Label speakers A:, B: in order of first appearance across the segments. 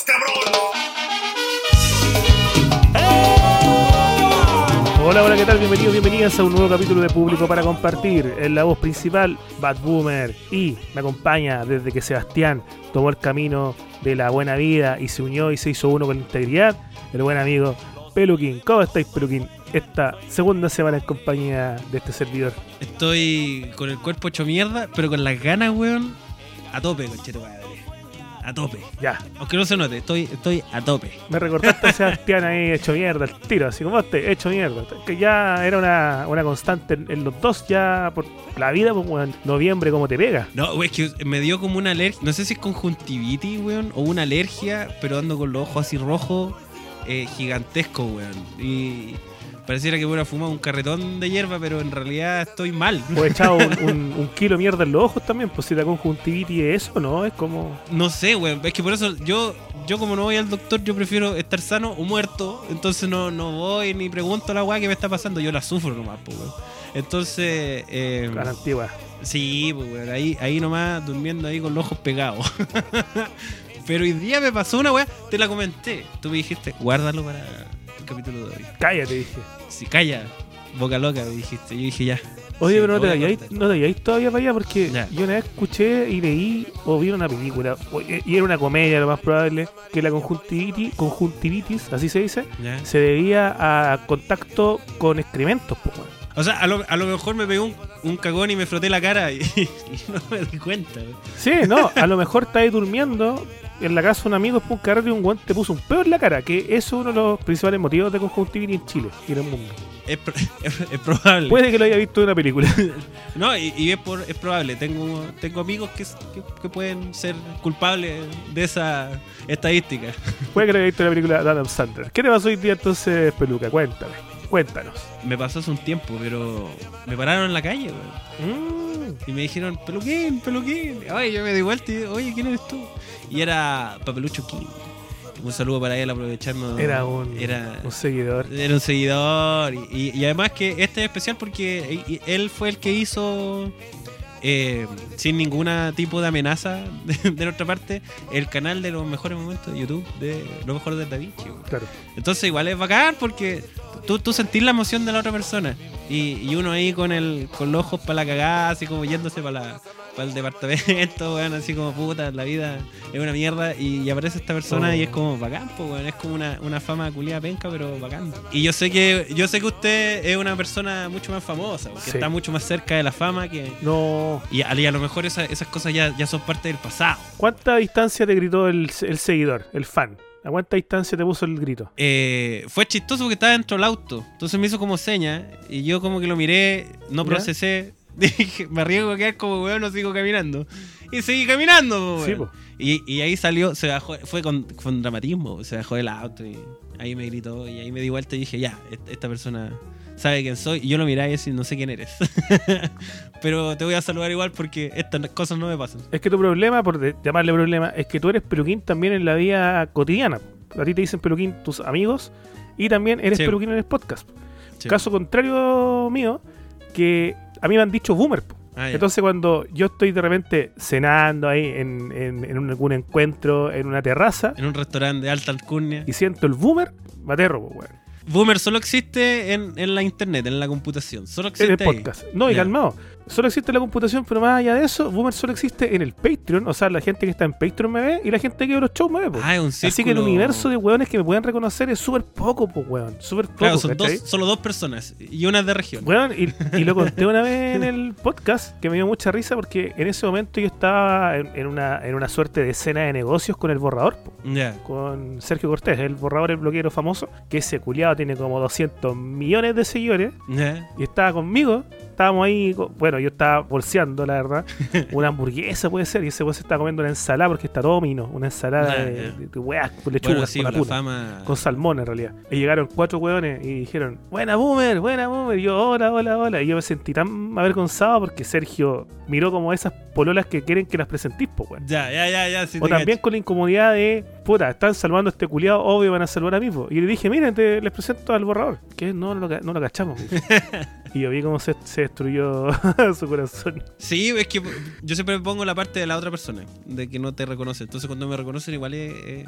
A: ¡Vamos, cabrón!
B: Hola, hola, ¿qué tal? Bienvenidos, bienvenidas a un nuevo capítulo de Público para Compartir. En la voz principal, Bad Boomer. Y me acompaña desde que Sebastián tomó el camino de la buena vida y se unió y se hizo uno con integridad, el buen amigo Peluquín. ¿Cómo estáis, Peluquín? Esta segunda semana en compañía de este servidor.
C: Estoy con el cuerpo hecho mierda, pero con las ganas, weón, a tope, conchero madre. A tope.
B: Ya,
C: Aunque no se note, estoy, estoy a tope.
B: me recordaste a Sebastián ahí hecho mierda, el tiro, así como este, hecho mierda. Que ya era una, una constante en, en los dos, ya por la vida, pues, weón. Noviembre, como te pega.
C: No, güey, es que me dio como una alergia, no sé si es conjuntivitis, weón, o una alergia, pero ando con los ojos así rojos, eh, gigantescos, weón. Y pareciera que hubiera fumado un carretón de hierba, pero en realidad estoy mal.
B: O echado un, un- un kilo de mierda en los ojos también, pues si la conjuntivitis es eso, ¿no? Es como...
C: No sé, weón. Es que por eso yo, yo como no voy al doctor, yo prefiero estar sano o muerto. Entonces no, no voy ni pregunto a la weá que me está pasando. Yo la sufro nomás, pues, weón. Entonces, eh,
B: la antigua.
C: sí, pues, weón. Ahí, ahí nomás durmiendo ahí con los ojos pegados. Pero hoy día me pasó una weá, te la comenté. Tú me dijiste, guárdalo para capítulo de hoy.
B: Cállate, dije.
C: Si calla, boca loca, me dijiste. Yo dije, ya.
B: Oye,
C: Sí,
B: pero no te,
C: cortar.
B: no te todavía para allá porque
C: Ya.
B: yo una vez escuché y leí o vi una película, o- y era una comedia lo más probable, que la conjuntivitis, conjuntivitis así se dice,
C: Ya.
B: se debía a contacto con excrementos, pues.
C: O sea, a lo, a lo mejor me pegó un, un cagón y me froté la cara y, y no me di cuenta.
B: Sí, no, a lo mejor estáis durmiendo en la casa de un amigo, un carrete y un guante te puso un peo en la cara, que eso es uno de los principales motivos de conjuntivitis en Chile y en el mundo.
C: Es, pro- es, es probable.
B: Puede que lo haya visto en una película.
C: No, y, y es, por, es probable. Tengo, tengo amigos que, que, que pueden ser culpables de esa estadística.
B: Puede que lo haya visto en la película de Adam Sandler. ¿Qué te pasó hoy día entonces, Peluca? Cuéntame, cuéntanos.
C: Me pasó hace un tiempo, pero me pararon en la calle, weón.
B: Mm,
C: Y me dijeron, peluquín, peluquín. Oye, yo me di vuelta y dije, oye, ¿quién eres tú? Y era Papelucho King. Un saludo para él aprovechando.
B: Era un,
C: Era,
B: un seguidor.
C: Era un seguidor. Y, y- y además que este es especial porque y él fue el que hizo, eh, sin ningún tipo de amenaza de, de nuestra parte, el canal de los mejores momentos de YouTube de lo mejor de Da Vinci.
B: Claro.
C: Entonces igual es bacán porque tú, tú sentís la emoción de la otra persona. Y, y uno ahí con el con los ojos para la cagada, así como yéndose para la el departamento, weón, así como puta, la vida es una mierda y, y aparece esta persona
B: Oh.
C: y es como bacán, pues weón, es como una, una fama culiada penca, pero bacán. Y yo sé que yo sé que usted es una persona mucho más famosa,
B: Sí.
C: está mucho más cerca de la fama que
B: No.
C: y a, y a lo mejor esa- esas cosas ya, ya son parte del pasado.
B: ¿Cuánta distancia te gritó el, el seguidor, el fan? ¿A cuánta distancia te puso el grito?
C: Eh, fue chistoso porque estaba dentro del auto. Entonces me hizo como seña. Y yo como que lo miré, no procesé. Dije, me arriesgo a quedar como weón, no sigo caminando. Y seguí caminando,
B: Sí,
C: weón.
B: po.
C: y, y ahí salió, se bajó, fue con, con dramatismo, se bajó del auto y ahí me gritó y ahí me di vuelta y dije, ya, est- esta persona sabe quién soy. Y yo lo miré y decía, no sé quién eres. Pero te voy a saludar igual porque estas cosas no me pasan.
B: Es que tu problema, por llamarle problema, es que tú eres peluquín también en la vida cotidiana. A ti te dicen peluquín tus amigos y también eres
C: Sí.
B: peluquín en el podcast.
C: Sí.
B: Caso contrario mío, que a mí me han dicho boomer.
C: Ah.
B: Entonces cuando yo estoy de repente cenando ahí en, en- en algún encuentro, en una terraza,
C: en un restaurante de alta alcurnia.
B: y siento el boomer, me aterro, weón.
C: Boomer solo existe en, en la internet, en la computación. Solo
B: En
C: existe
B: el
C: ahí.
B: podcast. No, y
C: Ya.
B: calmado. Solo existe en la computación, pero más allá de eso, Boomer solo existe en el Patreon. O sea, la gente que está en Patreon me ve y la gente que ve los shows me ve. po.
C: Ah, es un
B: Así que el universo de weones que me pueden reconocer es súper poco, pues, weón. Súper poco.
C: Claro, son dos, solo dos personas y una es de región.
B: Weón, y, y lo conté una vez en el podcast que me dio mucha risa porque en ese momento yo estaba en, en una, en una suerte de escena de negocios con el borrador, po, con Sergio Cortés, el borrador, el bloqueero famoso, que ese culiado tiene como 200 millones de seguidores y estaba conmigo. Estábamos ahí, bueno, yo estaba bolseando, la verdad, una hamburguesa puede ser, y ese weón se estaba comiendo una ensalada porque está todo mino, una ensalada
C: Ya,
B: de, de, de weas, con lechuga,
C: Bueno, sí,
B: con
C: la
B: atún,
C: fama.
B: con salmón en realidad. Y llegaron cuatro weones y dijeron, buena boomer, buena boomer, y yo, hola, hola, hola. Y yo me sentí tan avergonzado porque Sergio miró como esas pololas que quieren que las presentís, po, weón.
C: Ya, ya, ya, ya. sí
B: O también
C: cacho.
B: con la incomodidad de puta, están salvando a este culiado, obvio van a salvar a mí. po. Y le dije, miren, te, les presento al borrador. Que no, lo, no lo cachamos. me y yo vi cómo se, se destruyó su corazón.
C: Sí, es que yo siempre pongo la parte de la otra persona, de que no te reconoce. Entonces cuando me reconocen igual es, eh,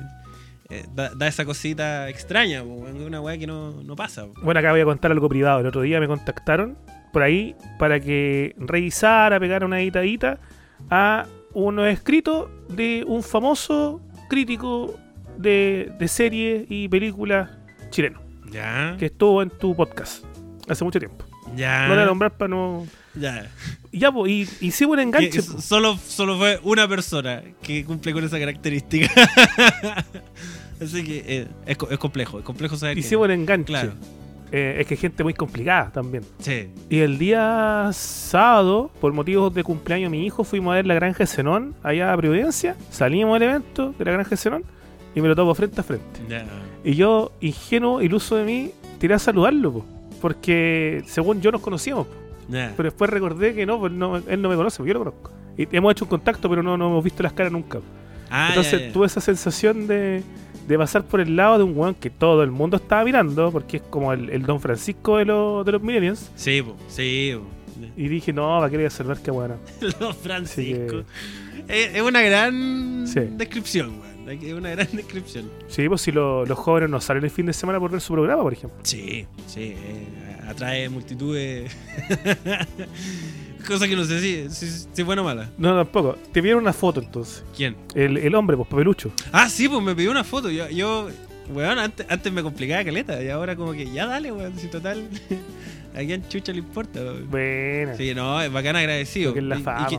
C: eh, da, da esa cosita extraña, una weá que no, no pasa. po.
B: Bueno, acá voy a contar algo privado. El otro día me contactaron por ahí para que revisara, pegara una editadita a unos escritos de un famoso crítico de, de series y películas chileno
C: Ya,
B: que estuvo en tu podcast hace mucho tiempo.
C: Ya,
B: No lo voy a nombrar para no.
C: ya.
B: Y ya, pues, y hicimos un
C: Que
B: enganche.
C: solo, solo fue una persona que cumple con esa característica. Así que eh, es, es complejo, es complejo saber.
B: Hicimos un enganche.
C: Claro,
B: Eh, es que gente muy complicada también.
C: sí.
B: Y el día sábado, por motivos de cumpleaños de mi hijo, fuimos a ver la Granja de Zenón, allá a Providencia. Salimos del evento de la Granja de Zenón y me lo topo frente a frente.
C: Ya.
B: Y yo, ingenuo, iluso de mí, tiré a saludarlo, po, porque según yo nos conocíamos. Pero después recordé que no, pues no, él no me conoce, pues yo lo conozco. Y hemos hecho un contacto, pero no, no hemos visto las caras nunca.
C: Ah,
B: Entonces tuve esa sensación de, de pasar por el lado de un weón que todo el mundo estaba mirando, porque es como el, el Don Francisco de, los de los Millennials.
C: Sí, po, sí. po.
B: Y dije, no, ¿para qué voy a salvar que bueno?
C: Los Francisco.
B: Así
C: Es, es una gran
B: Sí.
C: descripción, weón. Es una gran descripción.
B: Sí, pues si lo- los jóvenes no salen el fin de semana por ver su programa, por ejemplo.
C: Sí, sí. eh, atrae multitudes. Cosa que no sé si, si, si buena o mala.
B: No, tampoco. Te vieron una foto entonces.
C: ¿Quién?
B: El, el hombre, pues papelucho.
C: Ah, sí, pues me pidió una foto. Yo, yo weón, antes, antes me complicaba caleta. Y ahora como que ya dale, weón. Si total, a quién chucha le importa. weón.
B: Buena.
C: Sí, no, es bacán agradecido.
B: Es la
C: Y- y
B: fama.
C: que-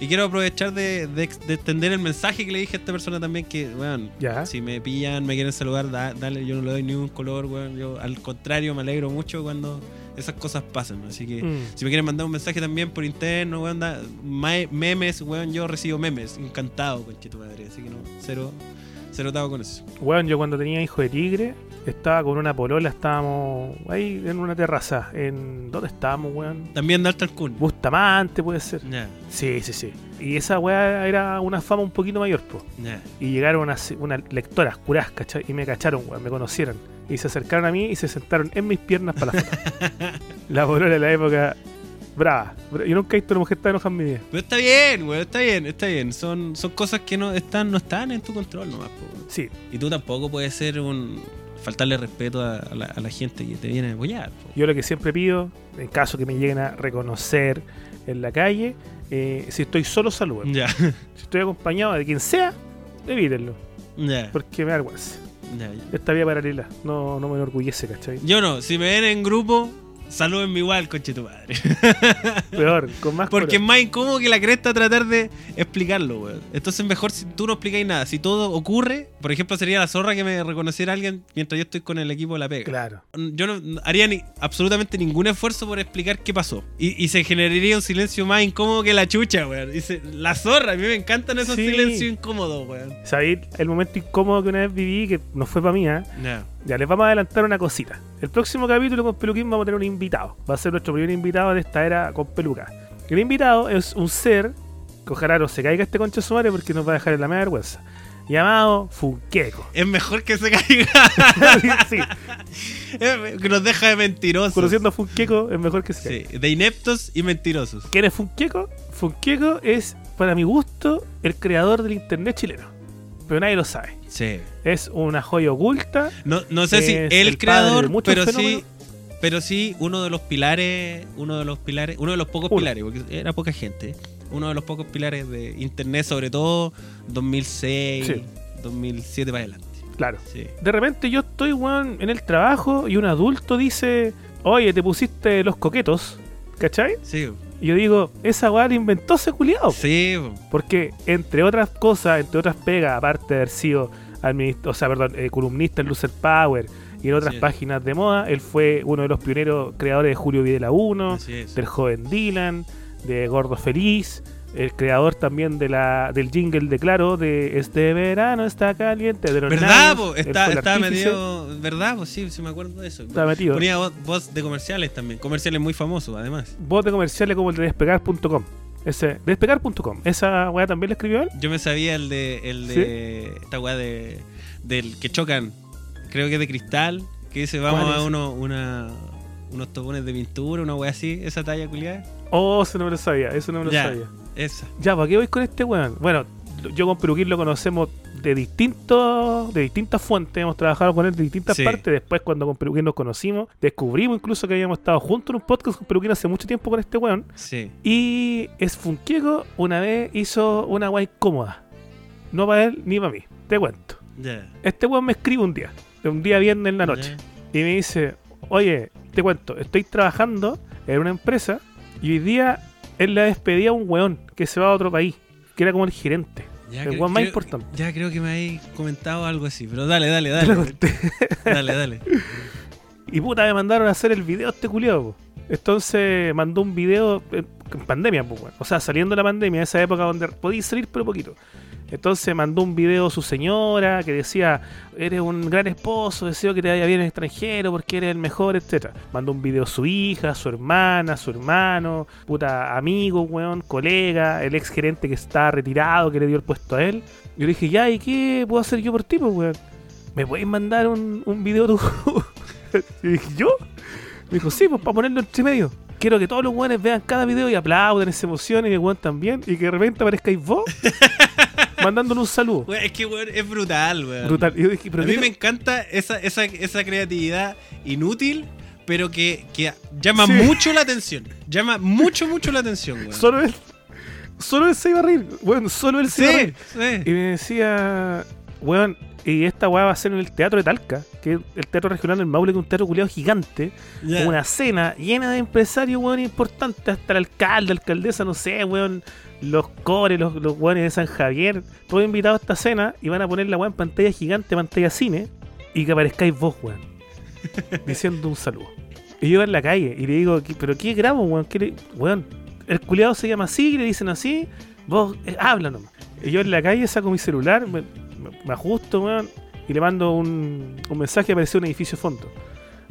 C: Y, quiero aprovechar de, de, de extender el mensaje que le dije a esta persona también que, weón,
B: Ya.
C: si me pillan, me quieren saludar, da- dale, yo no le doy ni un color, weón. Yo al contrario me alegro mucho cuando esas cosas pasan. Así que
B: Mm.
C: si me quieren mandar un mensaje también por interno, weón, da- memes, weón, yo recibo memes. Encantado, conchito madre. Así que no, cero, cero atado con eso.
B: Weón, yo cuando tenía hijo de tigre, estaba con una polola, estábamos ahí en una terraza. En ¿Dónde estábamos, weón?
C: También de Alta Kun.
B: Bustamante puede ser. Sí, sí, sí. Y esa weá era una fama un poquito mayor,
C: ya.
B: Y llegaron unas, unas lectoras, curás, ¿cachai? Y me cacharon, weón, me conocieron. Y se acercaron a mí y se sentaron en mis piernas para la foto. la polola de la época, brava. Bra- Yo nunca he visto una mujer tan enojada en mi vida.
C: Pero está bien, weón, está bien, está bien. Son, son cosas que no están, no están en tu control nomás, po, weón.
B: Sí,
C: Y tú tampoco puedes ser un. faltarle respeto a, a la, a la gente que te viene a apoyar. po.
B: yo lo que siempre pido, en caso que me lleguen a reconocer en la calle, eh, si estoy solo, saluden.
C: Ya,
B: Si estoy acompañado de quien sea, evítenlo.
C: ya,
B: Porque me da vergüenza.
C: ya, ya.
B: Esta vía paralela no, no me enorgullece, ¿cachai?
C: Yo no, si me ven en grupo, salúdenme igual, conche tu madre.
B: Peor, con más
C: Porque es más incómodo que la cresta tratar de explicarlo, weón. Entonces mejor si tú no explicáis nada. Si todo ocurre, por ejemplo, sería la zorra que me reconociera alguien mientras yo estoy con el equipo de la pega.
B: Claro.
C: Yo no haría ni, absolutamente ningún esfuerzo por explicar qué pasó. Y, y se generaría un silencio más incómodo que la chucha, weón. La zorra, a mí me encantan esos
B: Sí.
C: silencios incómodos, weón.
B: ¿Sabéis el momento incómodo que una vez viví, que no fue para mí, ¿ah?
C: Ya.
B: Ya, les vamos a adelantar una cosita. El próximo capítulo con Peluquín vamos a tener un invitado. Va a ser nuestro primer invitado de esta era con peluca. El invitado es un ser, que ojalá no se caiga este concha su madre porque nos va a dejar en la media vergüenza, llamado Funqueco.
C: Es mejor que se caiga.
B: sí,
C: que nos deja de mentirosos.
B: conociendo a Funqueco es mejor que se caiga.
C: Sí, de ineptos y mentirosos.
B: ¿Quién es Funqueco? Funqueco es, para mi gusto, el creador del internet chileno. Pero nadie lo sabe.
C: Sí.
B: Es una joya oculta.
C: No, no sé si el, creador, pero sí, pero sí uno de los pilares, uno de los pilares, uno de los pocos
B: Uno.
C: pilares, porque era poca gente. Uno de los pocos pilares de internet, sobre todo 2006,
B: Sí.
C: 2007 para adelante.
B: Claro.
C: Sí.
B: De repente yo estoy, weón, en el trabajo y un adulto dice, oye, te pusiste los coquetos, ¿cachai?
C: Sí.
B: Y yo digo, esa weá la inventó ese culiao.
C: Sí. po.
B: Porque, entre otras cosas, entre otras pegas, aparte de haber sido o sea, perdón, eh, columnista en Loser Power y en otras páginas de moda, él fue uno de los pioneros creadores de Julio Videla 1,
C: Así es.
B: del joven Dylan, de Gordo Feliz, el creador también de la del jingle de Claro, de Este verano está caliente, de los
C: ¿Verdad, po? Está,
B: artífice,
C: metido. ¿Verdad, po? Sí, sí me acuerdo de eso.
B: Está metido.
C: Ponía voz, voz de comerciales también. Comerciales muy famosos, además.
B: Voz de comerciales como el de despegar.com. Ese, despegar.com. ¿Esa weá también la escribió él?
C: Yo me sabía el de, el de esta weá de, del que chocan, creo que es de cristal, que dice vamos
B: ¿Cuál
C: a uno, una, unos tobones de pintura, una weá así, esa talla culiada.
B: Oh, eso no me lo sabía, eso no me lo
C: Ya.
B: sabía.
C: Esa.
B: Ya, ¿para qué voy con este weón? Bueno, yo con Peruquín lo conocemos de distintos, de distintas fuentes, hemos trabajado con él de distintas
C: Sí.
B: partes. Después, cuando con Peruquín nos conocimos, descubrimos incluso que habíamos estado juntos en un podcast con Peruquín hace mucho tiempo con este weón.
C: Sí.
B: Y es Funkiego una vez hizo una guay cómoda. No para él ni para mí. Te cuento. Este weón me escribe un día, un día viernes en la noche. Y me dice, oye, te cuento, estoy trabajando en una empresa y hoy día él le despedía a un weón que se va a otro país, que era como el gerente.
C: Ya,
B: el weón más importante.
C: Ya creo que me habéis comentado algo así, pero dale, dale, dale. dale, dale.
B: Y puta, me mandaron a hacer el video este culiado. Entonces mandó un video eh, en pandemia, pues, o sea, saliendo de la pandemia, esa época donde podías salir, pero poquito. Entonces mandó un video a su señora que decía, eres un gran esposo, deseo que te vaya bien en extranjero porque eres el mejor, etcétera. Mandó un video a su hija, a su hermana, a su hermano, puta, amigo, weón, colega, el ex gerente que está retirado, que le dio el puesto a él. Yo le dije, ya, ¿y qué puedo hacer yo por ti, pues, weón? ¿Me puedes mandar un, un video tú? y dije, ¿yo? Me dijo, sí, pues para ponerlo entre medio. Quiero que todos los weones vean cada video y aplaudan, se emocionen y weón también. Y que de repente aparezcáis vos mandándole un saludo.
C: Weón, es que weón, es brutal, weón.
B: Brutal. Y yo dije, pero
C: a mí me encanta esa, esa, esa creatividad inútil, pero que, que llama
B: Sí.
C: mucho la atención. Llama mucho, mucho la atención, weón.
B: Solo él. Solo él se iba a reír. Bueno, solo él se iba a reír.
C: sí.
B: Y me decía, weón, y esta weá va a ser en el Teatro de Talca, que es el teatro regional del Maule, que es un teatro culiado gigante. Con una cena llena de empresarios, weón, importantes, hasta el alcalde, alcaldesa, no sé, weón, los cores, los, los weones de San Javier, todos invitados a esta cena y van a poner la weón en pantalla gigante, pantalla cine, y que aparezcáis vos, weón, diciendo un saludo. Y yo iba en la calle y le digo, ¿qué- ¿pero qué grabo, weón? ¿Qué le- weón, el culiado se llama así, le dicen así, vos eh, habla nomás. Y yo en la calle saco mi celular, me, me- ajusto, weón, y le mando un, un mensaje, apareció un edificio fondo.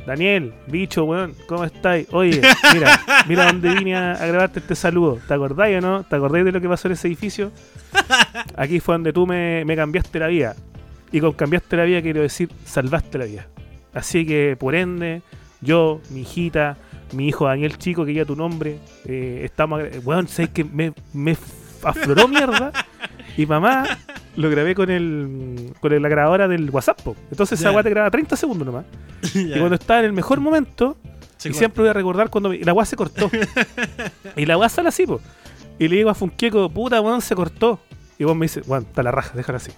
B: Daniel, bicho, weón, ¿cómo estáis? Oye, mira, mira dónde vine a, a grabarte este saludo. ¿Te acordáis o no? ¿Te acordáis de lo que pasó en ese edificio? Aquí fue donde tú me, me cambiaste la vida. Y con cambiaste la vida quiero decir, salvaste la vida. Así que, por ende, yo, mi hijita, mi hijo Daniel Chico, que ya tu nombre, eh, estamos... Weón, ¿sabes que me, me afloró mierda? Y mamá lo grabé con el con la grabadora del WhatsApp. po. Entonces esa weá te graba 30 segundos nomás. Y cuando estaba en el mejor momento,
C: Se
B: y
C: corta.
B: siempre voy a recordar cuando me- la weá se cortó. y la weá sale así, po. Y le digo a Funqueco, puta weón, se cortó. Y vos me dice, weón, está la raja, déjala así.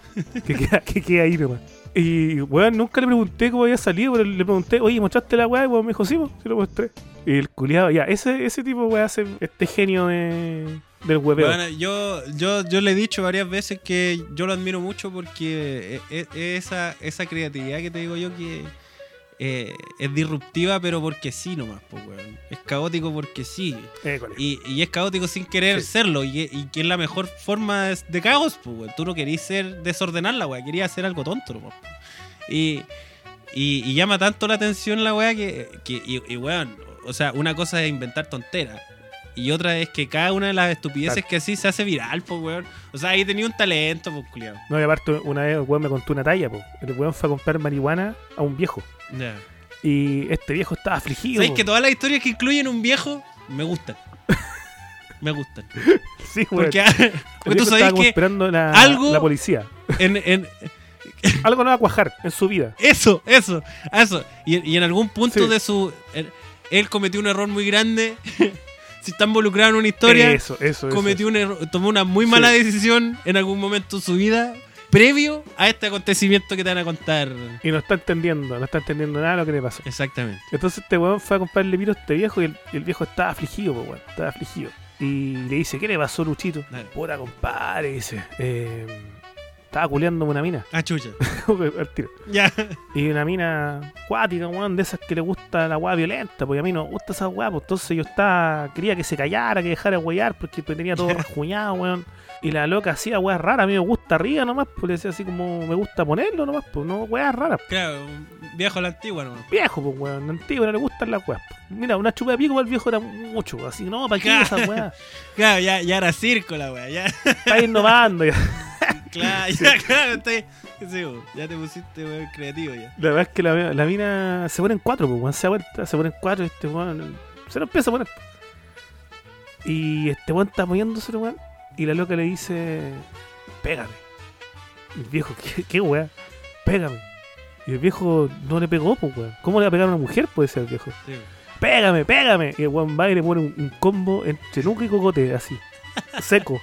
B: que, queda, que queda ahí nomás. Y weón, nunca le pregunté cómo había salido, pero le pregunté, oye, ¿mostraste la weá? Y weón me dijo, sí, po, sí lo mostré. Y el culiado, ya, ese, ese tipo weá hace este genio de, del hueveo.
C: Bueno, yo, yo, yo le he dicho varias veces que yo lo admiro mucho porque e- e- esa, esa creatividad que te digo yo que eh, es disruptiva, pero porque sí nomás, pues, weón. Es caótico porque sí. Y, y es caótico sin querer
B: Sí.
C: serlo. Y, y que es la mejor forma de, de caos, pues, weón. Tú no querías ser desordenar la weá, querías hacer algo tonto, po. Y, y, llama tanto la atención la weá que, que y, y, weón, o sea, una cosa es inventar tonteras. Y otra es que cada una de las estupideces
B: Claro.
C: que así se hace viral, pues, weón. O sea, ahí tenía un talento, pues, culiado.
B: No, y aparte, una vez el weón me contó una talla, po. El weón fue a comprar marihuana a un viejo.
C: Ya.
B: Y este viejo estaba afligido.
C: ¿Sabes
B: po.
C: que todas las historias que incluyen un viejo me gustan? me gustan.
B: Sí, weón.
C: Porque, tú sabes que
B: esperando la,
C: algo-
B: la policía.
C: en, en,
B: Algo no va a cuajar en su vida.
C: Eso, eso, eso. Y, y en algún punto
B: Sí.
C: de su. Él, él cometió un error muy grande. Si está involucrado en una historia,
B: Eso, eso, eso.
C: cometió un error, tomó una muy mala
B: Sí.
C: decisión en algún momento de su vida, previo a este acontecimiento que te van a contar.
B: Y no está entendiendo, no está entendiendo nada de lo que le pasó.
C: Exactamente.
B: Entonces este weón fue a comprarle vino a este viejo y el, el viejo estaba afligido, weón. Estaba afligido. Y le dice, ¿qué le pasó, Luchito? Puta compadre, dice. Eh, estaba culeando una mina.
C: Ah, chucha.
B: al tiro.
C: Ya.
B: Y una mina cuática, weón, de esas que le gusta la weá violenta, porque a mí no me gusta esa weá, pues entonces yo estaba, quería que se callara, que dejara de huear, porque tenía todo rasguñado, weón. Y la loca hacía weá rara, a mí me gusta arriba nomás, pues le decía así como me gusta ponerlo nomás, pues no weá rara.
C: Claro, viejo a la antigua, ¿no?
B: Viejo, pues weón, antiguo, no le gustan las weas. pues. Mira, una chupa de pico para el viejo era mucho, así, no, ¿para qué
C: Claro.
B: esa weá?
C: Claro, ya, ya era circo la wea, ya.
B: Está innovando ya.
C: Claro, ya, claro. Sí, ya te pusiste weón, creativo ya.
B: La verdad es que la, la mina se pone en cuatro, pues, weón. Se da vuelta, se pone en cuatro y este weón se lo empieza a poner. Y este weón está apoyándose, weón. Y la loca le dice: Pégame. Y el viejo, ¿qué, qué weón? Pégame. Y el viejo no le pegó, pues, weón. ¿Cómo le va a pegar a una mujer? Puede ser el viejo.
C: Sí.
B: Pégame, pégame. Y el weón va y le pone un, un combo entre nuca y cocote, así. Seco.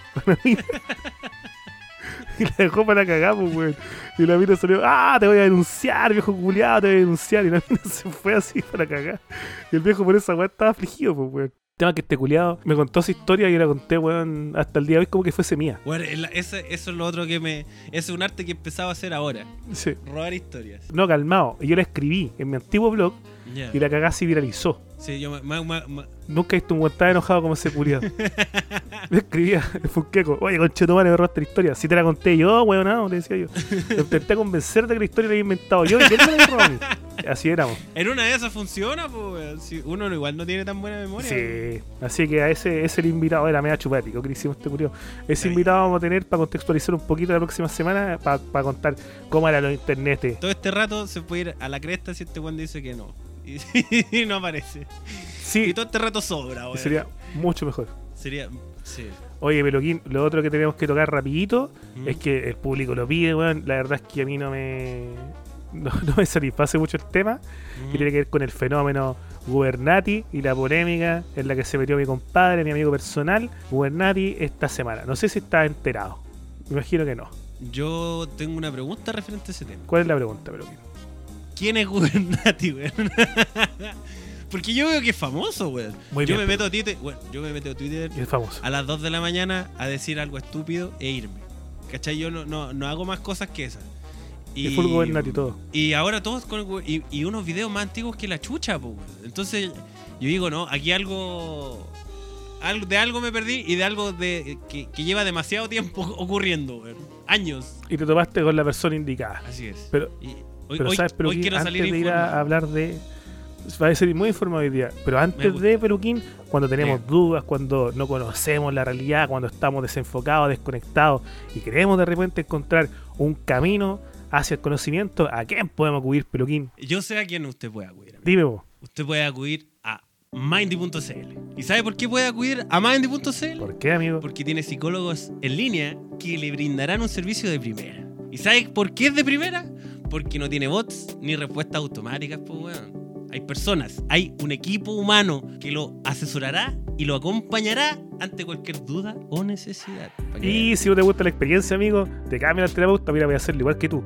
B: Y la dejó para cagar, pues, weón. Y la mina salió, ah, te voy a denunciar, viejo culiado, te voy a denunciar. Y la mina se fue así para cagar. Y el viejo por esa weá estaba afligido, pues, weón. El tema que este culiado me contó esa historia y yo la conté, weón, hasta el día de hoy como que fuese mía.
C: Bueno, eso es lo otro que me. Ese es un arte que empezaba a hacer ahora.
B: Sí.
C: Robar historias.
B: No, calmado. Yo la escribí en mi antiguo blog y la cagá se viralizó.
C: Sí, yo ma- ma- ma- ma-
B: Nunca he visto un weón tan enojado como ese culiado. Le escribía, fue un queco. Oye, conchetumare, me robaste la historia. Si te la conté yo, weón, no, le decía yo. Intenté convencerte que la historia la había inventado yo y que él me la había robado a mí. Así éramos.
C: En una de esas funciona, pues. Si uno no- igual no tiene tan buena memoria.
B: Sí. Así que a ese, ese el invitado era media chupético que le hicimos este culiado. Ese invitado vamos a tener para contextualizar un poquito la próxima semana, para contar cómo era los internetes.
C: Todo este rato se puede ir a la cresta si este weón dice que no. Y, y no aparece.
B: Sí,
C: Y todo este rato sobra,
B: y
C: weón.
B: sería mucho mejor.
C: Sería. Sí.
B: Oye, Peloquín, lo otro que tenemos que tocar rapidito
C: Mm.
B: es que el público lo pide, weón. La verdad es que a mí no me no, no me satisface mucho el tema,
C: Mm.
B: que tiene que ver con el fenómeno Gubernati y la polémica en la que se metió mi compadre, mi amigo personal, Gubernati, esta semana. No sé si está enterado. Me imagino que no.
C: Yo tengo una pregunta referente a ese tema.
B: ¿Cuál es la pregunta, Peloquín?
C: ¿Quién es Gubernati, weón? Porque yo veo que es famoso, weón.
B: Muy
C: yo
B: bien,
C: me meto a Twitter, bueno, yo me meto a Twitter
B: Es famoso.
C: a las 2 de la mañana a decir algo estúpido e irme. ¿Cachai? Yo no, no, no hago más cosas que esas.
B: Y fue Gubernati y todo.
C: Y ahora todos con y, y unos videos más antiguos que la chucha, weón. Entonces, yo digo, no, aquí algo, algo. De algo me perdí y de algo de que, que lleva demasiado tiempo ocurriendo, weón. Años.
B: Y te topaste con la persona indicada.
C: Así es.
B: Pero,
C: Y hoy,
B: pero
C: hoy-
B: ¿sabes,
C: hoy
B: Peluquín?
C: quiero
B: Antes
C: salir
B: de ir a hablar de... Va a ser muy informado hoy día. Pero antes de Peluquín, cuando tenemos
C: Sí.
B: dudas, cuando no conocemos la realidad, cuando estamos desenfocados, desconectados y queremos de repente encontrar un camino hacia el conocimiento, ¿a quién podemos acudir, Peluquín?
C: Yo sé a quién usted puede acudir. amigo.
B: Dime vos,
C: Usted puede acudir a Mindy.cl. ¿Y sabe por qué puede acudir a Mindy.cl?
B: ¿por qué, amigo?
C: Porque tiene psicólogos en línea que le brindarán un servicio de primera. ¿Y sabe por qué es de primera? Porque no tiene bots ni respuestas automáticas, pues weón. Hay personas, hay un equipo humano que lo asesorará y lo acompañará ante cualquier duda o necesidad.
B: Y si no te gusta la experiencia, amigo, te cambia al terapeuta, mira, voy a hacerlo igual que tú.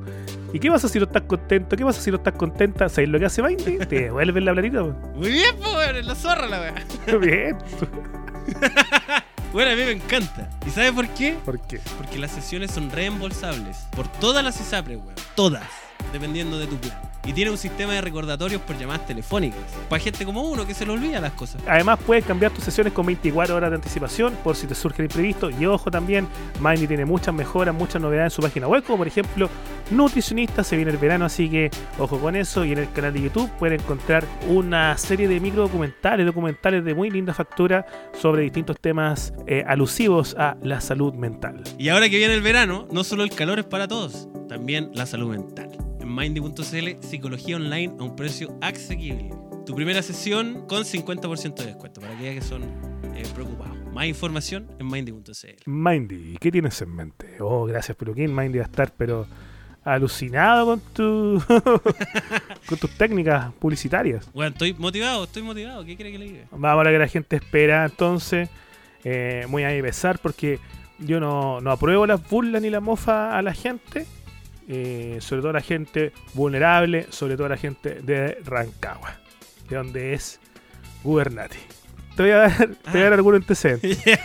B: ¿Y qué pasa si no estás contento? ¿Qué pasa si no estás contenta? ¿Sabes lo que hace Mindy? Te devuelven la platita.
C: Muy bien, pues la zorra la weá.
B: Bien.
C: Bueno, a mí me encanta. ¿Y sabe por qué?
B: ¿Por qué?
C: Porque las sesiones son reembolsables por todas las ISAPRES, weón. Todas. Dependiendo de tu plan. Y tiene un sistema de recordatorios por llamadas telefónicas. Para gente como uno que se le olvida las cosas.
B: Además, puedes cambiar tus sesiones con 24 horas de anticipación por si te surge el imprevisto. Y ojo también, Mindy tiene muchas mejoras, muchas novedades en su página web, como por ejemplo, nutricionista, se viene el verano, así que ojo con eso. Y en el canal de YouTube pueden encontrar una serie de micro documentales, documentales de muy linda factura sobre distintos temas eh, alusivos a la salud mental.
C: Y ahora que viene el verano, no solo el calor es para todos, también la salud mental. Mindy.cl, psicología online a un precio asequible. Tu primera sesión con 50% de descuento, para aquellos que son eh, preocupados. Más información en Mindy.cl.
B: Mindy, ¿qué tienes en mente? Oh, gracias, Peluquín. Mindy va a estar, pero alucinado con tu con tus técnicas publicitarias.
C: Bueno, estoy motivado, estoy motivado. ¿Qué quiere que le diga?
B: Vamos a ver que la gente espera entonces. Eh, muy a mi pesar porque yo no, no apruebo las burlas ni la mofa a la gente. Eh, sobre todo a la gente vulnerable, sobre todo a la gente de Rancagua, de donde es Gubernati. te voy a dar, te voy a
C: Ah.
B: dar algún antecedente.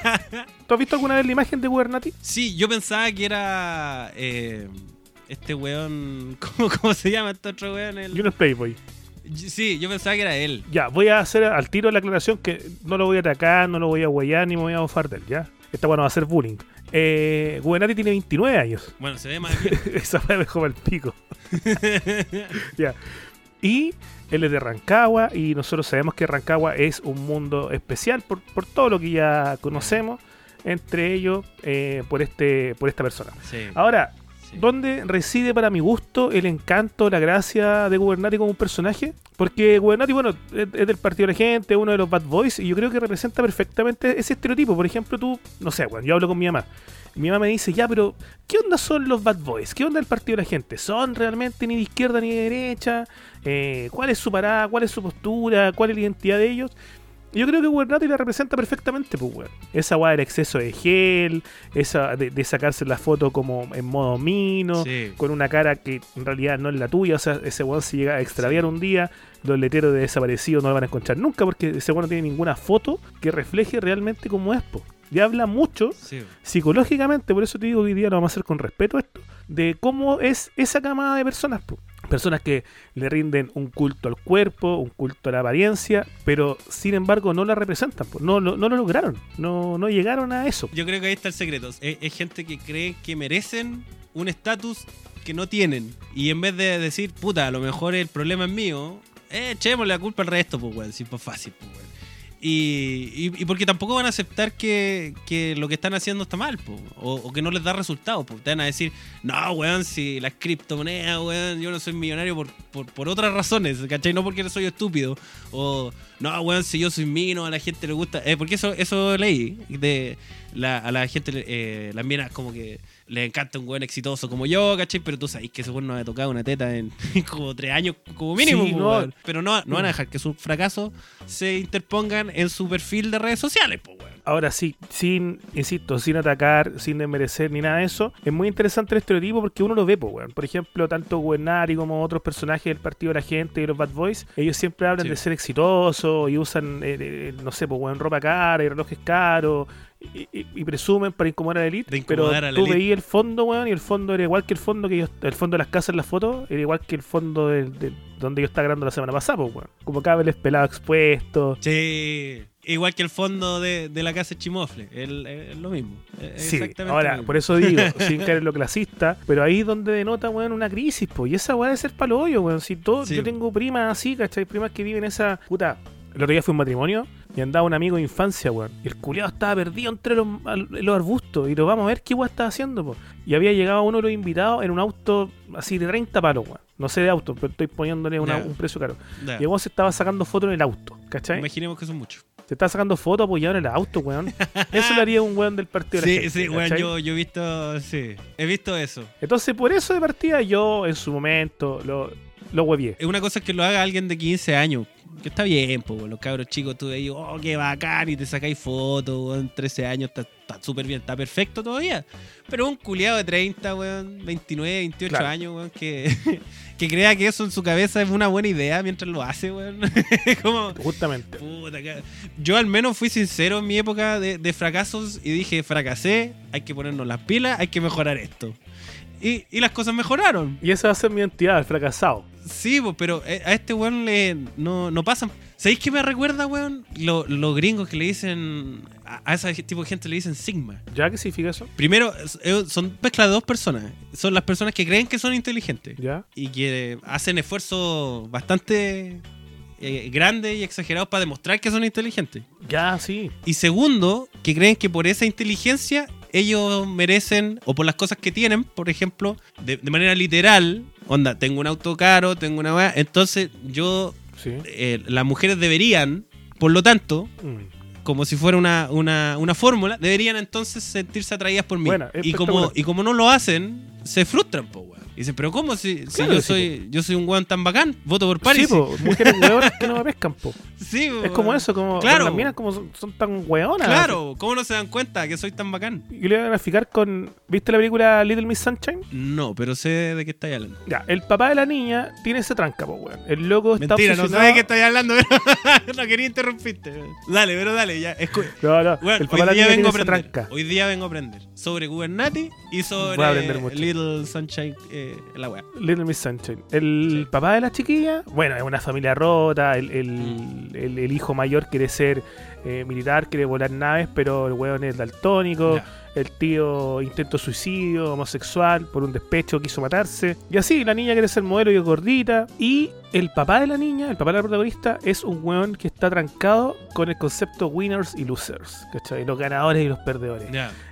B: ¿Tú has visto alguna vez la imagen de Gubernati?
C: sí, yo pensaba que era eh, este weón. ¿cómo, ¿Cómo se llama este otro weón? El-
B: Junior Playboy.
C: Sí, yo pensaba que era él.
B: Ya, voy a hacer al tiro la aclaración que no lo voy a atacar, no lo voy a huellar ni me voy a bofar de él, ¿ya? Esta bueno va a ser bullying. Eh, Gubernati tiene 29 años.
C: Bueno, se ve más.
B: Esa fue mejor el pico. ya. Y él es de Rancagua y nosotros sabemos que Rancagua es un mundo especial por, por todo lo que ya conocemos, entre ellos eh, por, este, por esta persona.
C: Sí,
B: Ahora, ¿dónde reside para mi gusto el encanto, la gracia de Gubernati como un personaje? Porque Gubernati, bueno, es, es del partido de la gente, uno de los bad boys, y yo creo que representa perfectamente ese estereotipo. Por ejemplo, tú, no sé, cuando yo hablo con mi mamá, mi mamá me dice, ya, pero ¿qué onda son los bad boys? ¿Qué onda el partido de la gente? ¿Son realmente ni de izquierda ni de derecha? Eh, ¿Cuál es su parada? ¿Cuál es su postura? ¿Cuál es la identidad de ellos? Yo creo que Gubernati la representa perfectamente, pues, weón. Esa weá del exceso de gel, esa de, de sacarse la foto como en modo mino,
C: Sí.
B: con una cara que en realidad no es la tuya. O sea, ese weón se llega a extraviar un día, los letreros de desaparecido no lo van a encontrar nunca porque ese weón no tiene ninguna foto que refleje realmente cómo es, po. Y habla mucho
C: Sí.
B: psicológicamente, por eso te digo que hoy día lo vamos a hacer con respeto a esto, de cómo es esa camada de personas. po. Personas que le rinden un culto al cuerpo, un culto a la apariencia, pero sin embargo no la representan, no, no, no lo lograron, no, no llegaron a eso.
C: Yo creo que ahí está el secreto. Es, gente que cree que merecen un estatus que no tienen. Y en vez de decir, puta, a lo mejor el problema es mío, eh, la culpa al resto, pues, weón. Sí, pues fácil, pues. Y, y, porque tampoco van a aceptar que, que lo que están haciendo está mal, po, o, que no les da resultados. Te van a decir, no, weón, si las criptomonedas, weón, yo no soy millonario por, por, por otras razones, ¿cachai? No porque soy estúpido. O, no, weón, si yo soy mino, a la gente le gusta. Eh, porque eso, eso leí. De, la, a la gente, eh, las minas como que les encanta un weón exitoso como yo, ¿cachai? Pero tú sabes que ese weón no ha tocado una teta en como tres años, como mínimo.
B: Sí,
C: po,
B: no.
C: Pero no, no van a dejar que sus fracasos se interpongan en su perfil de redes sociales, pues, weón.
B: Ahora sí, sin, insisto, sin atacar, sin desmerecer ni nada de eso, es muy interesante el estereotipo porque uno lo ve, pues, weón. Por ejemplo, tanto Gubernari como otros personajes del Partido de la Gente y los Bad Boys, ellos siempre hablan
C: Sí.
B: de ser exitosos y usan, eh, eh, no sé, pues, weón, ropa cara y relojes caros y, y- y presumen para incomodar a la elite.
C: De
B: pero
C: la
B: tú veías el fondo, weón, y el fondo era igual que el fondo que ellos, el fondo de las casas en las fotos, era igual que el fondo del- donde yo estaba grabando la semana pasada, pues, weón. Como cables pelados expuestos.
C: Sí. Igual que el fondo de, de la casa de Chimofle. Es lo mismo. Es
B: Sí,
C: exactamente
B: ahora,
C: mismo.
B: por eso digo, sin caer en lo clasista, pero ahí es donde denota, weón, una crisis, pues. Y esa weá de ser palo hoyo, weón. Si todo,
C: Sí.
B: yo tengo primas así, ¿cachai? Primas que viven esa. Puta, el otro día fue un matrimonio y andaba un amigo de infancia, weón. Y el culiado estaba perdido entre los, los arbustos. Y lo vamos a ver qué weá estaba haciendo, pues. Y había llegado uno de los invitados en un auto así de 30 palos, weón. No sé de auto, pero estoy poniéndole una- un precio caro.
C: Ya.
B: Y el weón se estaba sacando fotos en el auto, ¿cachai?
C: Imaginemos que son muchos.
B: Se estaba sacando fotos apoyado en el auto, weón. Eso lo haría un weón del partido de la
C: Sí,
B: gente,
C: sí, weón, yo, yo he visto, sí, he visto eso.
B: Entonces, por eso de partida yo en su momento lo, lo huevié.
C: Es una cosa que lo haga alguien de 15 años, que está bien, pues, los cabros chicos, tú veis, oh, qué bacán, y te sacáis fotos, weón, 13 años, está súper bien, está perfecto todavía. Pero un culiado de 30, weón, 29, 28
B: Claro.
C: años, weón, que, que crea que eso en su cabeza es una buena idea mientras lo hace, weón. Como,
B: Justamente.
C: Puta, yo al menos fui sincero en mi época de, de fracasos y dije, fracasé, hay que ponernos las pilas, hay que mejorar esto. Y, y las cosas mejoraron.
B: Y esa va a ser mi identidad, el fracasado.
C: Sí, po, pero eh, a este weón le, no, no pasan. ¿Sabéis qué me recuerda, weón? Lo- Los gringos que le dicen, a, a ese tipo de gente le dicen Sigma.
B: ¿Ya qué significa eso?
C: Primero, eh, son mezcla de dos personas. Son las personas que creen que son inteligentes
B: ¿Ya?
C: y que hacen esfuerzos bastante eh, grandes y exagerados para demostrar que son inteligentes.
B: Ya, sí.
C: Y segundo, que creen que por esa inteligencia ellos merecen, o por las cosas que tienen, por ejemplo, de, de manera literal, onda, tengo un auto caro, tengo una entonces yo,
B: Sí.
C: eh, las mujeres deberían, por lo tanto,
B: Mm.
C: como si fuera una, una, una fórmula, deberían entonces sentirse atraídas por mí.
B: Buena,
C: y, como, y como no lo hacen, se frustran, po. Y dicen, pero ¿cómo si, si
B: Claro
C: yo
B: sí,
C: soy yo soy un weón tan bacán? Voto por Paris.
B: Sí, po, mujeres hueonas que no me pescan, po.
C: Sí, po,
B: Es como eso, como
C: Claro.
B: las minas como son, son tan hueonas.
C: Claro, ¿cómo no se dan cuenta que soy tan bacán?
B: Y le voy a graficar con. ¿Viste la película Little Miss Sunshine?
C: No, pero sé de qué estáis hablando.
B: Ya, el papá de la niña tiene ese tranca, po, weón. El loco está
C: Mentira, no sé
B: obsesionado-
C: de qué estáis hablando, pero no quería interrumpirte. Dale, pero dale, ya. escu-
B: No, no, el papá de
C: hoy
B: la
C: día
B: niña
C: vengo a
B: tiene ese
C: aprender.
B: tranca.
C: Hoy día vengo a aprender sobre Gubernati y sobre
B: a.
C: Little Sunshine, eh, la weá.
B: Little Miss Sunshine. El
C: Sí.
B: papá de la chiquilla, bueno, es una familia rota. El, el-
C: Mm.
B: el- el hijo mayor quiere ser eh, militar, quiere volar naves, pero el weón es daltónico. El tío intentó suicidio, homosexual, por un despecho quiso matarse. Y así, la niña quiere ser modelo y es gordita. Y el papá de la niña, el papá de la protagonista, es un weón que está trancado con el concepto winners y losers. ¿Cachai? Los ganadores y los perdedores.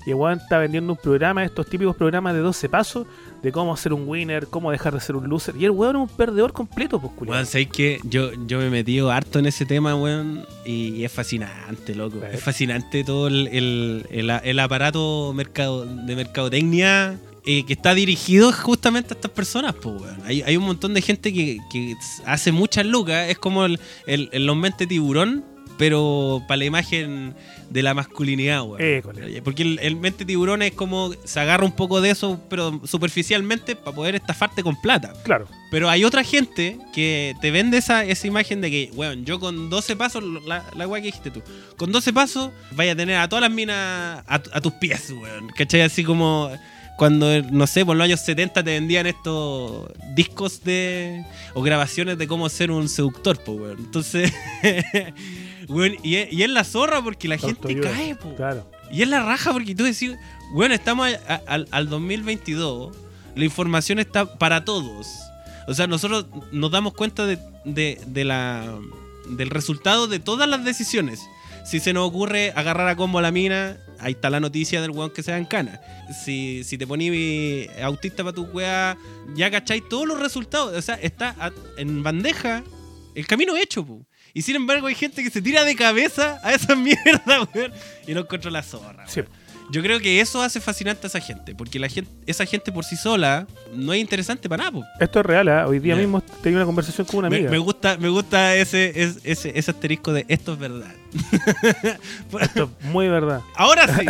B: Y el weón está vendiendo un programa, estos típicos programas de 12 pasos, de cómo ser un winner, cómo dejar de ser un loser. Y el weón es un perdedor completo, pues, culiao.
C: Weón, ¿sabes que yo, yo me he metido harto en ese tema, weón? Y es fascinante, loco. Es fascinante todo el, el- el- el aparato mercado, de mercadotecnia eh, que está dirigido justamente a estas personas, pues, weón. Hay, hay un montón de gente que, que hace muchas lucas. Es como el, el, el los mente tiburón, pero para la imagen de la masculinidad.
B: École.
C: Porque el, el mente tiburón es como se agarra un poco de eso, pero superficialmente para poder estafarte con plata.
B: Claro.
C: Pero hay otra gente que te vende esa, esa imagen de que, weón, yo con 12 pasos, la, la weá que dijiste tú, con 12 pasos vaya a tener a todas las minas a, a tus pies, weón. ¿Cachai? Así como cuando, no sé, por los años 70 te vendían estos discos de. o grabaciones de cómo ser un seductor, pues, weón. Entonces, weón, y es, y es la zorra porque la gente cae, pues.
B: Claro.
C: Y es la raja porque tú decís, bueno, estamos a- a- al, al 2022, la información está para todos. O sea, nosotros nos damos cuenta de, de- de la, del resultado de todas las decisiones. Si se nos ocurre agarrar a combo a la mina, ahí está la noticia del weón que se da en cana. Si, si te ponís autista para tu weá, ya cacháis todos los resultados. O sea, está en bandeja el camino hecho, pu. Y sin embargo hay gente que se tira de cabeza a esa mierda, weón, y no encuentra la zorra.
B: Sí.
C: Yo creo que eso hace fascinante a esa gente, porque la gente, esa gente por sí sola no es interesante para nada, pu.
B: Esto es real, ¿ah? Hoy día
C: Ya.
B: mismo tenía una conversación con una amiga.
C: me gusta, me gusta ese, ese, ese, ese asterisco de esto es verdad.
B: Esto es muy verdad.
C: Ahora sí.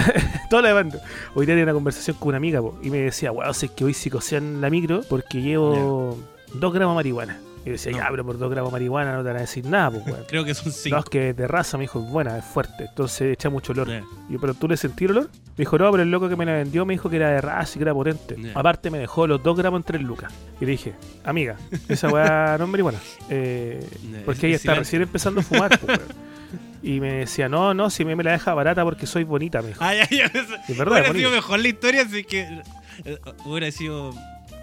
B: Toda la banda. Hoy día tenía una conversación con una amiga po, y me decía, wow, sé que hoy psicosean la micro porque llevo dos gramos de marihuana. Y yo decía,
C: No.
B: ya, pero por dos gramos de marihuana no te van a decir nada, pues, weón.
C: Creo que son
B: No,
C: cinco.
B: es que de raza me dijo, es buena, es fuerte, entonces echa mucho olor. Y yo, pero tú le sentí el olor. Me dijo, no, pero el loco que me la vendió me dijo que era de raza y que era potente. Aparte me dejó los dos gramos en tres lucas. Y le dije, amiga, esa weá no es marihuana. Eh, porque ella
C: es
B: está recién empezando a fumar, pues, weón. Y me decía, no, no, si me, me la deja barata porque soy bonita, me dijo.
C: Ah, ya, ya. eso-
B: Es verdad,
C: hubiera sido mejor la historia, así que eh, hubiera sido.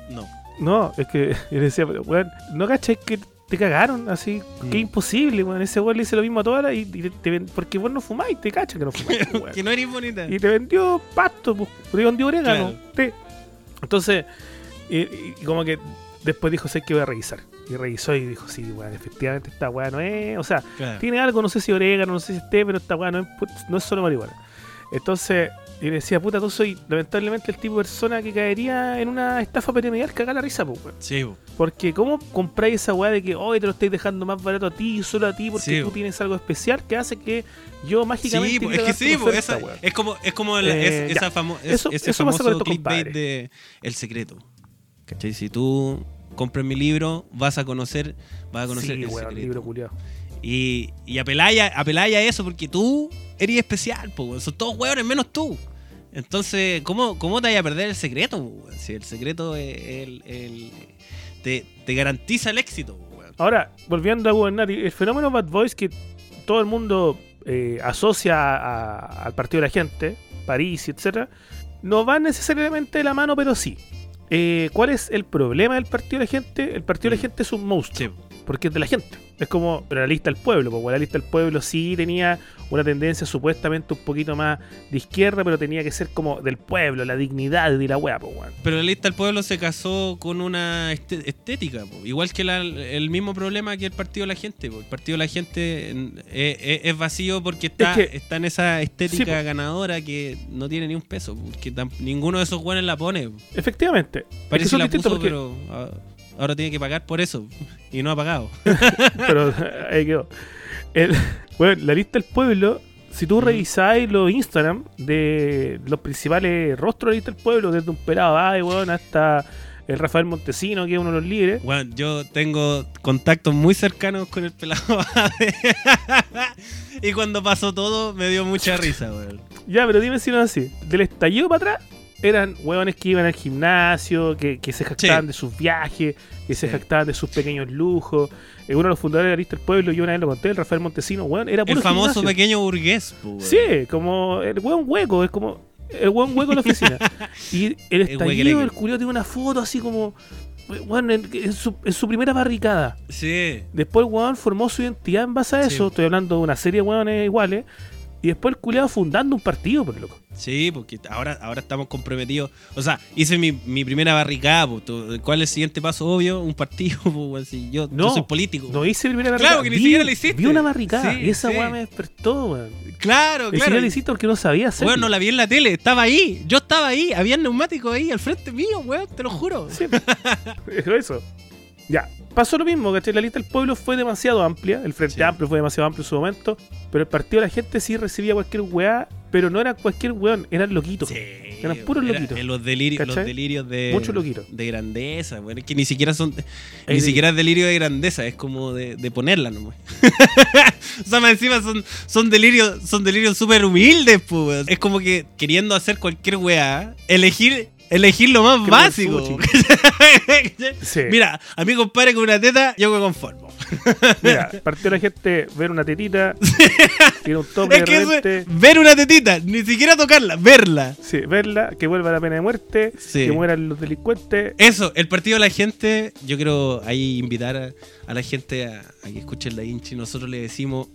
C: No.
B: No, es que yo decía, pero weón, ¿no cachai que te cagaron? Así,
C: Mm.
B: que imposible, weón. Ese weón le dice lo mismo a todas y, y te, te ven- porque vos no fumáis, te cachas que no fumáis, weón.
C: que no eres bonita.
B: Y te vendió pasto, pues, te vendió orégano.
C: Claro.
B: té. Entonces, y, y- como que después dijo, sé que voy a revisar. Y revisó y dijo, sí, weón, efectivamente esta weá no es. O sea,
C: Claro.
B: tiene algo, no sé si orégano, no sé si té, pero esta weá no es, no es solo marihuana. Entonces, y le decía, puta, tú soy lamentablemente el tipo de persona que caería en una estafa piramidal que haga la risa, pues, weón.
C: Sí, po.
B: Porque, ¿cómo compráis esa weá de que hoy te lo estáis dejando más barato a ti, solo a ti, porque
C: Sí,
B: tú tienes algo especial que hace que yo mágicamente.
C: Sí, po, es que sí,
B: oferta,
C: esa- es como, es como la-
B: Eh,
C: es- esa famo- es-
B: Eso-
C: ese famoso clickbait de El Secreto. ¿Cachai? Si tú compras mi libro, vas a conocer, vas a conocer
B: sí,
C: el secreto.
B: libro culiao.
C: Y, y apeláis a, a eso porque tú eres especial, weón. son todos hueones menos tú. Entonces, ¿cómo, cómo te vayas a perder el secreto? po? Si el secreto es el, el- te, te garantiza el éxito. po.
B: Ahora, volviendo a gobernar, el fenómeno Bad Boys que todo el mundo eh, asocia a- al partido de la gente, París, etcétera, no va necesariamente de la mano, pero sí. Eh, ¿Cuál es el problema del partido de la gente? El partido de la
C: Mm.
B: gente es un monstruo.
C: Sí,
B: porque es de la gente. Es como, pero la lista del pueblo, porque la lista del pueblo sí tenía una tendencia supuestamente un poquito más de izquierda, pero tenía que ser como del pueblo, la dignidad de la weá, pues weón.
C: Pero la lista del pueblo se casó con una este- estética, po. igual que la- el mismo problema que el partido de la gente. po. El partido de la gente mm, es, es- es vacío porque está,
B: Es que-
C: está en esa estética
B: Sí,
C: ganadora que no tiene ni un peso, porque ninguno de esos buenos la pone. po.
B: Efectivamente. Es que
C: Parece
B: son
C: que la puso,
B: porque-
C: pero ah, ahora tiene que pagar por eso y no ha pagado.
B: pero ahí quedó. El- bueno, la lista del pueblo, si tú revisáis los Instagram de los principales rostros de la lista del pueblo, desde un pelado ay, weón, hasta el Rafael Montesino, que es uno de los líderes.
C: Bueno, yo tengo contactos muy cercanos con el pelado. Y cuando pasó todo me dio mucha risa, weón.
B: Ya, pero dime si no es así. Del estallido para atrás, eran hueones que iban al gimnasio, que, que se jactaban
C: Sí.
B: de sus viajes, que se
C: Sí.
B: jactaban de sus pequeños lujos. Eh, uno de los fundadores de la lista del pueblo, yo una vez lo conté, el Rafael Montesino, weón, era puro
C: El famoso
B: gimnasio.
C: pequeño burgués, weón.
B: Sí, como el hueón hueco, es como el hueón hueco en la oficina. y el estallido, el culiao tiene una foto así como, weón, en, en su, en su primera barricada.
C: Sí.
B: Después el weón formó su identidad en base a
C: Sí.
B: eso. Estoy hablando de una serie de weones iguales. Y después el culiado fundando un partido, por loco.
C: Sí, porque ahora, ahora estamos comprometidos. O sea, hice mi, mi primera barricada. po. Tú- ¿Cuál es el siguiente paso? Obvio, un partido. po, weón, si yo, yo
B: No,
C: soy político.
B: No hice primera barricada.
C: Claro, que ni
B: Vi-
C: siquiera la hiciste.
B: Vi una barricada
C: Sí,
B: y esa
C: sí.
B: weá me despertó, weón.
C: Claro,
B: Ni
C: claro.
B: siquiera la hiciste porque no sabía hacerlo.
C: Weón, no la vi en la tele. Estaba ahí. Yo estaba ahí. Había neumáticos ahí al frente mío, weón. Te lo juro.
B: Sí, pero eso. Ya, pasó lo mismo, ¿cachai? La lista del pueblo fue demasiado amplia, el Frente
C: Sí.
B: Amplio fue demasiado amplio en su momento, pero el partido de la gente sí recibía cualquier weá, pero no eran cualquier weón, eran loquitos.
C: Sí,
B: Eran puros
C: era-
B: loquitos.
C: eh, los, delirios, los delirios de.
B: Muchos loquitos.
C: De grandeza, weón. Es que ni siquiera son.
B: Ahí
C: ni
B: sí.
C: siquiera es delirio de grandeza, es como de, de ponerla nomás. o sea, más encima son, son delirios son delirios súper humildes, pues. weón. Es como que queriendo hacer cualquier weá, elegir. Elegir lo más
B: Que
C: básico.
B: Sí.
C: Mira, a mi compadre con una teta, yo me conformo.
B: Mira, partió la gente ver una tetita, tiene un tope
C: Es
B: de
C: que eso es
B: repente.
C: ver una tetita, ni siquiera tocarla, verla.
B: Sí, verla, que vuelva la pena de muerte,
C: Sí.
B: que mueran los delincuentes.
C: Eso, el partido de la gente, yo quiero ahí invitar a, a la gente a, a que escuche el Da Vinci. Nosotros le decimos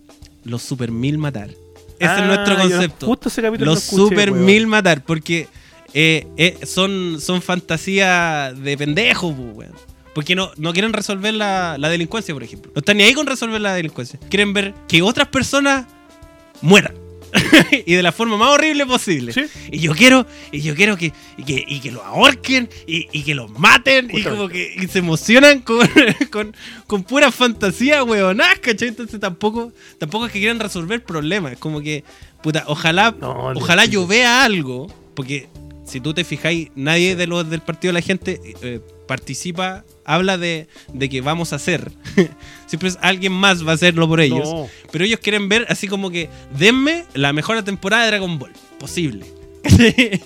C: los super mil matar. Ese
B: Ah,
C: es nuestro
B: yo no-
C: concepto.
B: Justo ese capítulo
C: Los
B: lo escuché,
C: super
B: weón.
C: mil matar, porque eh, eh, son, son fantasías de pendejos, pues, weón. Porque no, no quieren resolver la, la delincuencia, por ejemplo. No están ni ahí con resolver la delincuencia. Quieren ver que otras personas mueran. y de la forma más horrible posible.
B: Sí.
C: Y yo quiero, y yo quiero que, y que, y que lo ahorquen y, y que los maten y como que y se emocionan con, con, con pura fantasía, weonás, ¿cachai? Entonces tampoco, tampoco es que quieran resolver problemas. Es como que, puta, ojalá,
B: No,
C: ojalá yo vea algo, porque si tú te fijáis, nadie de los del partido de la gente eh, participa, habla de, de que vamos a hacer. Siempre es alguien más va a hacerlo por ellos.
B: No.
C: Pero ellos quieren ver así como que denme la mejor temporada de Dragon Ball posible.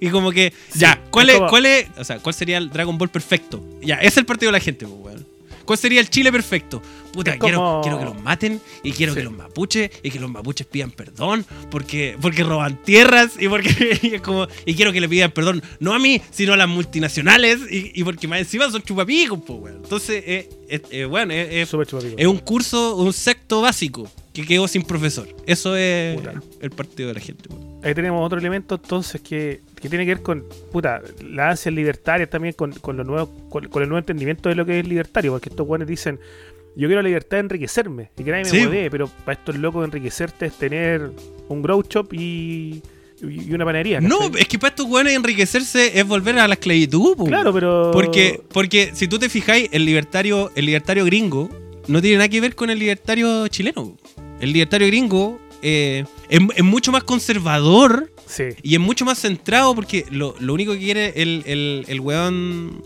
C: y como que, ya, ¿cuál
B: es
C: cuál es, o sea, cuál sería el Dragon Ball perfecto? Ya, es el partido de la gente, pues, weón. ¿Cuál sería el Chile perfecto? Puta, quiero, que los maten y quiero
B: Sí.
C: que los mapuches y que los mapuches pidan perdón porque, porque roban tierras y porque y es como y quiero que le pidan perdón no a mí sino a las multinacionales y, y porque más encima son chupapicos, pues, weón. Entonces, eh, eh, eh, bueno, es, es-
B: Súper chupapico.
C: es un curso, un secto básico que quedó sin profesor. Eso es
B: Puta.
C: el partido de la gente. weón.
B: Ahí tenemos otro elemento entonces que, que tiene que ver con puta, las ansias libertarias también, con, con, lo nuevo, con, con el nuevo entendimiento de lo que es libertario, porque estos guanes dicen, yo quiero la libertad de enriquecerme y que nadie me
C: Sí.
B: modee, pero para estos locos enriquecerte es tener un grow shop y, y una panadería.
C: No,
B: ¿cachai?
C: es que para estos weones enriquecerse es volver a la esclavitud. po,
B: claro, pero...
C: Porque, porque si tú te fijáis, el libertario, el libertario gringo no tiene nada que ver con el libertario chileno. El libertario gringo eh, es, es mucho más conservador
B: Sí,
C: Y es mucho más centrado porque lo, lo único que quiere el, el, el weón,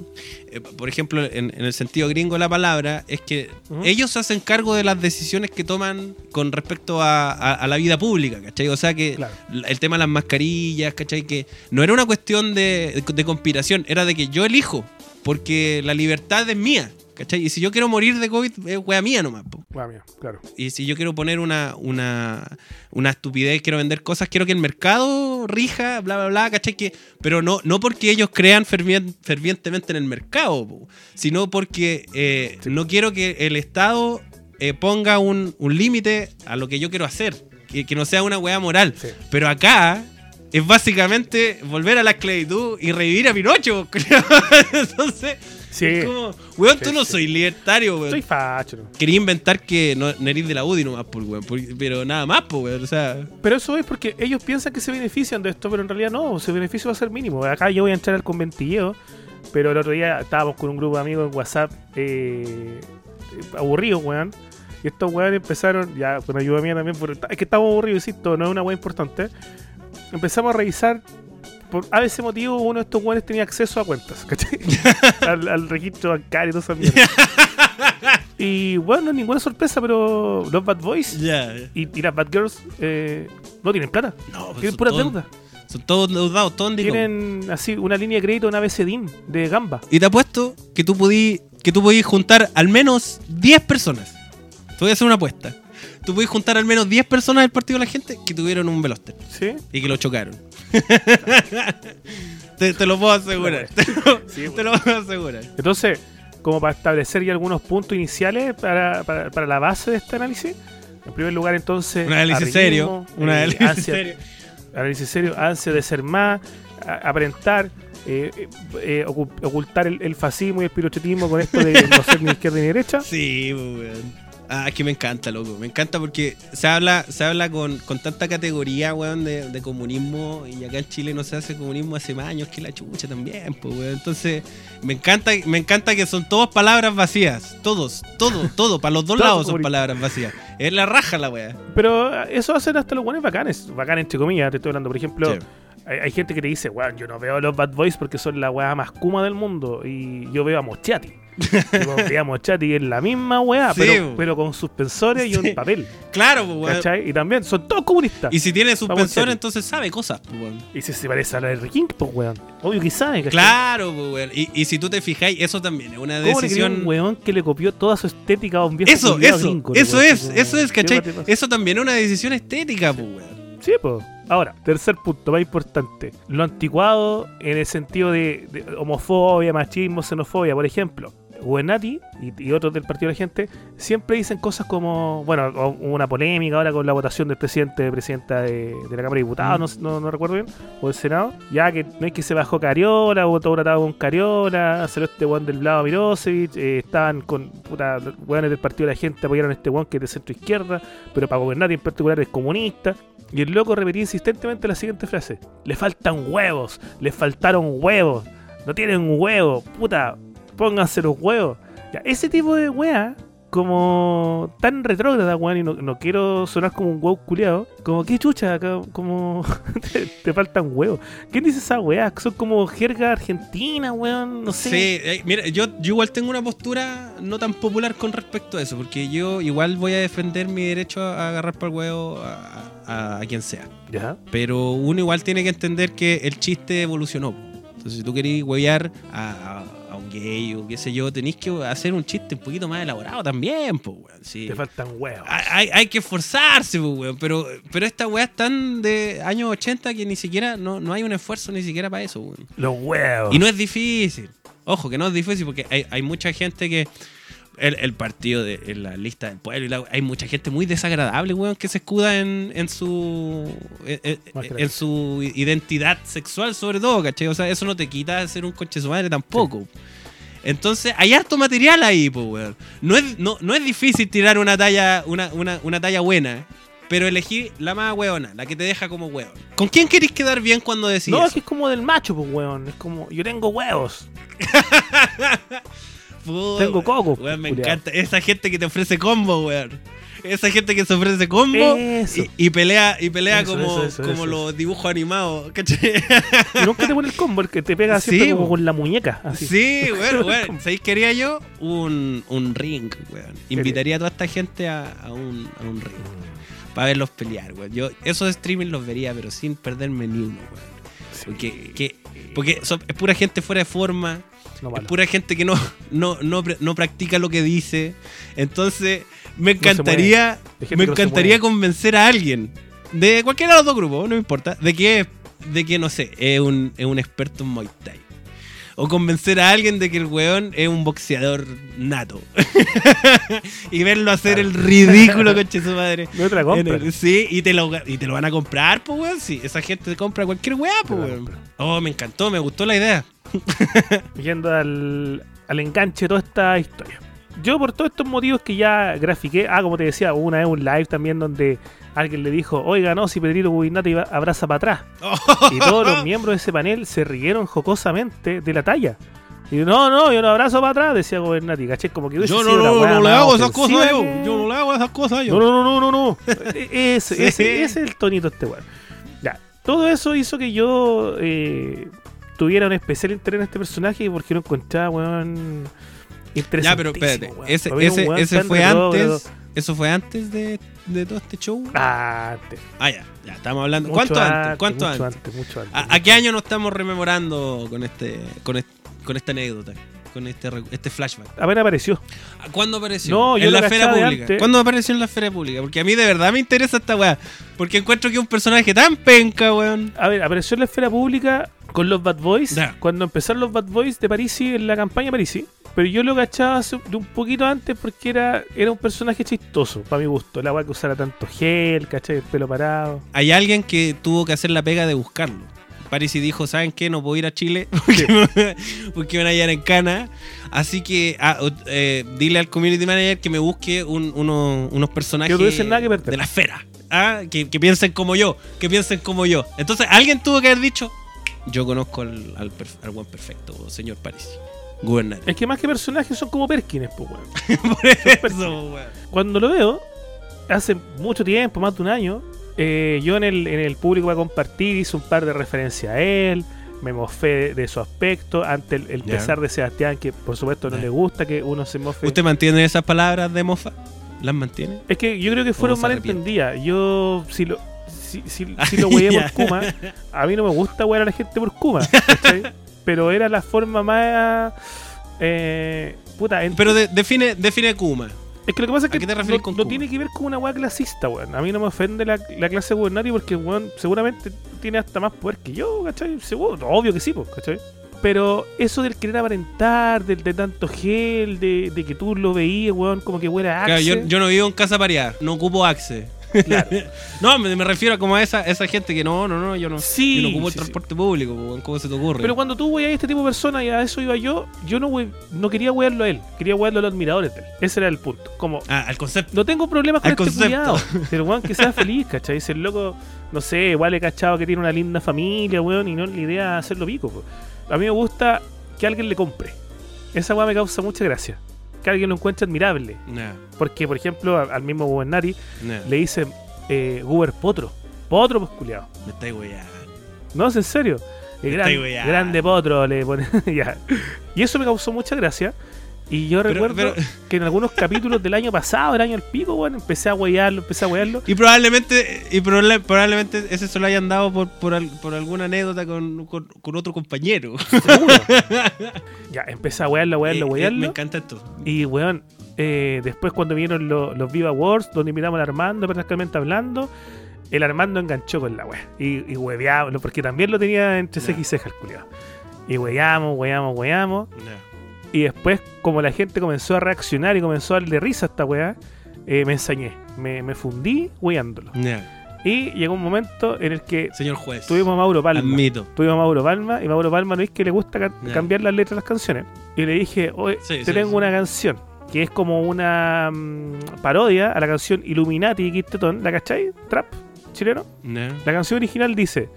C: eh, por ejemplo, en, en el sentido gringo de la palabra, es que ellos se hacen cargo de las decisiones que toman con respecto a, a- a la vida pública, ¿cachai? O sea que
B: Claro.
C: el tema de las mascarillas, ¿cachai? Que no era una cuestión de, de conspiración, era de que yo elijo, porque la libertad es mía. ¿Cachai? Y si yo quiero morir de COVID, es wea mía nomás. po.
B: Ah, mira, claro.
C: Y si yo quiero poner una, una, una estupidez, quiero vender cosas, quiero que el mercado rija, bla, bla, bla, ¿cachai? Que, pero no, no porque ellos crean fervien- fervientemente en el mercado, po, sino porque eh, no quiero que el Estado eh, ponga un, un límite a lo que yo quiero hacer, que, que no sea una weá moral.
B: Sí.
C: Pero acá es básicamente volver a la esclavitud y revivir a Pinocho. Entonces,
B: Sí.
C: es como, weón, tú no
B: sí.
C: soy libertario, weón.
B: Soy facho.
C: Quería inventar que no, no eres de la UDI nomás, por, weón, por- pero nada más, pues, weón. O sea,
B: Pero eso es porque ellos piensan que se benefician de esto, pero en realidad no, su beneficio va a ser mínimo. Acá yo voy a entrar al conventilleo, pero el otro día estábamos con un grupo de amigos en WhatsApp eh, aburridos, weón. Y estos weones empezaron, ya con ayuda mía también, porque es que estamos aburridos, insisto, no es una weá importante. Empezamos a revisar, por a ese motivo uno de estos weones tenía acceso a cuentas, ¿cachai? al, al registro bancario y toda esa mierda. y bueno, ninguna sorpresa, pero los Bad Boys y, y las Bad Girls eh, no tienen plata.
C: No, pues
B: Tienen
C: son
B: pura
C: todos-
B: deuda.
C: Son todos endeudados, todos.
B: Tienen así una línea de crédito, una BCDIN de gamba.
C: Y te apuesto que tú podí, que tú podís juntar al menos 10 personas. Te voy a hacer una apuesta. Tú podís juntar al menos 10 personas del partido de la gente que tuvieron un Veloster
B: ¿Sí?
C: y que lo chocaron. te, te lo puedo asegurar. Te lo,
B: Sí,
C: te lo puedo asegurar.
B: Entonces, como para establecer ya algunos puntos iniciales para, para- para la base de este análisis, en primer lugar entonces...
C: Un análisis serio. Un
B: eh,
C: análisis
B: ansia-
C: serio.
B: análisis serio, ansia de ser más, a- aparentar, eh, eh, eh, ocu- ocultar el, el fascismo y el pirochetismo con esto de no ser ni izquierda ni derecha.
C: Sí, weón. Ah, es que me encanta, loco. Me encanta porque se habla, se habla con, con tanta categoría, weón, de, de comunismo. Y acá en Chile no se hace comunismo hace más años que la chucha también, pues, weón. Entonces, me encanta, me encanta que son todas palabras vacías. Todos, todo, todo. Para los dos lados son palabras vacías. Es la raja la weá.
B: Pero eso hacen hasta los buenos bacanes, bacanes entre comillas, te estoy hablando, por ejemplo...
C: Sí.
B: Hay, gente que te dice, weón, yo no veo a los Bad Boys porque son la weá más kuma del mundo. Y yo veo a Mochati. Tipo, veo a Mochati es la misma weá,
C: Sí,
B: pero, pero con suspensores y un papel.
C: Claro, pues.
B: Y también son todos comunistas.
C: Y si tiene suspensor,
B: serio.
C: entonces sabe cosas, pues, weón.
B: Y si se parece a la de Riking, pues weón. Obvio que sabe, ¿cachai?
C: Claro, pues, weón. Y, y si tú te fijáis, eso también es una
B: ¿Cómo le creía
C: decisión.
B: un weón que le copió toda su estética a un viejo
C: Eso, eso,
B: gringo,
C: eso
B: weón?
C: es, eso es,
B: ¿qué
C: ¿cachai? Eso también es una decisión estética, pues, weón.
B: Sí, pues. Ahora, tercer punto, más importante. Lo anticuado en el sentido de, de homofobia, machismo, xenofobia, por ejemplo. Buenati y, otros del Partido de la Gente siempre dicen cosas como, bueno, una polémica ahora con la votación del presidente, presidenta de, la Cámara de Diputados, no, no, recuerdo bien, o del Senado, ya que no es que se bajó Cariola, votó tratado con Cariola, salió este weón del lado Mirosevic, eh, estaban con puta weones del Partido de la Gente apoyaron a este weón que es de centro izquierda, pero para Gobernati en particular es comunista. Y el loco repetía insistentemente la siguiente frase: Le faltan huevos, les faltaron huevos, no tienen huevos, puta, pónganse los huevos. Ya, ese tipo de wea, como tan retrógrada, weón, y no, no quiero sonar como un huevo culiado, como que chucha, como te, te faltan huevos. ¿Quién dice esa wea? Son como jerga argentina, weón, no sé.
C: Sí, eh, mira, yo, yo igual tengo una postura no tan popular con respecto a eso, porque yo igual voy a defender mi derecho a agarrar para el huevo a, a- a quien sea.
B: Ya,
C: Pero uno igual tiene que entender que el chiste evolucionó. Entonces, si tú querés huevear a, gay o qué sé yo, tenéis que hacer un chiste un poquito más elaborado también, pues, weón. Sí.
B: te faltan huevos.
C: Hay, hay- que esforzarse, pues, weón. Pero, pero esta weá es tan de años 80 que ni siquiera, no, no hay un esfuerzo ni siquiera para eso, weón.
B: Los huevos.
C: Y no es difícil. Ojo, que no es difícil porque hay, hay mucha gente que. El, el partido de en la lista del pueblo y la- hay mucha gente muy desagradable, weón, que se escuda en, en su en, en-
B: Más
C: en su identidad sexual sobre todo, ¿cachai? O sea, eso no te quita ser un coche su madre tampoco. Entonces, hay harto material ahí, pues, weón. No es, no, no es difícil tirar una talla, una, una, una talla buena, pero elegir la más weona, la que te deja como weón. ¿Con quién querés quedar bien cuando decís
B: no,
C: eso?
B: es que es como del macho, pues, weón. Es como, yo tengo huevos. Tengo coco,
C: Weón, me
B: culiao.
C: encanta. Esa gente que te ofrece combo, weón. Esa gente que se ofrece combo y, y pelea, y pelea
B: Eso,
C: como,
B: eso, eso,
C: como los dibujos animados, ¿cachai?
B: Y nunca te pone el combo, el que te pega
C: Sí,
B: siempre como con la muñeca. Así.
C: Sí, weón, weón. ¿Sabéis qué haría yo? Un, un ring, weón. Invitaría a toda esta gente a, a un, a un ring. Para verlos pelear, weón. Yo esos streaming los vería, pero sin perderme ni uno, weón.
B: Sí.
C: Porque, que- porque es pura gente fuera de forma.
B: no
C: es pura gente que no, no, no, no practica lo que dice. Entonces, me encantaría, me
B: no
C: encantaría convencer a alguien, de cualquiera de los dos grupos, no me importa, de que, de que no sé, es un, es un experto en Muay Thai. O convencer a alguien de que el weón es un boxeador nato. y verlo hacer el ridículo, conche su madre.
B: No te la compran.
C: Sí, y te, lo, y te lo van a comprar, pues, weón. Sí, esa gente te compra cualquier weá, pues, weón. Oh, me encantó, me gustó la idea.
B: Yendo al, al enganche de toda esta historia. Yo por todos estos motivos que ya grafiqué, ah, como te decía, una vez un live también donde alguien le dijo, oiga, no, si Pedrito Gubernati va- abraza para atrás. Y todos los miembros de ese panel se rieron jocosamente de la talla. Y no, no, yo no abrazo para atrás, decía Gobernati, ¿caché? Como que
C: Yo no, no, no le hago esas cosas yo. Yo no le hago esas cosas yo.
B: No, no, no, no, no, no. Ese, ese, ese es el tonito de este weón. Ya, todo eso hizo que yo eh, tuviera un especial interés en este personaje porque lo encontraba, weón.
C: Ya, pero espérate. Ese,
B: un
C: ese,
B: weón
C: ese
B: tan
C: fue antes. ¿Eso fue antes de, de todo este show?
B: Antes.
C: Ah, ya, ya, estamos hablando.
B: Mucho
C: ¿Cuánto antes? ¿Cuánto
B: mucho
C: antes?
B: antes? Mucho antes.
C: ¿A, a qué año nos estamos rememorando con este, con este- con esta anécdota? Con este, este flashback.
B: Apenas apareció.
C: ¿Cuándo apareció?
B: No, yo
C: en la esfera pública.
B: antes.
C: ¿Cuándo apareció en la esfera pública? Porque a mí de verdad me interesa esta weá. Porque encuentro que es un personaje tan penca, weón.
B: A ver, apareció en la esfera pública con los Bad Boys.
C: Ya.
B: Cuando empezaron los Bad Boys de Parisi en la campaña Parisi. Pero yo lo cachaba hace- de un poquito antes porque era, era un personaje chistoso, para mi gusto. La weá que usara tanto gel, ¿cachai? El pelo parado.
C: Hay alguien que tuvo que hacer la pega de buscarlo. Parisi dijo, ¿saben qué? No puedo ir a Chile porque, me van a hallar en Cana. Así que ah, eh, dile al community manager que me busque un- uno- unos personajes
B: Que
C: de la esfera. Ah, que, que piensen como yo, que piensen como yo. Entonces alguien tuvo que haber dicho, yo conozco al, al, al buen perfecto, señor Parisi.
B: Es que más que personajes son como Perkins, pues, weón.
C: Por eso, weón.
B: Cuando lo veo, hace mucho tiempo, más de un año, eh, yo en el, en el público para compartir hice un par de referencias a él, me mofé de, de su aspecto, ante el, pesar de Sebastián, que por supuesto no le gusta que uno se mofe.
C: ¿Usted mantiene esas palabras de mofa? ¿Las mantiene?
B: Es que yo creo que fueron
C: se
B: mal
C: arrepiente?
B: entendidas. Yo, si lo, si, si, si lo hueé por Kuma, a mí no me gusta huear a la gente por Kuma. Pero era la forma más. Eh, puta, en-
C: Pero de- define, define Kuma.
B: es que lo que pasa es
C: ¿a
B: que no, no tiene que ver con una hueá clasista, weón. A mí no me ofende la, la clase gubernataria porque, weón, seguramente tiene hasta más poder que yo, ¿cachai? Seguro, obvio que sí, pues, ¿cachai? Pero eso del querer aparentar, del de tanto gel, de, de que tú lo veías, weón, como que huele a
C: Claro,
B: Axe.
C: yo, yo no vivo en casa pareada, no ocupo Axe.
B: Claro.
C: No, me, me refiero a como a esa, esa gente que no, no, no, yo no,
B: Sí,
C: yo no ocupo el
B: sí, sí.
C: transporte público, ¿cómo se te ocurre?
B: Pero cuando tú weas a este tipo de personas y a eso iba yo, yo no, we- no quería wearlo a él, quería wearlo a los admiradores de él. Ese era el punto. Como,
C: Ah, al concepto.
B: no tengo problemas con
C: Al
B: este
C: concepto.
B: culiado. Pero weón, que sea feliz, ¿cachai? Si el loco, no sé, he cachado que tiene una linda familia, weón, y no la idea hacerlo pico. A mí me gusta que alguien le compre. Esa weá me causa mucha gracia. Que alguien lo encuentre admirable.
C: Nah,
B: Porque, por ejemplo, al mismo Gubernari
C: nah,
B: le dicen eh, Guber Potro. Potro, pues culiado.
C: me estáis weyando.
B: No, es en serio. El
C: Me
B: gran- grande potro le pone. ya. Y eso me causó mucha gracia. Y yo
C: Pero-
B: recuerdo
C: pero-
B: que en algunos capítulos del año pasado, el año al pico, bueno, empecé a huearlo, empecé a huearlo.
C: Y probablemente, y proba- probablemente ese se lo hayan dado por, por, al- por alguna anécdota con, con, con otro compañero.
B: Seguro. ya, empecé a huearlo, huearlo,
C: Eh, eh,
B: huearlo.
C: me encanta esto.
B: Y, weón, eh, después cuando vinieron lo- los Viva Wars, donde invitamos al Armando prácticamente hablando, el Armando enganchó con la wea. Y, y hueveamos, porque también lo tenía entre ceja y ceja el culiado. Y hueamos, hueamos, hueamos.
C: Nah.
B: Y después, como la gente comenzó a reaccionar y comenzó a darle risa a esta weá, eh, me ensañé. Me, me fundí weándolo. Y llegó un momento en el que
C: Señor juez.
B: tuvimos a Mauro Palma.
C: Admito.
B: Tuvimos a Mauro Palma y Mauro Palma no es que le gusta ca- cambiar las letras de las canciones. Y le dije, oye,
C: Sí,
B: te
C: sí,
B: tengo
C: sí.
B: una canción que es como una mm, parodia a la canción Illuminati y Quistetón. ¿La cachai? Trap chileno. La canción original dice: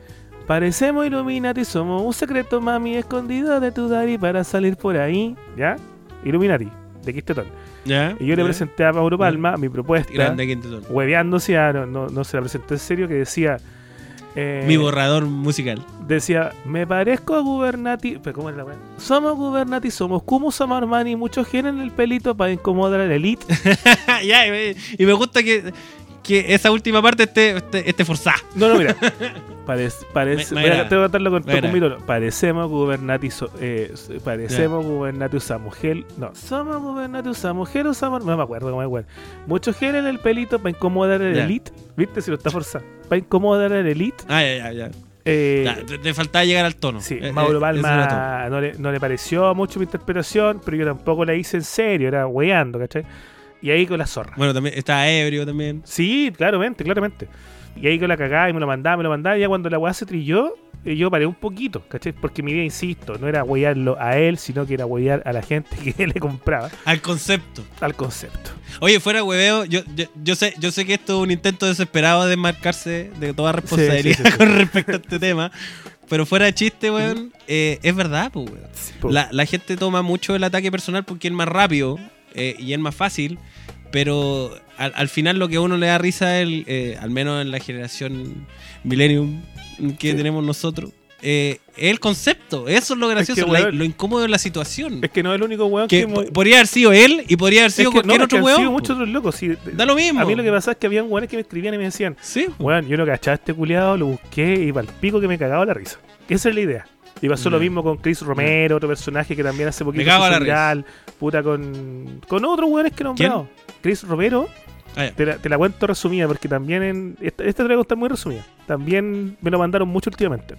B: Parecemos Illuminati, somos un secreto, mami, escondido de tu daddy para salir por ahí. ¿Ya? Illuminati, de Quistetón.
C: ¿Ya?
B: Y yo le
C: ¿Ya?
B: presenté a Mauro Palma mi propuesta,
C: Grande Quintetón.
B: hueveándose, ah, no, no, no se la presenté en serio, que decía. eh,
C: Mi borrador musical.
B: decía, me parezco a Gubernati. Pero ¿cómo es la weá? Somos Gubernati, somos Kumu, somos Armani, muchos quieren el pelito para incomodar a la elite.
C: ya, y me, y me gusta que, que esa última parte esté, esté, esté forzada.
B: No, no, mira. Parece, parece,
C: Me- me
B: voy a-
C: agrada.
B: tengo que contarlo con, con mi tono. Parecemos Gubernatis, eh, parecemos Gubernatis a mujer. No, somos Gubernatis a mujer o somos. No me acuerdo cómo es, weón. Mucho gel en el pelito para incomodar al elite. ¿Viste? Si lo está forzando. Para incomodar al elite.
C: Ah, ya, ya, ya.
B: Eh,
C: te, te faltaba llegar al tono.
B: Sí,
C: Eh,
B: Mauro
C: eh, todo.
B: Palma no le, no le pareció mucho mi interpretación, pero yo tampoco la hice en serio, era weando, ¿cachai? Y ahí con la zorra.
C: Bueno, también estaba ebrio también.
B: Sí, claramente, claramente. Y ahí con la cagada y me lo mandaba, me lo mandaba. Y ya cuando la weá se trilló, eh, yo paré un poquito, ¿cachai? Porque mi idea, insisto, no era wearlo a él, sino que era wear a la gente que le compraba
C: Al concepto.
B: al concepto.
C: Oye, fuera hueveo, yo, yo, yo sé, yo sé que esto es un intento desesperado de marcarse de toda responsabilidad
B: sí, sí, sí.
C: con respecto a este tema. Pero fuera de chiste, weón, eh, es verdad, pues, weón. La, la gente toma mucho el ataque personal porque es más rápido eh, y es más fácil, pero al, al final lo que a uno le da risa, el, eh, al menos en la generación Millennium que
B: Sí.
C: tenemos nosotros, eh, es el concepto. Eso es lo gracioso, la- lo incómodo de la situación.
B: Es que no es el único weón
C: que podría haber sido él y podría haber
B: es
C: sido
B: que no,
C: cualquier
B: que
C: otro weón.
B: sido
C: po.
B: muchos otros locos. sí.
C: Da lo mismo.
B: A mí lo que pasa es que habían weones que me escribían y me decían,
C: Sí.
B: Weón, yo no cachaba este culiado, lo busqué y para el pico que me cagaba la risa. Esa es la idea. Y pasó lo mismo con Chris Romero, otro personaje que también hace poquito
C: Me cago la
B: viral, puta con con otros weones que he nombrado. Chris Romero,
C: Ah,
B: te la, te la cuento resumida porque también en esta, a contar muy resumida. También me lo mandaron mucho últimamente.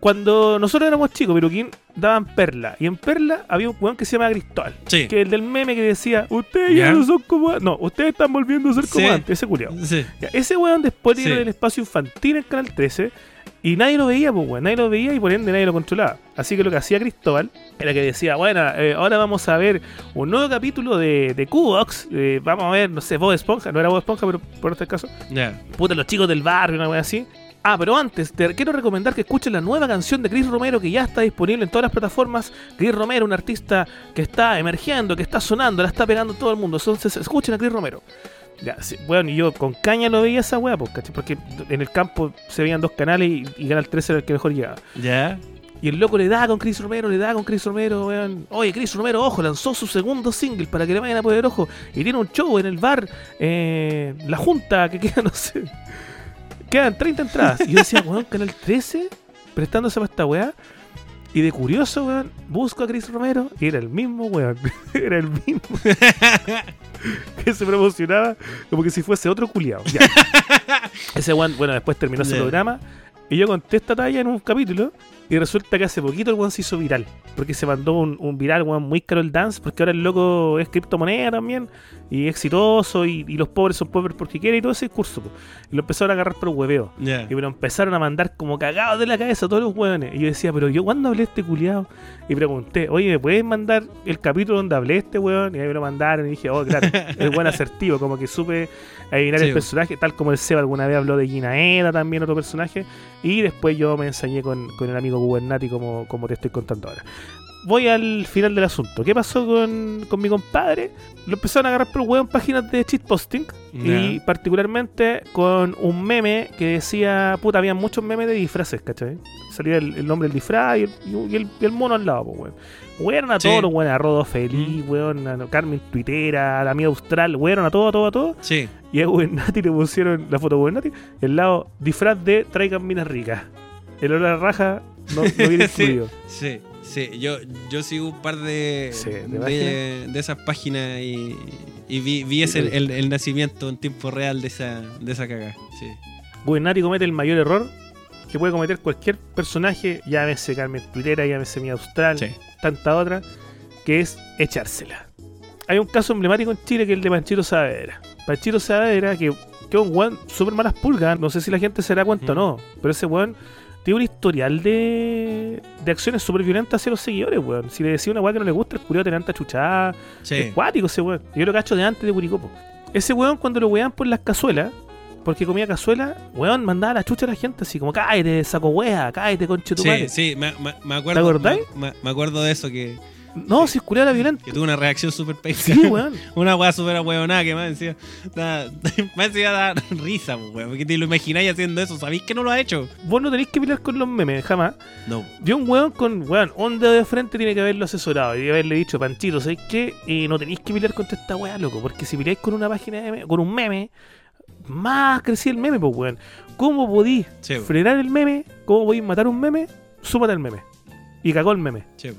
B: Cuando nosotros éramos chicos, Peruquín daban Perla. Y en Perla había un weón que se llama Cristóbal.
C: Sí.
B: Que el del meme que decía, ustedes ya,
C: Ya.
B: no son como. No, ustedes están volviendo a ser como
C: Sí.
B: antes. Ese culiado.
C: Sí.
B: Ya, ese weón después
C: Sí.
B: era del espacio infantil en Canal 13 y nadie lo veía, pues weón, nadie lo veía y por ende nadie lo controlaba. Así que lo que hacía Cristóbal era que decía, bueno, eh, ahora vamos a ver un nuevo capítulo de, de Q-Box, eh, vamos a ver, no sé, Bob Esponja, no era Bob Esponja, pero por este caso,
C: Ya.
B: puta, los chicos del barrio, una wea así. Ah, pero antes, te quiero recomendar que escuchen la nueva canción de Chris Romero que ya está disponible en todas las plataformas. Chris Romero, un artista que está emergiendo, que está sonando, la está pegando todo el mundo. Entonces, escuchen a Chris Romero. Ya, sí, bueno, y yo con caña lo veía esa wea, pues, porque en el campo se veían dos canales y, y Canal 13 era el que mejor llegaba.
C: Ya.
B: Y el loco le da con Chris Romero, le da con Chris Romero, weón. Oye, Chris Romero, ojo, lanzó su segundo single para que le vayan a poder ojo. Y tiene un show en el bar, eh, La Junta, que queda, no sé. Quedan 30 entradas. Y yo decía, weón, Canal 13, prestándose para esta weá. Y de curioso, weón, busco a Chris Romero y era el mismo, weón. era el mismo. que se promocionaba como que si fuese otro culiado. Ese weón, bueno, después terminó ese
C: Ya.
B: programa. Y yo conté esta talla en un capítulo. Y resulta que hace poquito el weón se hizo viral. Porque se mandó un, un viral, weón, muy caro el dance. Porque ahora el loco es criptomoneda también. Y exitoso. Y, y los pobres son pobres porque quieren. Y todo ese discurso. po. Y lo empezaron a agarrar por hueveo. Y me lo empezaron a mandar como cagados de la cabeza todos los hueones. Y yo decía, pero yo cuándo hablé este culiado? Y pregunté, oye, ¿me puedes mandar el capítulo donde hablé este weón? Y ahí me lo mandaron y dije, oh, claro, es buen asertivo, como que supe adivinar
C: Sí,
B: el personaje, tal como el Seba alguna vez habló de Ginaeda también, otro personaje. Y después yo me enseñé con, con el amigo Gubernati como, como te estoy contando ahora. Voy al final del asunto. ¿Qué pasó con, con mi compadre? Lo empezaron a agarrar por hueón páginas de shitposting. Y
C: Ya.
B: particularmente con un meme que decía, puta, había muchos memes de disfraces, ¿cachai? Salía el, el nombre del disfraz y el, y el- y el mono al lado, pues, weón. Weón a
C: Sí.
B: todos los weón, a Rodo Feliz, weón, a Carmen Tuitera, a la mía Austral, weón a todo, a todo, a todo.
C: Sí.
B: Y a Gubernati le pusieron la foto de Gubernati, el lado disfraz de traigan minas ricas. El olor a raja no, no viene
C: Sí.
B: incluido.
C: Sí, sí, yo, yo sigo un par de,
B: Sí, ¿de
C: de, esas páginas y, y vi, vi ese, el, el nacimiento en tiempo real de esa, de esa cagada. Sí.
B: Gubernati comete el mayor error que puede cometer cualquier personaje, llámese Carmen Tuitera, llámese Mía Austral,
C: Sí.
B: tanta otra, que es echársela. Hay un caso emblemático en Chile que es el de Panchito Saavedra. Panchito Saavedra, que, que es un weón súper malas pulgas, no sé si la gente se da cuenta o no, pero ese weón tiene un historial de, de acciones súper violentas hacia los seguidores, weón. Si le decía una weá que no le gusta, el culiao te levanta chuchada.
C: Sí.
B: Es cuático ese weón. Yo lo cacho de antes de Curicopo. Ese weón, cuando lo wean por las cazuelas, porque comía cazuela, weón, mandaba la chucha a la gente así como, cállate, saco wea, cállate, conche tu
C: Sí,
B: madre.
C: sí, me, me- me acuerdo.
B: ¿Te acordáis?
C: Me, me acuerdo de eso, que,
B: No, si culiao era violento.
C: que tuvo una reacción súper pesca.
B: Sí, weón.
C: Una weá súper ahueonada que más decía. Da, más decía da risa, pues, weón. Porque te lo imagináis haciendo eso. ¿Sabéis que no lo ha hecho?
B: Vos no tenéis que pelear con los memes, jamás.
C: No.
B: Vio un weón con, weón, un dedo de frente tiene que haberlo asesorado y haberle dicho, Panchito, ¿sabéis qué? Eh, no tenéis que pelear contra esta weá, loco, porque si peleáis con una página de meme, con un meme, más crecía el meme, pues, weón. ¿Cómo podí
C: Sí,
B: frenar el meme? ¿Cómo podí matar un meme? Súmate al meme. Y cagó el meme.
C: Sí.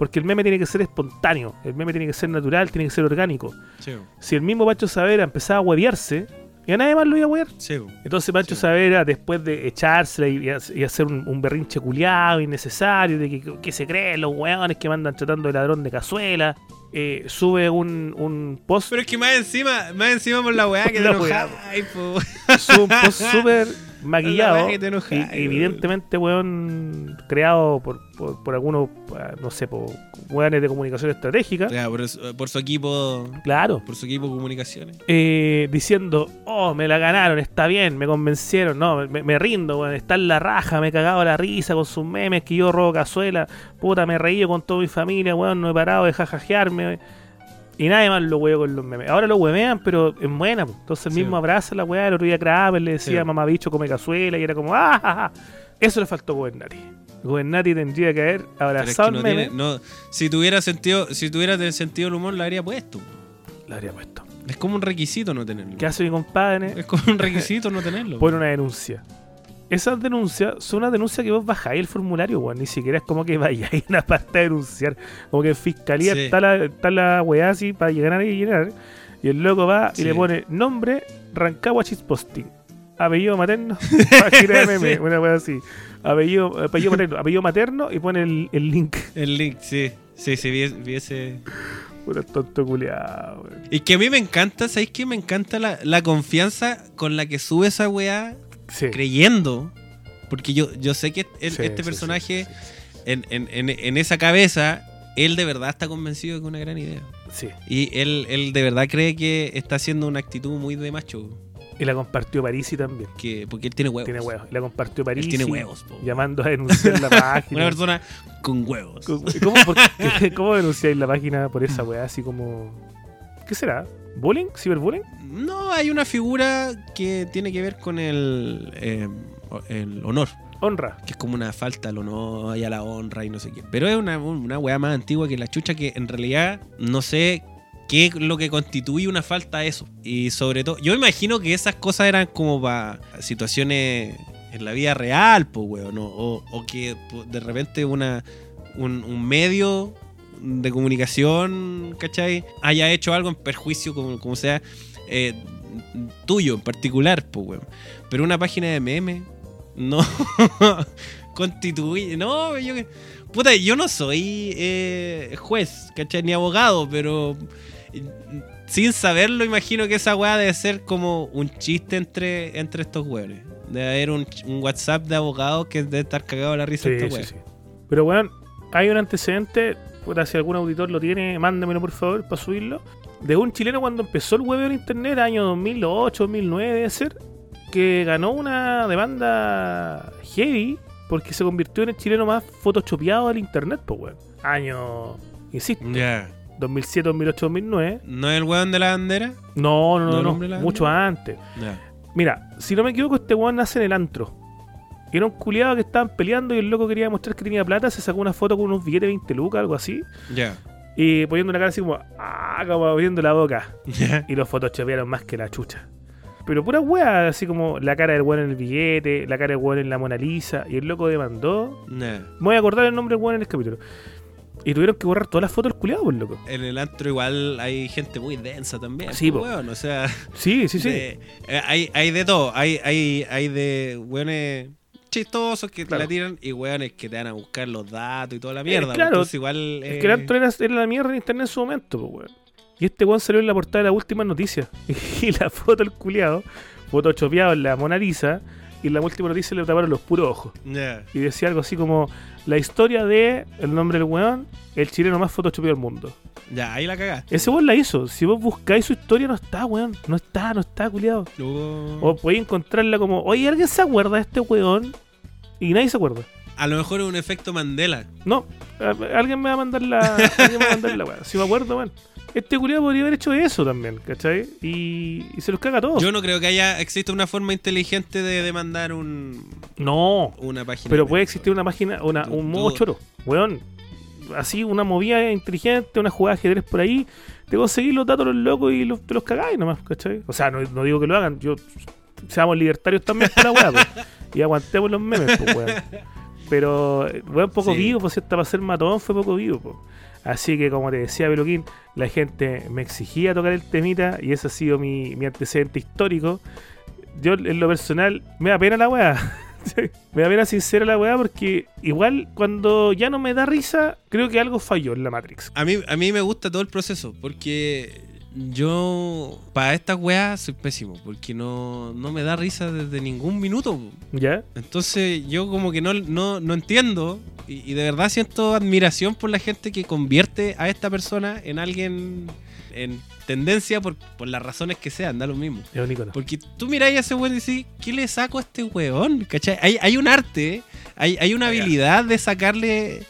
B: Porque el meme tiene que ser espontáneo, el meme tiene que ser natural, tiene que ser orgánico.
C: Sí.
B: Si el mismo Pancho Savera empezaba a huevearse, ya nadie más lo iba a huear.
C: Sí.
B: Entonces Pancho
C: Sí.
B: Savera, después de echársela y, y hacer un, un berrinche culiado innecesario, de que, que se creen los weones que mandan tratando de ladrón de cazuela, eh, sube un, un post,
C: Pero es que más encima, más encima por la weá que te po.
B: sube un post súper maquillado. Y- evidentemente, weón, creado por, por, por algunos, ah, no sé, por weones de comunicación estratégica.
C: Ya, por, su- por su equipo,
B: Claro.
C: por su equipo de comunicaciones.
B: eh, diciendo, oh, me la ganaron, está bien, me convencieron, no, me, me rindo, weón, está en la raja, me he cagado la risa con sus memes, que yo robo cazuela, puta, me he reído con toda mi familia, weón, no he parado de jajajearme. Y nadie más lo huevo con los memes. Ahora lo huevean, pero en buena. po. Entonces el
C: Sí.
B: mismo abraza la weá, el otro día Kramer le decía
C: Sí.
B: mamá bicho come cazuela y era como, ah, ja, ja". Eso le faltó a Gobernati. Gobernati tendría que haber
C: Pero es que
B: abrazado el meme.
C: tiene, no, si tuviera sentido, si tuviera el sentido del humor, lo habría puesto.
B: Lo habría puesto.
C: Es como un requisito no tenerlo.
B: ¿Qué hace mi compadre?
C: Es como un requisito no tenerlo.
B: pone una denuncia. Esas denuncias son una denuncia que vos bajáis el formulario, weón. Ni siquiera es como que vayáis a una parte a denunciar. Como que en fiscalía
C: Sí.
B: está, la, está la weá así para llegar a llenar. Y el loco va
C: Sí.
B: y le pone nombre Rancagua Posting. Apellido materno. Página de meme,
C: Sí.
B: una weá así. Apellido, apellido materno. Apellido materno y pone el, el link.
C: El link, sí. Sí, sí, vi, vi ese.
B: Puta tonto culiado, weón.
C: Y que a mí me encanta, ¿sabéis qué? Me encanta la, la confianza con la que sube esa weá
B: Sí.
C: creyendo. Porque yo, yo sé que el-
B: Sí,
C: este personaje, En, en- en- esa cabeza, él de verdad está convencido de que es una gran idea. Y él, él de verdad cree que está haciendo una actitud muy de macho.
B: Y la compartió Parisi también.
C: Que, porque él tiene huevos.
B: Tiene huevos. Y la compartió Parisi.
C: Él tiene huevos. po.
B: Llamando a denunciar la página.
C: Una persona con huevos.
B: ¿Cómo, por qué- cómo denunciáis la página por esa weá? Así como. ¿Qué será? ¿Bullying? ¿Ciberbullying?
C: No, hay una figura que tiene que ver con el, eh, el honor.
B: Honra.
C: Que es como una falta al honor y a la honra y no sé qué. Pero es una, una weá más antigua que la chucha que en realidad no sé qué es lo que constituye una falta a eso. Y sobre todo, yo imagino que esas cosas eran como para situaciones en la vida real, pues weón. ¿no? O, o que de repente una, un, un medio de comunicación, ¿cachai? Haya hecho algo en perjuicio, como, como sea, eh, tuyo en particular, pues weón. Pero una página de memes no constituye. No, yo. Puta, yo no soy eh, juez, ¿cachai? Ni abogado, pero. eh, Sin saberlo, imagino que esa weá debe ser como un chiste entre, entre estos weones. Debe haber un, un WhatsApp de abogados que debe estar cagado a la risa
B: Sí,
C: esta
B: sí, sí. Pero bueno, hay un antecedente. Puta, si algún auditor lo tiene, mándamelo por favor para subirlo. De un chileno cuando empezó el web en internet, año 2008, 2009 debe ser, que ganó una demanda heavy porque se convirtió en el chileno más photoshopeado del internet, pues weón. Año, insisto,
C: Ya.
B: 2007, 2008, 2009.
C: ¿No es el weón de la bandera?
B: No, no,
C: ¿No
B: no, no, mucho antes. Mira, si no me equivoco, este weón nace en el antro. Era un culiado que estaban peleando y el loco quería demostrar que tenía plata, se sacó una foto con unos billetes de 20 lucas, algo así,
C: Ya.
B: y poniendo una cara así como, ah, como abriendo la boca.
C: Ya.
B: Y los photoshopearon más que la chucha. Pero pura wea, así como la cara del weón en el billete, la cara del weón en la Mona Lisa, y el loco demandó.
C: Ya.
B: Me voy a acordar el nombre del weón en el capítulo. Y tuvieron que borrar todas las fotos del culiado, por loco.
C: En el antro igual hay gente muy densa también.
B: Sí,
C: pues, weón, o sea,
B: Sí, sí, sí.
C: de- eh, hay, hay de todo. Hay, hay, hay de weones chistosos que te
B: Claro.
C: la tiran y weones que te van a buscar los datos y toda la mierda.
B: Eh, claro.
C: Entonces igual...
B: Es
C: eh,
B: que el antro era, era la mierda en internet en su momento, pues, weón. Y este weón salió en la portada de la última noticia. Y la foto del culiado, photoshopeado en la Mona Lisa, y en la última noticia le taparon los puros ojos.
C: Ya.
B: Y decía algo así como: La historia de el nombre del weón, el chileno más photoshopeado del mundo.
C: Ya, ahí la cagaste.
B: Ese weón la hizo. Si vos buscáis su historia, no está, weón. No está, no está, culiado.
C: Luego-
B: O podéis encontrarla como: Oye, ¿alguien se acuerda de este weón? Y nadie se acuerda.
C: A lo mejor es un efecto Mandela.
B: No, alguien me va a mandar la. alguien me va a mandar la. Si me acuerdo, weón. Este culiado podría haber hecho eso también, ¿cachai? Y, y se los caga a todos.
C: Yo no creo que haya existe una forma inteligente de demandar un,
B: No,
C: una página.
B: pero
C: de-
B: puede existir una página, una, un modo choro. Weón, así una movida inteligente, una jugada de ajedrez por ahí, te conseguís los datos los locos y los, te los cagáis nomás, ¿cachai? O sea, no, no digo que lo hagan, yo seamos libertarios también con la weá, pues, y aguantemos los memes, pues, weón. Pero, weón, poco
C: Sí.
B: vivo, pues si hasta para ser matón fue poco vivo, pues. Así que, como te decía Peluquín, la gente me exigía tocar el temita y ese ha sido mi, mi antecedente histórico. Yo, en lo personal, me da pena la weá. me da pena sincera la weá porque igual cuando ya no me da risa, creo que algo falló en la Matrix.
C: A mí, a mí me gusta todo el proceso, porque yo para estas weas soy pésimo, porque no, no me da risa desde ningún minuto.
B: ¿Ya?
C: Entonces yo como que no, no, no entiendo y, y de verdad siento admiración por la gente que convierte a esta persona en alguien en tendencia por, por las razones que sean, da lo mismo. Porque tú miráis a ese weón y decís, ¿qué le saco a este weón? ¿Cachai? Hay, hay un arte, hay, hay una habilidad de sacarle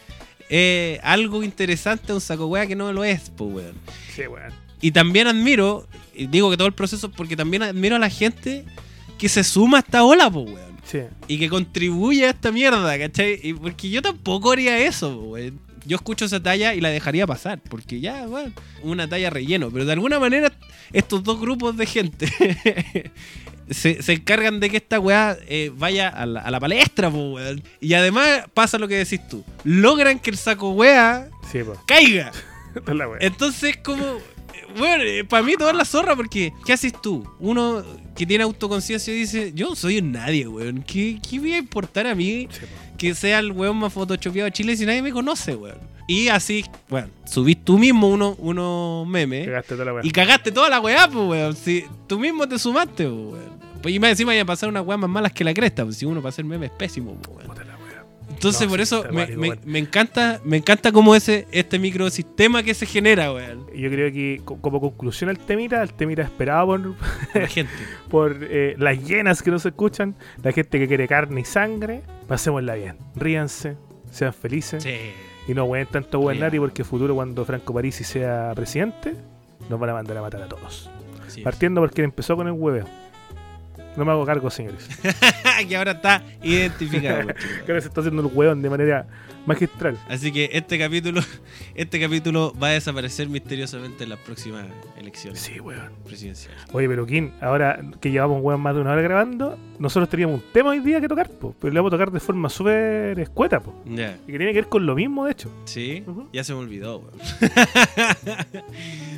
C: eh, algo interesante a un saco wea que no lo es, pues weón.
B: Sí, weón.
C: Y también admiro, y digo que todo el proceso, porque también admiro a la gente que se suma a esta ola, pues weón.
B: Sí.
C: Y que contribuye a esta mierda, ¿cachai? Y porque yo tampoco haría eso, po, weón. Yo escucho esa talla y la dejaría pasar, porque ya, bueno, una talla relleno. Pero de alguna manera, estos dos grupos de gente se, se encargan de que esta weá eh, vaya a la, a la palestra, po, weón. Y además pasa lo que decís tú. Logran que el saco weá
B: Sí,
C: caiga. Entonces, como. Bueno, para mí todo es la zorra porque. ¿Qué haces tú? Uno que tiene autoconciencia dice: Yo soy un nadie, weón. ¿Qué, ¿Qué va a importar a mí
B: Sí,
C: que sea el weón más photoshopeado de Chile si nadie me conoce, weón? Y así, bueno, subís tú mismo unos uno memes
B: Cagaste toda la weá.
C: y cagaste toda la weá, pues, weón. Si tú mismo te sumaste, pues, weón. Pues y más encima iban a pasar unas weas más malas que la cresta, pues si uno para hacer memes es pésimo, pues, weón. Entonces,
B: No,
C: por
B: sí,
C: eso me, encanta me encanta como ese este microsistema que se genera, weón.
B: Yo creo que co- como conclusión al temita, el temita esperado por,
C: La gente.
B: por eh, las llenas que nos escuchan, la gente que quiere carne y sangre, pasémosla bien. Ríanse, sean felices
C: Sí.
B: y no hueen tanto a
C: Bien.
B: Nari porque futuro cuando Franco Parisi sea presidente, nos van a mandar a matar a todos.
C: sí.
B: Partiendo porque él empezó con el hueveo. No me hago cargo, señores.
C: que ahora está identificado.
B: Que ahora se está haciendo el hueón de manera magistral.
C: Así que este capítulo, este capítulo va a desaparecer misteriosamente en las próximas elecciones
B: Sí, weón.
C: presidenciales.
B: Oye, pero Kim, ahora que llevamos hueón más de una hora grabando, nosotros teníamos un tema hoy día que tocar, po, pero le vamos a tocar de forma súper escueta, po,
C: Ya.
B: y que tiene que ver con lo mismo, de hecho.
C: Sí, ya se me olvidó, weón.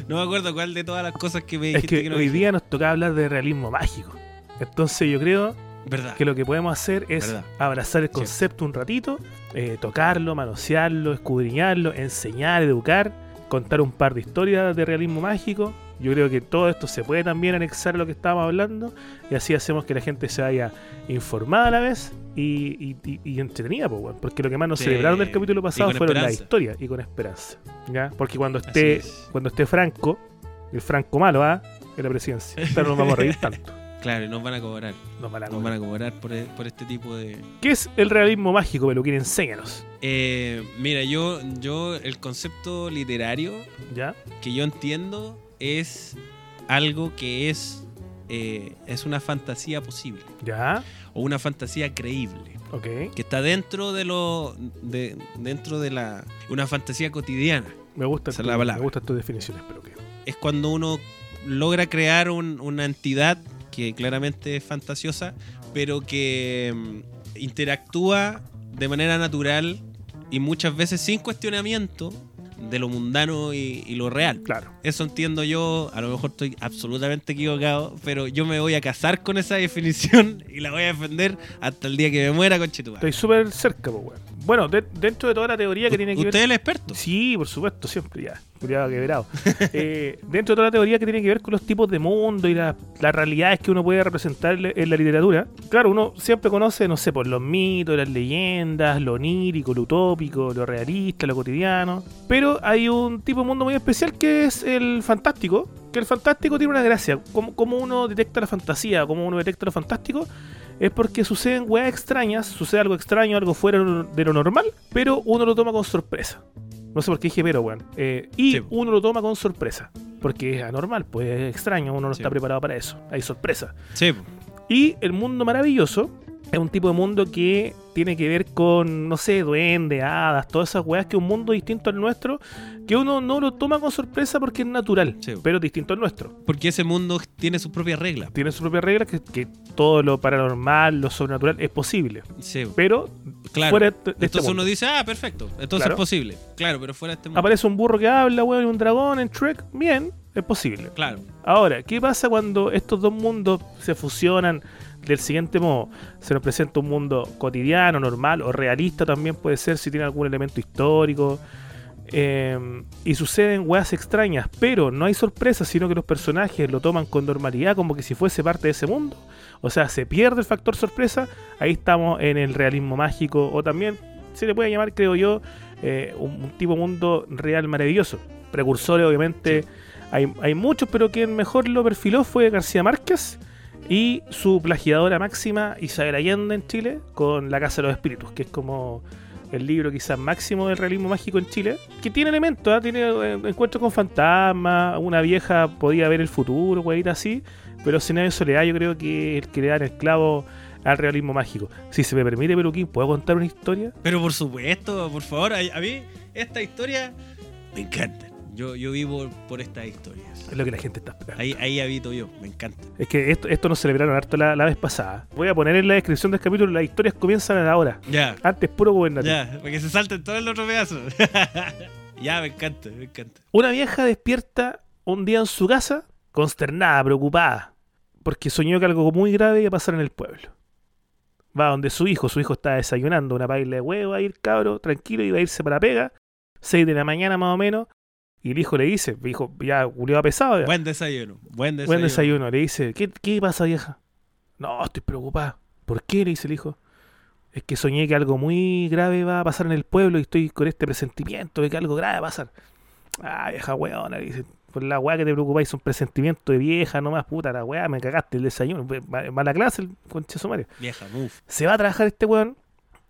C: no me acuerdo cuál de todas las cosas que me
B: Es
C: dijiste
B: que
C: no
B: hoy
C: dije.
B: día nos toca hablar de realismo mágico. Entonces yo creo
C: ¿Verdad?
B: que lo que podemos hacer es
C: Verdad.
B: abrazar el concepto un ratito, eh, tocarlo, manosearlo, escudriñarlo, enseñar, educar, contar un par de historias de realismo mágico. Yo creo que todo esto se puede también anexar a lo que estábamos hablando y así hacemos que la gente se vaya informada a la vez y, y- y- y entretenida, weón. porque lo que más nos
C: Sí.
B: celebraron del capítulo pasado fueron las historias y con esperanza. ¿ya? Porque cuando esté,
C: es.
B: cuando esté Franco, el Franco malo, ¿ah? en la presidencia, pero no nos vamos a reír tanto.
C: Claro, y nos van a cobrar.
B: Nos van a
C: Nos van a cobrar por, e- por este tipo de.
B: ¿Qué es el realismo mágico, Peluquín? Enséñanos.
C: Eh, mira, yo, yo, el concepto literario
B: ¿Ya?
C: que yo entiendo es algo que es, eh, es una fantasía posible
B: ¿Ya?
C: o una fantasía creíble
B: Ok.
C: que está dentro de lo de, dentro de la una fantasía cotidiana
B: Me gusta, tu-
C: la palabra.
B: me gustan tus definiciones, pero que.
C: es cuando uno logra crear un- una entidad que claramente es fantasiosa pero que mm, interactúa de manera natural y muchas veces sin cuestionamiento de lo mundano y- y lo real
B: Claro.
C: Eso entiendo yo, a lo mejor estoy absolutamente equivocado, pero yo me voy a casar con esa definición y la voy a defender hasta el día que me muera con
B: Estoy súper cerca, pues, weón. Bueno, de- dentro de toda la teoría que tiene que
C: Usted
B: ver.
C: es el experto.
B: Sí, por supuesto, siempre ya. Cuidado quebrado. Eh, dentro de toda la teoría que tiene que ver con los tipos de mundo y la- las realidades que uno puede representar en en la literatura. Claro, uno siempre conoce, no sé, por los mitos, las leyendas, lo onírico, lo utópico, lo realista, lo cotidiano. Pero hay un tipo de mundo muy especial que es el fantástico. Que el fantástico tiene una gracia. Como, como uno detecta la fantasía, como uno detecta lo fantástico, es porque suceden weas extrañas, sucede algo extraño, algo fuera de lo normal, pero uno lo toma con sorpresa. No sé por qué dije pero, weón. Eh, y
C: Sí.
B: uno lo toma con sorpresa. Porque es anormal, pues es extraño, uno no
C: Sí.
B: está preparado para eso. Hay sorpresa.
C: Sí,
B: Y el mundo maravilloso es un tipo de mundo que tiene que ver con, no sé, duendes, hadas, todas esas weas, que es un mundo distinto al nuestro, que uno no lo toma con sorpresa porque es natural,
C: Sí.
B: pero distinto al nuestro.
C: Porque ese mundo tiene sus propias reglas.
B: Tiene su propia regla, que, que todo lo paranormal, lo sobrenatural es posible,
C: Sí.
B: pero
C: Claro.
B: fuera de, este
C: Entonces
B: mundo.
C: uno dice, ah, perfecto. Entonces
B: Claro.
C: es posible. Claro, pero fuera de este mundo.
B: Aparece un burro que habla, weón, y un dragón en Trek, bien, es posible.
C: Claro.
B: Ahora, ¿qué pasa cuando estos dos mundos se fusionan del siguiente modo? Se nos presenta un mundo cotidiano, normal o realista también puede ser si tiene algún elemento histórico. eh, y suceden weas extrañas, pero no hay sorpresa, sino que los personajes lo toman con normalidad como que si fuese parte de ese mundo. O sea, se pierde el factor sorpresa, ahí estamos en el realismo mágico, o también se le puede llamar, creo yo, eh, un, un tipo mundo real maravilloso. Precursores, obviamente, hay, hay muchos, pero quien mejor lo perfiló fue García Márquez y su plagiadora máxima Isabel Allende en Chile con La Casa de los Espíritus, que es como el libro quizás máximo del realismo mágico en Chile, que tiene elementos, ¿ah? tiene eh, encuentros con fantasmas, una vieja podía ver el futuro, weá, así, pero Escenario de Soledad yo creo que es el que le da el esclavo al realismo mágico. Si se me permite, Peluquín, ¿puedo contar una historia?
C: Pero por supuesto, por favor, a, mí esta historia me encanta. Yo, yo vivo por estas historias.
B: Es lo que la gente está esperando.
C: Ahí, ahí habito yo, me encanta.
B: Es que esto, esto nos celebraron harto la, la vez pasada. Voy a poner en la descripción del capítulo, las historias comienzan a la hora.
C: Ya,
B: Antes puro gobernativo.
C: ya, para que se salten todos los otros pedazos. ya, me encanta, me encanta.
B: Una vieja despierta un día en su casa, consternada, preocupada, porque soñó que algo muy grave iba a pasar en el pueblo. Va donde su hijo, su hijo está desayunando una paila de huevo, a ir cabro, tranquilo, iba a irse para pega, 6 de la mañana más o menos, y el hijo le dice, hijo, ya culiado pesado, ya.
C: Buen desayuno, buen desayuno.
B: buen desayuno, le dice, ¿qué, qué pasa vieja? No, estoy preocupada. ¿Por qué? le dice el hijo. Es que soñé que algo muy grave va a pasar en el pueblo y estoy con este presentimiento de que algo grave va a pasar. Ah, vieja weona, le dice. Por la weá que te preocupáis son presentimientos de vieja nomás, puta la weá, me cagaste el desayuno. Mala clase el concha de su madre.
C: Vieja, move.
B: Se va a trabajar este weón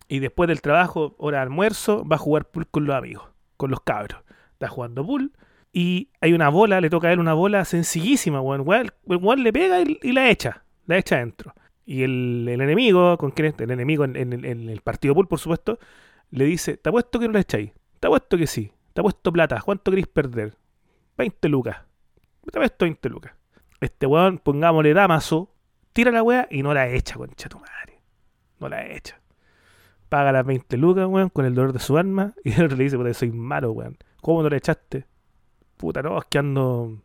B: y después del trabajo, hora de almuerzo, va a jugar pool con los amigos, con los cabros. Está jugando pool y hay una bola, le toca a él una bola sencillísima, weón. El le pega y, la echa, la echa adentro. Y el, el enemigo, con quien es- el enemigo en, en el- en el partido pool, por supuesto, le dice, te apuesto que no la echáis. Te apuesto que sí. Te apuesto plata. ¿Cuánto queréis perder? 20 lucas. Te apuesto 20 lucas. Este weón, pongámosle damaso, tira la weá y no la echa, concha tu madre. No la echa. Paga las 20 lucas, weón, con el dolor de su alma. Y el le dice, puta, soy malo, weón. ¿Cómo no la echaste? Puta, no, es que ando,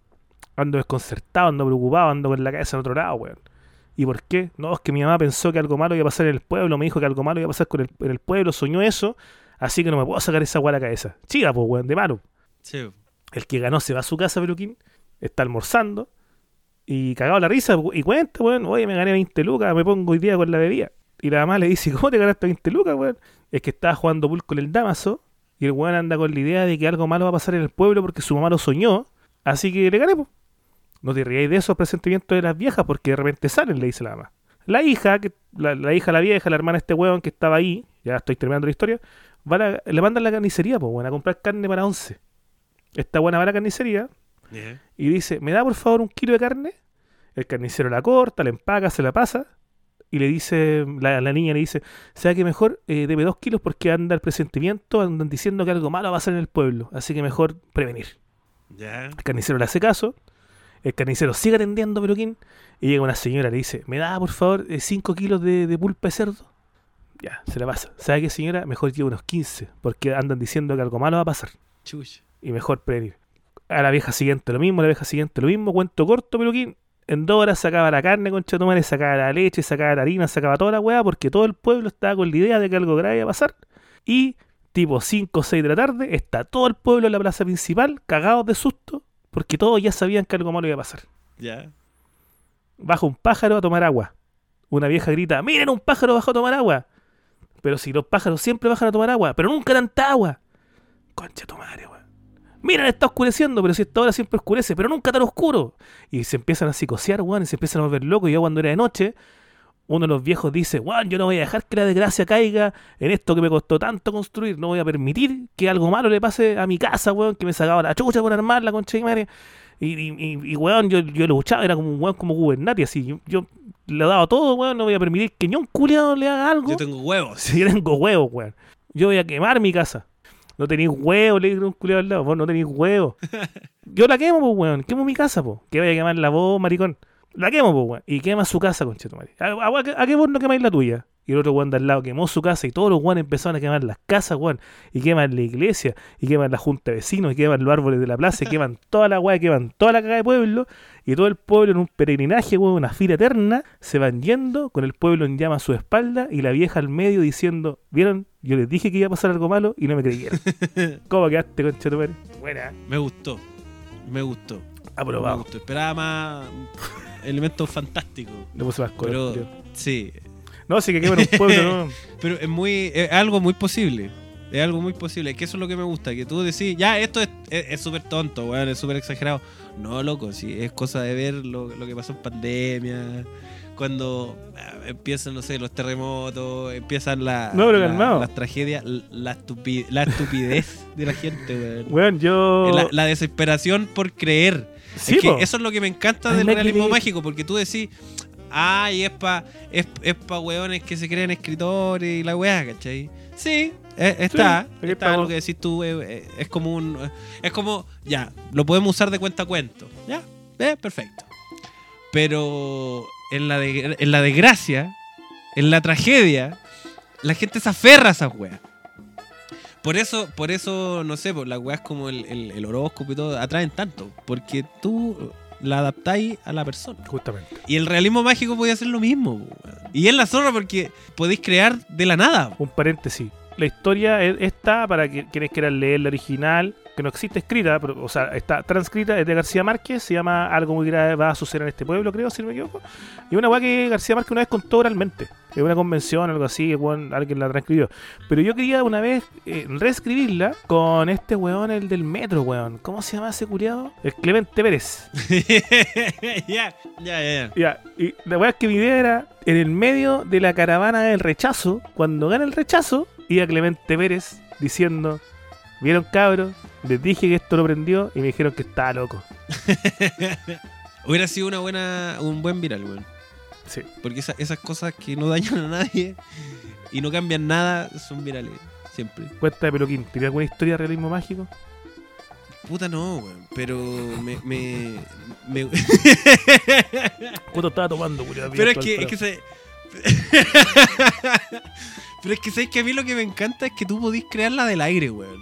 B: ando desconcertado, ando preocupado, ando con la cabeza en otro lado, weón. ¿Y por qué? No, es que mi mamá pensó que algo malo iba a pasar en el pueblo, me dijo que algo malo iba a pasar con el, en el pueblo, soñó eso, así que no me puedo sacar esa weá a la cabeza. Chiga, pues, weón, de malo.
C: Sí.
B: El que ganó se va a su casa, Peluquín, está almorzando y cagado la risa y cuenta, weón, oye, me gané 20 lucas, me pongo hoy día con la bebida. Y la mamá le dice, ¿cómo te ganaste 20 lucas, weón? Es que estaba jugando pool con el Damaso y el weón anda con la idea de que algo malo va a pasar en el pueblo porque su mamá lo soñó, así que le gané, pues. No te ríais de esos presentimientos de las viejas porque de repente salen, le dice la mamá. La hija, que, la, la hija, la vieja, la hermana de este weón que estaba ahí, ya estoy terminando la historia, va la- le mandan a la carnicería, pues, weón, a comprar carne para once. Esta buena va a la carnicería y dice, ¿me da por favor un kilo de carne? El carnicero la corta, la empaca, se la pasa y le dice, la, la niña le dice, ¿sabe que mejor? Eh, debe dos kilos porque anda el presentimiento, andan diciendo que algo malo va a pasar en el pueblo, así que mejor prevenir.
C: Ya.
B: El carnicero le hace caso, el carnicero sigue atendiendo Peluquín y llega una señora, le dice, ¿me da por favor 5 kilos de, de pulpa de cerdo? Ya, se la pasa. ¿Sabe qué señora? Mejor lleva unos 15 porque andan diciendo que algo malo va a pasar y mejor prevenir. A la vieja siguiente lo mismo, a la vieja siguiente lo mismo, cuento corto, peluquín. En dos horas sacaba la carne, concha de sacaba la leche, sacaba la harina, sacaba toda la weá, porque todo el pueblo estaba con la idea de que algo grave iba a pasar. Y tipo 5 o 6 de la tarde, está todo el pueblo en la plaza principal, cagados de susto, porque todos ya sabían que algo malo iba a pasar.
C: Ya.
B: Baja un pájaro a tomar agua. Una vieja grita, miren un pájaro bajó a tomar agua. Pero si los pájaros siempre bajan a tomar agua, pero nunca tanta agua. Concha tu madre, weón. Miren, está oscureciendo, pero si esta hora siempre oscurece, pero nunca tan oscuro. Y se empiezan a psicosear, weón, y se empiezan a volver locos. Y ya cuando era de noche, uno de los viejos dice, weón, yo no voy a dejar que la desgracia caiga en esto que me costó tanto construir. No voy a permitir que algo malo le pase a mi casa, weón, que me sacaba la chucha por armar la concha mi madre. Y, y, y- y, weón, yo, yo luchaba, era como un weón como Gubernati, así. Yo, yo le he dado todo, weón. No voy a permitir que ni un culiado le haga algo.
C: Yo tengo huevos.
B: Si yo tengo huevos, weón. Yo voy a quemar mi casa. No tenéis huevos, le digo un culiado al lado. Vos no tenéis huevos. Yo la quemo, pues, weón. Quemo mi casa, pues. Que vaya a quemar la voz, maricón. La quemo, pues, weón. Y quema su casa, conchetumare. ¿A, a, a, a qué vos no quemáis la tuya? Y el otro weón de al lado quemó su casa y todos los weones empezaron a quemar las casas, weón. Y queman la iglesia, y queman la junta de vecinos, y queman los árboles de la plaza, y queman toda la weá, queman toda la caga de pueblo. Y todo el pueblo en un peregrinaje, weón, una fila eterna, se van yendo con el pueblo en llama a su espalda y la vieja al medio diciendo, ¿vieron? Yo les dije que iba a pasar algo malo y no me creyeron. ¿Cómo quedaste, concha tu madre? Buena.
C: Me gustó. Me gustó. Me
B: Aprobado.
C: gustó. Esperaba más elementos fantásticos.
B: Le puse más color.
C: Pero
B: tío.
C: sí.
B: No, sí que queman un pueblo, no.
C: Pero es muy. Es algo muy posible. Es algo muy posible. Que eso es lo que me gusta. Que tú decís, ya, esto es es- es súper tonto, weón, es súper exagerado. No, loco, sí, es cosa de ver lo, lo que pasó en pandemia. Cuando ah, empiezan, no sé, los terremotos, empiezan la,
B: No,
C: la- las tragedias, la, estupi- la estupidez de la gente, weón.
B: Weón, yo.
C: La, la desesperación por creer.
B: Sí,
C: es que eso es lo que me encanta
B: Ay,
C: del
B: me
C: realismo mágico, porque tú decís, ay, es pa, es, es pa weones que se creen escritores y la weá, ¿cachai? Sí, eh, está,
B: Sí, aquí
C: está lo que decís tú, eh, eh, es como un, eh, es como, ya, lo podemos usar de cuenta a cuento, ya, eh, perfecto. Pero en la, de, en la desgracia, en la tragedia, la gente se aferra a esas weas. Por eso, por eso, no sé, pues las weas como el, el, el horóscopo y todo atraen tanto. Porque tú la adaptáis a la persona.
B: Justamente.
C: Y el realismo mágico podía hacer lo mismo. Y es la zorra porque podéis crear de la nada.
B: Un paréntesis. La historia es esta, para que, quienes quieran leer la original, que no existe escrita, pero, o sea, está transcrita, es de García Márquez, se llama Algo muy grave va a suceder en este pueblo, creo, si no me equivoco. Y una weá que García Márquez una vez contó oralmente. En una convención, algo así, alguien la transcribió. Pero yo quería una vez eh, reescribirla con este weón, el del metro, weón. ¿Cómo se llama ese culiado? El Clemente Pérez.
C: ya, ya, ya.
B: Y la weá es que mi idea era en el medio de la caravana del rechazo, cuando gana el rechazo, iba Clemente Pérez diciendo: ¿Vieron cabros? Les dije que esto lo prendió y me dijeron que estaba loco.
C: Hubiera sido una buena, un buen viral, weón.
B: Sí.
C: Porque esa- esas cosas que no dañan a nadie y no cambian nada son virales. Siempre.
B: Cuenta de Peluquín, ¿tiene alguna historia de realismo mágico?
C: Puta no, weón. Pero me. me, me-
B: ¿Cuánto estaba tomando, culiao?
C: pero es que, es que se. pero es que sabes que a mí lo que me encanta es que tú podís crearla del aire, weón.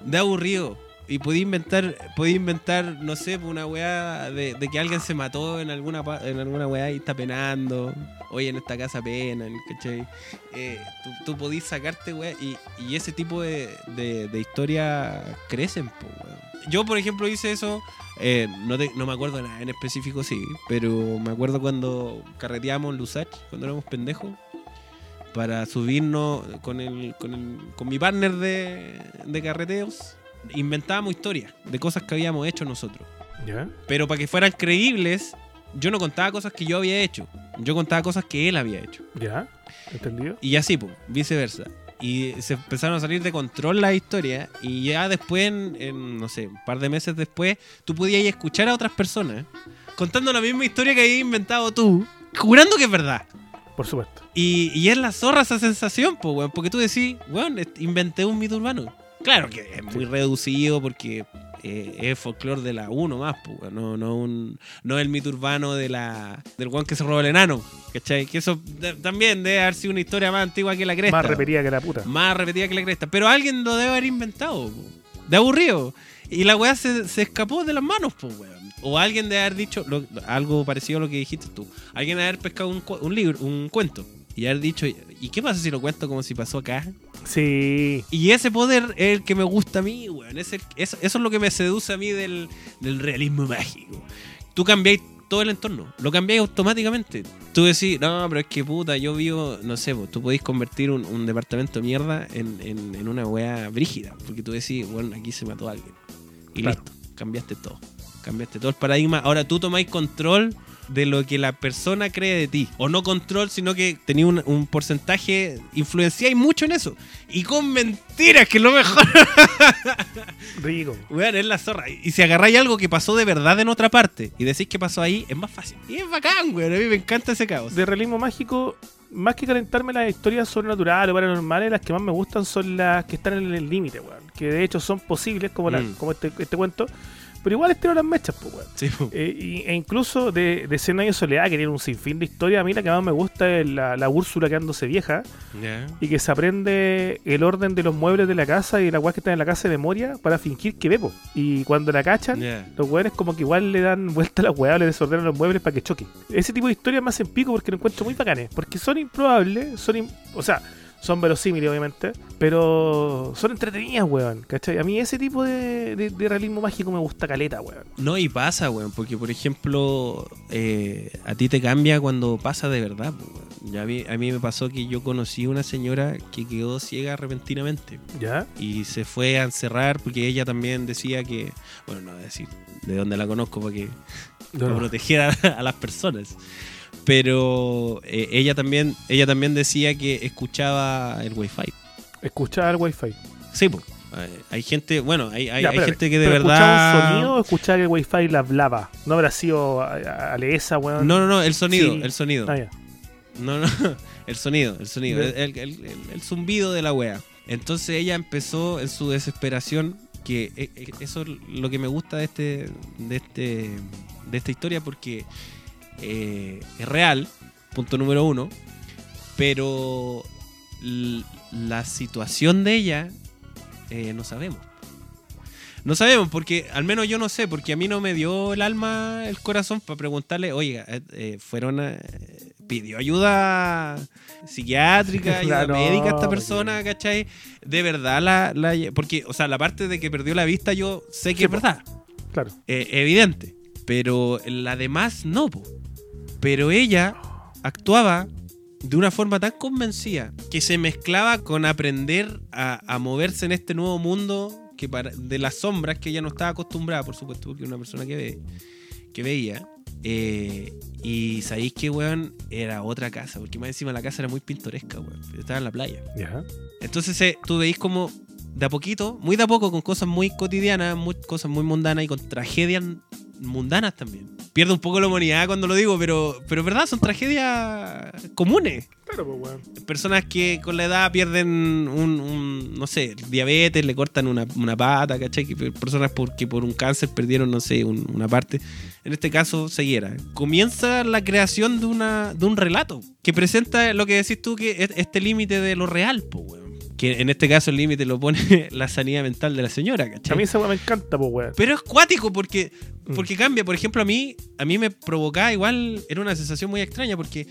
C: De aburrido. Y podía inventar, podía inventar, no sé, una weá de, que alguien se mató en alguna en alguna weá y está penando. Oye, en esta casa penan, ¿cachai? Eh, tú, tú podís sacarte, weá, y, y ese tipo de, de, de historias crecen, weón. Yo, por ejemplo, hice eso, eh, no, te- no me acuerdo nada en específico, sí, pero me acuerdo cuando carreteábamos Lusach, cuando éramos pendejos, para subirnos con, el, con, el, con mi partner de, de carreteos inventábamos historias de cosas que habíamos hecho nosotros.
B: ¿Ya?
C: Pero para que fueran creíbles, yo no contaba cosas que yo había hecho. Yo contaba cosas que él había hecho.
B: ¿Ya? ¿Entendido?
C: Y así, pues, viceversa. Y se empezaron a salir de control las historias. Y ya después, en, en, no sé, un par de meses después, tú podías escuchar a otras personas contando la misma historia que habías inventado tú, jurando que es verdad.
B: Por supuesto.
C: Y, y es la zorra esa sensación, pues, weón. Porque tú decís, weón, inventé un mito urbano. Claro que es muy reducido porque eh, es folclore de la 1 más, pues, weón. No, no, un, no el mito urbano de la, del weón que se roba el enano. ¿Cachai? Que eso de- también debe haber sido una historia más antigua que la cresta.
B: Más repetida que la puta.
C: Más repetida que la cresta. Pero alguien lo debe haber inventado, po. de aburrido. Y la weá se, se escapó de las manos, pues, weón. O alguien debe haber dicho lo- algo parecido a lo que dijiste tú. Alguien debe haber pescado un, un libro, un cuento. Y haber dicho, ¿y qué pasa si lo cuento como si pasó acá?
B: Sí.
C: Y ese poder es el que me gusta a mí, weón. Es el- eso, eso es lo que me seduce a mí del, del realismo mágico. Tú cambiáis todo el entorno, lo cambiáis automáticamente. Tú decís, no, pero es que puta, yo vivo, no sé, vos, tú podéis convertir un, un departamento de mierda en, en- en una weá brígida. Porque tú decís, bueno, aquí se mató alguien. Y
B: Claro.
C: listo, cambiaste todo. Cambiaste todo el paradigma. Ahora tú tomáis control de lo que la persona cree de ti. O no control, sino que tenía un, un porcentaje, influenciáis mucho en eso. Y con mentiras, que es lo mejor.
B: Rico.
C: Weón, es la zorra. Y si agarráis algo que pasó de verdad en otra parte y decís que pasó ahí, es más fácil. Y es bacán, weón. A mí me encanta ese caos.
B: De realismo mágico, más que calentarme las historias sobrenaturales o paranormales, las que más me gustan son las que están en el límite, weón. Que de hecho son posibles, como, la-
C: Mm.
B: como este, este cuento. Pero igual estiro las mechas, pues, weón.
C: Sí.
B: Eh, y- e incluso de, de Cien años de soledad, que tiene un sinfín de historia, a mí la que más me gusta es la, la Úrsula quedándose vieja
C: Ya.
B: y que se aprende el orden de los muebles de la casa y la weá que está en la casa de memoria para fingir que bebo. Y cuando la cachan, los weones como que igual le dan vuelta a la weá, le desordenan los muebles para que choque. Ese tipo de historias me hacen pico porque lo encuentro muy bacanes. Porque son improbables, son im- o sea, son verosímiles obviamente, pero son entretenidas, weón. ¿Cachai? A mí ese tipo de, de- de realismo mágico me gusta caleta, weón.
C: No, y pasa, weón, porque por ejemplo, eh, a ti te cambia cuando pasa de verdad. weón. Ya a, mí, a mí me pasó que yo conocí una señora que quedó ciega repentinamente
B: ¿Ya?
C: y se fue a encerrar porque ella también decía que, bueno, no voy a decir de dónde la conozco para que
B: No,
C: para
B: no.
C: proteger a, a las personas. Pero eh, ella también ella también decía que escuchaba el wifi.
B: Escuchar el wifi.
C: Sí, pues. Hay gente, bueno, hay, hay,
B: Ya,
C: hay
B: espérate,
C: gente que de
B: ¿pero
C: verdad.
B: ¿Escuchaba un sonido o escuchar el wifi la hablaba? No habrá sido a- a- Alesa, weón.
C: No, no, no, el sonido,
B: Sí.
C: el sonido.
B: Ah.
C: No, no, el sonido, el sonido, el, el- el- el zumbido de la wea. Entonces ella empezó en su desesperación, que eh, eso es lo que me gusta de este, de este, de esta historia porque eh, es real, punto número uno, pero la situación de ella eh, no sabemos. No sabemos, porque al menos yo no sé, porque a mí no me dio el alma, el corazón para preguntarle, oiga, eh, fueron a- pidió ayuda psiquiátrica, ayuda médica a esta
B: porque-
C: persona, ¿cachai? De verdad, la, la- porque, o sea, la parte de que perdió la vista yo sé que
B: Sí,
C: es verdad,
B: Claro.
C: eh, evidente, pero la demás no, po. pero ella actuaba de una forma tan convencida que se mezclaba con aprender a, a moverse en este nuevo mundo que para, de las sombras que ella no estaba acostumbrada, por supuesto, porque era una persona que, ve, que veía. Eh, y sabéis que, weón, era otra casa, porque más encima la casa era muy pintoresca, weón. Estaba en la playa.
B: Ya.
C: Entonces eh, tú veis como de a poquito, muy de a poco, con cosas muy cotidianas, muy, cosas muy mundanas y con tragedias mundanas también. Pierdo un poco la humanidad cuando lo digo, pero, pero es verdad, son tragedias comunes.
B: Claro, pues, weón.
C: Personas que con la edad pierden un, un, no sé, diabetes, le cortan una, una pata, ¿cachai? Personas porque por un cáncer perdieron, no sé, un- una parte. En este caso, ceguera. Comienza la creación de, una, de un relato que presenta lo que decís tú, que es este límite de lo real, po, weón. Que en este caso el límite lo pone la sanidad mental de la señora, ¿cachai?
B: A mí esa me encanta, pues, weón.
C: Pero es cuático porque,
B: Mm.
C: porque cambia. Por ejemplo, a mí, a mí me provocaba igual, era una sensación muy extraña porque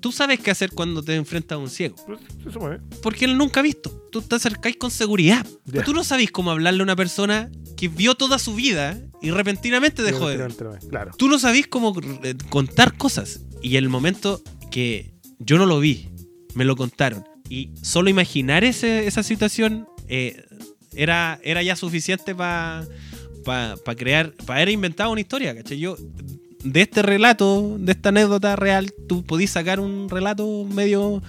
C: tú sabes qué hacer cuando te enfrentas a un ciego.
B: Pues, Eso mueve.
C: Porque él nunca ha visto. Tú te acercáis con seguridad. Pero tú no sabes cómo hablarle a una persona que vio toda su vida y repentinamente dejó de ver.
B: Claro.
C: Tú no sabés cómo eh, contar cosas. Y el momento que yo no lo vi, me lo contaron. Y solo imaginar ese- esa situación eh, era, era ya suficiente para crear, para haber inventado una historia, ¿cachai? Yo, de este relato, de esta anécdota real, tú podís sacar un relato medio...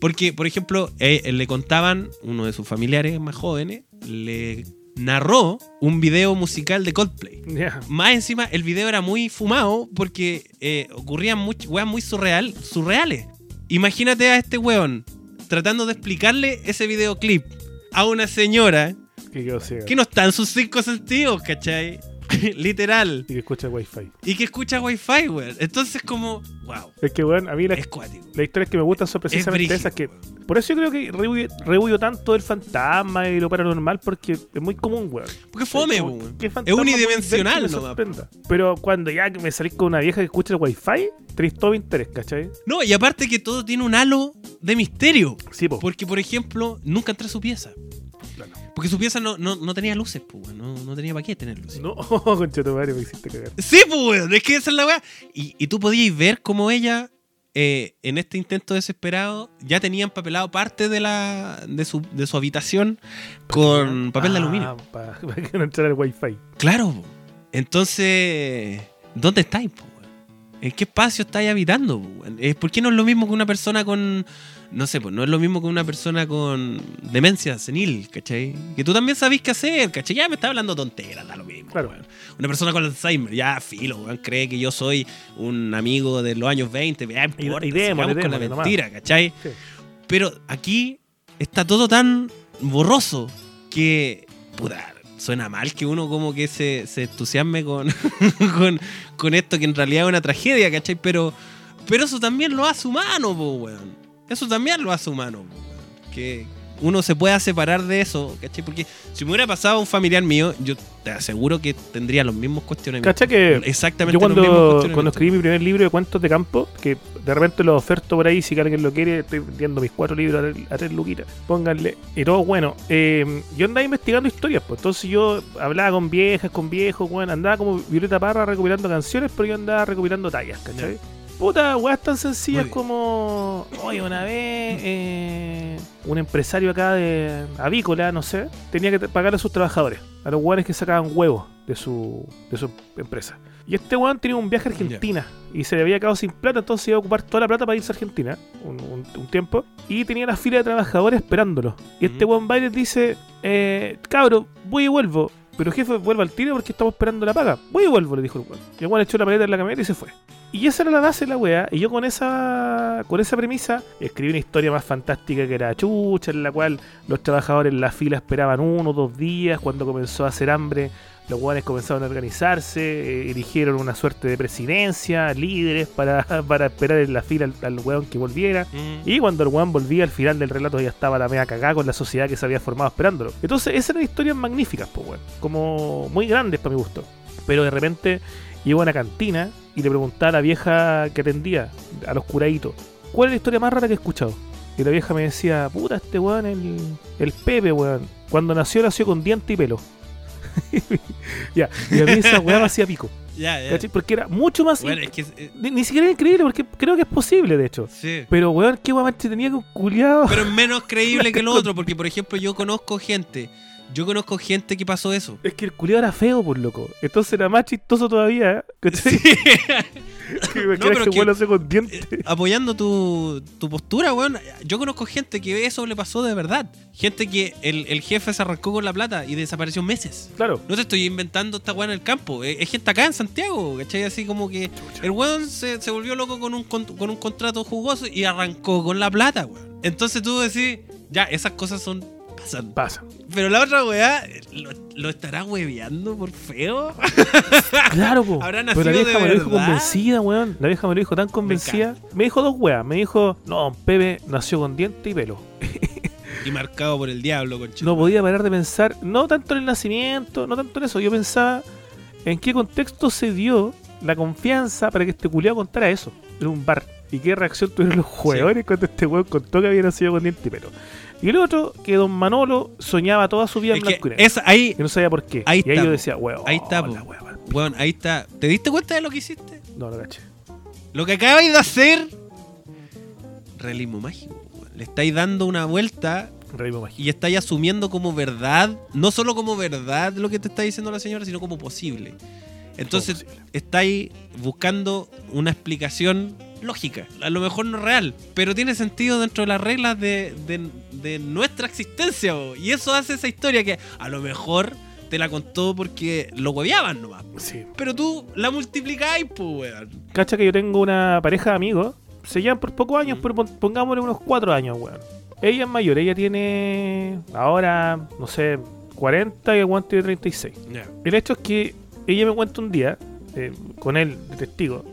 C: Porque, por ejemplo, eh, le contaban, uno de sus familiares más jóvenes, le narró un video musical de Coldplay.
B: Ya.
C: Más encima, el video era muy fumado porque eh, ocurrían weas muy surreal, surreales. Imagínate a este weón tratando de explicarle ese videoclip a una señora
B: Que
C: no está en sus cinco sentidos, ¿cachai? Literal.
B: Y que escucha el wifi.
C: Y que escucha wifi, weón. Entonces, como, wow,
B: Es que, weón, a mí la,
C: es
B: las historias que me gustan son precisamente
C: brígido,
B: esas que. Por eso yo creo que rehuyo, tanto del fantasma y lo paranormal porque es muy común, weón.
C: Porque fome, weón.
B: ¿qué
C: Es unidimensional,
B: sorprenda? Pero cuando ya me salís con una vieja que escucha el wifi, todo mi interés, ¿cachai?
C: No, y aparte que todo tiene un halo de misterio.
B: Sí, po.
C: Porque, por ejemplo, nunca entré a su pieza.
B: Claro.
C: Porque su pieza no, no, no tenía luces, pues, no, no tenía para qué tener luces.
B: No, concha tu madre, me hiciste cagar.
C: Sí, pues, weón, es que esa es la weá. Y, y tú podías ver cómo ella, eh, en este intento desesperado, ya tenía empapelado parte de la de su, de su habitación con papel de
B: Ah,
C: aluminio.
B: Para que no entrara el wifi.
C: Claro, po. entonces, ¿dónde estáis, po? ¿En qué espacio estáis habitando? Eh, ¿Por qué no es lo mismo que una persona con. No sé, pues no es lo mismo que una persona con demencia senil, ¿cachai? Que tú también sabés qué hacer, ¿cachai? Ya me está hablando tonteras, da lo mismo.
B: Claro.
C: weón. Una persona con Alzheimer, ya filo, weón, cree que yo soy un amigo de los años 20, ya
B: Y-
C: importa,
B: y démosle,
C: sigamos con la
B: démosle nomás.
C: mentira, ¿cachai?
B: Sí.
C: Pero aquí está todo tan borroso que. Puta, suena mal que uno como que se, se entusiasme con, con, esto que en realidad es una tragedia, ¿cachai? Pero, pero eso también lo hace humano, po, weón. Eso también lo hace humano, po, weón. Que uno se pueda separar de eso, ¿cachai? Porque si me hubiera pasado a un familiar mío, yo te aseguro que tendría los mismos cuestionamientos.
B: ¿Cachai que
C: Exactamente
B: Yo
C: los mismos
B: cuando,
C: cuestionamientos.
B: cuando escribí mi primer libro de cuentos de campo, que de repente lo oferto por ahí, si alguien lo quiere, estoy vendiendo mis cuatro libros a tres, a tres luquitas, pónganle. Y todo bueno. eh, yo andaba investigando historias, pues entonces yo hablaba con viejas, con viejos, bueno, andaba como Violeta Parra recopilando canciones, pero yo andaba recopilando tallas, ¿cachai? Puta, weas tan sencillas como, oye, una vez eh, un empresario acá de avícola, no sé, tenía que pagar a sus trabajadores, a los weones que sacaban huevos de su, de su empresa. Y este weón tenía un viaje a Argentina y se le había quedado sin plata, entonces iba a ocupar toda la plata para irse a Argentina un, un- un tiempo. Y tenía la fila de trabajadores esperándolo. Y este weón va y les dice, eh, cabro, voy y vuelvo. Pero jefe, vuelva al tiro porque estamos esperando la paga. Voy y vuelvo, le dijo el weón. Y el weón echó la maleta en la camioneta y se fue. Y esa era la base de la wea. Y yo con esa con esa premisa escribí una historia más fantástica que era Chucha, en la cual los trabajadores en la fila esperaban uno o dos días. Cuando comenzó a hacer hambre, los weones comenzaron a organizarse, eh, eligieron una suerte de presidencia, líderes para, para esperar en la fila al, al weón que volviera.
C: Mm.
B: Y cuando el weón volvía al final del relato ya estaba la media cagada con la sociedad que se había formado esperándolo. Entonces, esas eran historias magníficas, pues weón. Como muy grandes para mi gusto. Pero de repente llego a una cantina y le preguntaba a la vieja que atendía, a los curaditos, ¿cuál es la historia más rara que he escuchado? Y la vieja me decía, puta, este weón, el, el Pepe, weón. Cuando nació, nació con diente y pelo. ya, y a mí esa weá me hacía pico.
C: Ya, ya.
B: Porque era mucho más.
C: Bueno,
B: in-
C: es que. eh,
B: ni, ni siquiera era increíble, porque creo que es posible, de hecho.
C: sí.
B: Pero, weón, qué weá más tenía que un culiado.
C: Pero es menos creíble que lo otro, porque por ejemplo yo conozco gente, yo conozco gente que pasó eso.
B: Es que el culiado era feo, por loco. Entonces era más chistoso todavía, ¿eh? Que me
C: No, pero
B: que
C: que-
B: weón con dientes.
C: Apoyando tu, tu postura, weón. Yo conozco gente que eso le pasó de verdad. Gente que el, el jefe se arrancó con la plata y desapareció meses.
B: Claro.
C: No te estoy inventando esta weá en el campo. Es, es gente acá en Santiago, ¿cachai? Así como que el weón se, se volvió loco con un, con, con un contrato jugoso y arrancó con la plata, weón. Entonces tú decís, ya, esas cosas son. Pasan.
B: Pasa.
C: Pero la otra weá, ¿lo, lo estará hueveando por feo?
B: Claro, po.
C: Habrá
B: Pero la
C: nacido
B: vieja
C: de
B: me lo dijo
C: verdad.
B: convencida, weón. La vieja me lo dijo tan convencida. Me dijo dos weas. Me dijo, no, Pepe nació con diente y pelo.
C: Y marcado por el diablo, concha.
B: No podía parar de pensar, no tanto en el nacimiento, no tanto en eso. Yo pensaba en qué contexto se dio la confianza para que este culiado contara eso en un bar. Y qué reacción tuvieron los jugadores cuando este weón contó que había nacido con diente y pelo. Y el otro, que don Manolo soñaba toda su vida en
C: Es
B: blanco y
C: que
B: negro.
C: ahí,
B: Y no sabía por qué.
C: Ahí
B: y ahí
C: está,
B: yo
C: po.
B: decía, weón,
C: ahí está,
B: la weón.
C: weón, ahí está. ¿Te diste cuenta de lo que hiciste?
B: No, no caché.
C: Lo que acabáis de hacer, realismo mágico. Le estáis dando una vuelta
B: Reímos mágico.
C: y estáis asumiendo como verdad, no solo como verdad lo que te está diciendo la señora, sino como posible. Entonces,
B: posible.
C: estáis buscando una explicación lógica. A lo mejor no real, pero tiene sentido dentro de las reglas de, de- de nuestra existencia. bo. Y eso hace esa historia que a lo mejor te la contó porque lo hueveaban nomás.
B: Sí.
C: Pero tú la multiplicáis, pues, weón.
B: Cacha que yo tengo una pareja de amigos. Se llevan por pocos años,
C: Mm.
B: pero pon- pongámosle unos cuatro años, weón. Ella es mayor, ella tiene ahora, no sé, 40 y el guante de 36. El hecho es que ella me cuenta un día, eh, con él de testigo,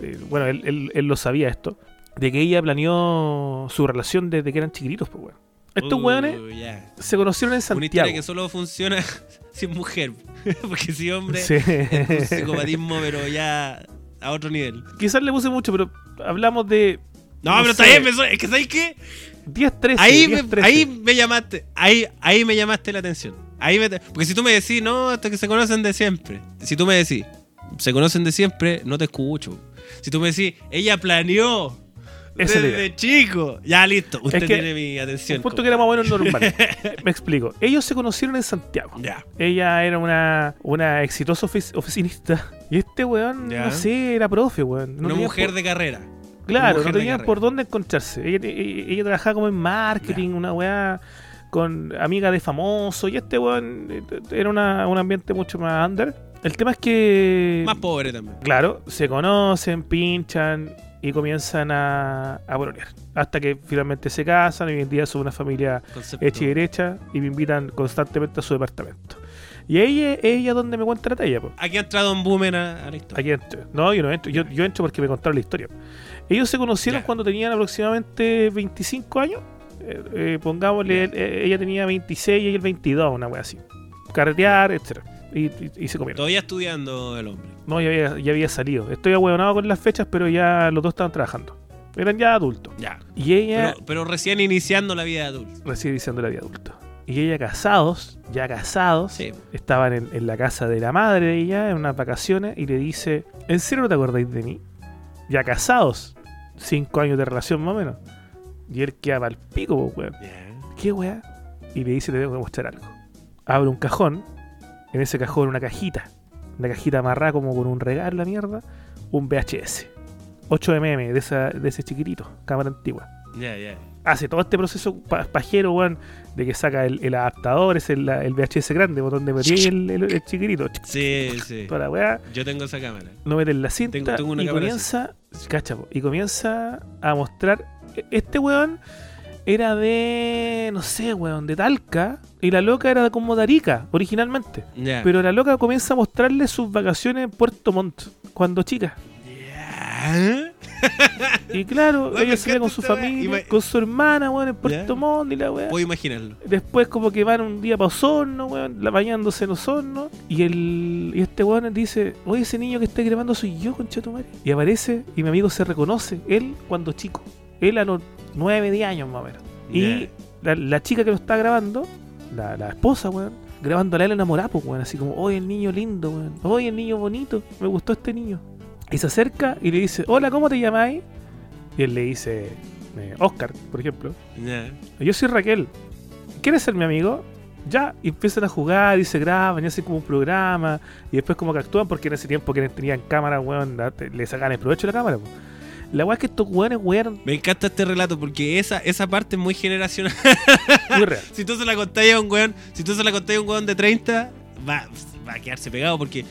B: eh, bueno, él, él- él lo sabía esto, de que ella planeó su relación desde que eran chiquititos, pues, weón. Estos
C: Uh,
B: weones
C: ya.
B: se conocieron en
C: Una
B: Santiago.
C: historia que solo funciona si es mujer. Porque si hombre
B: Sí.
C: es un psicopatismo, pero ya a otro nivel.
B: Quizás le puse mucho, pero hablamos de
C: No,
B: No
C: pero está bien, es que ¿sabes qué?
B: 10, 13.
C: Ahí,
B: 10,
C: me,
B: 13.
C: ahí me llamaste, ahí, ahí me llamaste la atención. Ahí me- porque si tú me decís, no, hasta que se conocen de siempre. Si tú me decís, se conocen de siempre, no te escucho. Si tú me decís, ella planeó
B: Esa es
C: Desde
B: idea.
C: chico. Ya, listo. Usted
B: que
C: tiene mi atención.
B: Un punto que era más o menos normal. Me explico. Ellos se conocieron en Santiago.
C: Ya.
B: Ella era una, una exitosa ofici- oficinista. Y este weón,
C: Ya.
B: no sé, era profe, weón. No
C: Una mujer
B: por-
C: de carrera.
B: Claro, no tenían por dónde encontrarse. Ella, ella- ella trabajaba como en marketing, una weá con amiga de famosos. Y este weón eh, era una- un ambiente mucho más under. El tema es que.
C: Más pobre también.
B: Claro, se conocen, pinchan y comienzan a, a pololear. Hasta que finalmente se casan y hoy en día son una familia
C: Concepto.
B: hecha y derecha y me invitan constantemente a su departamento. Y ahí es ella donde me cuenta la talla, po.
C: Aquí ha entrado un boomer a, a la historia.
B: Aquí entro. No, yo no entro. Yo, yo entro porque me contaron la historia. Ellos se conocieron cuando tenían aproximadamente 25 años. Eh, eh, pongámosle, eh, ella tenía 26 y él 22, una wea así. Carretear, etcétera y, y- y se comieron.
C: Todavía estudiando el hombre.
B: No, ya había, ya había salido. Estoy ahueonado con las fechas, pero ya los dos estaban trabajando. Eran ya adultos.
C: Ya.
B: Y ella,
C: Pero, pero recién iniciando la vida de adulto.
B: recién diciendo la vida adulta. Y ella casados, ya casados,
C: Sí.
B: estaban en, en la casa de la madre de ella en unas vacaciones y le dice, ¿en serio no te acordáis de mí? Ya casados, cinco años de relación más o menos. Y él queda al pico, pues, weón. ¿Qué weá? Y le dice, te tengo que mostrar algo. Abre un cajón, en ese cajón una cajita, una cajita amarrada como con un regalo, la mierda, un VHS. 8mm de, esa, de ese chiquitito, cámara antigua
C: Ya, ya.
B: hace todo este proceso pa- pajero, weón, de que saca el, el adaptador, es el, el VHS grande, botón de metí el, el, el chiquitito,
C: Sí, sí.
B: toda la weá,
C: Yo tengo esa cámara.
B: no mete en la cinta
C: Tengo- tengo una
B: y comienza, cacha, y comienza a mostrar, e- este weón era de, no sé, weón, de Talca, y la loca era como de Arica, originalmente. Pero la loca comienza a mostrarle sus vacaciones en Puerto Montt, cuando chica. Y claro,
C: Weón,
B: ella salía con
C: encanta
B: su familia, con su hermana, weón, en Puerto. Montt y la weá.
C: Puedo imaginarlo.
B: Después como que van un día para Osorno, weón, bañándose en Osorno. Y el y este weón dice, oye, ese niño que está grabando soy yo, concha tu madre. Y aparece y mi amigo se reconoce, él cuando chico. Él a los 9, 10 años más o menos. Y la, la chica que lo está grabando, la, la esposa, weón, grabando a él enamorado, pues, weón. Así como, oye, el niño lindo, weón. Oye, el niño bonito. Me gustó este niño. Y se acerca y le dice, hola, ¿cómo te llamáis? Y él le dice, eh, Oscar, por ejemplo. Yo soy Raquel. ¿Quieres ser mi amigo? Ya, y empiezan a jugar y se graban y hacen como un programa y después como que actúan porque en ese tiempo que tenían cámara, weón, la- le sacan el provecho de la cámara. po. La weá es que estos weones, weón,
C: Me encanta este relato porque esa, esa parte es muy generacional.
B: muy real.
C: si tú se la contáis a un weón, si tú se la contáis a un weón de 30, va, va a quedarse pegado porque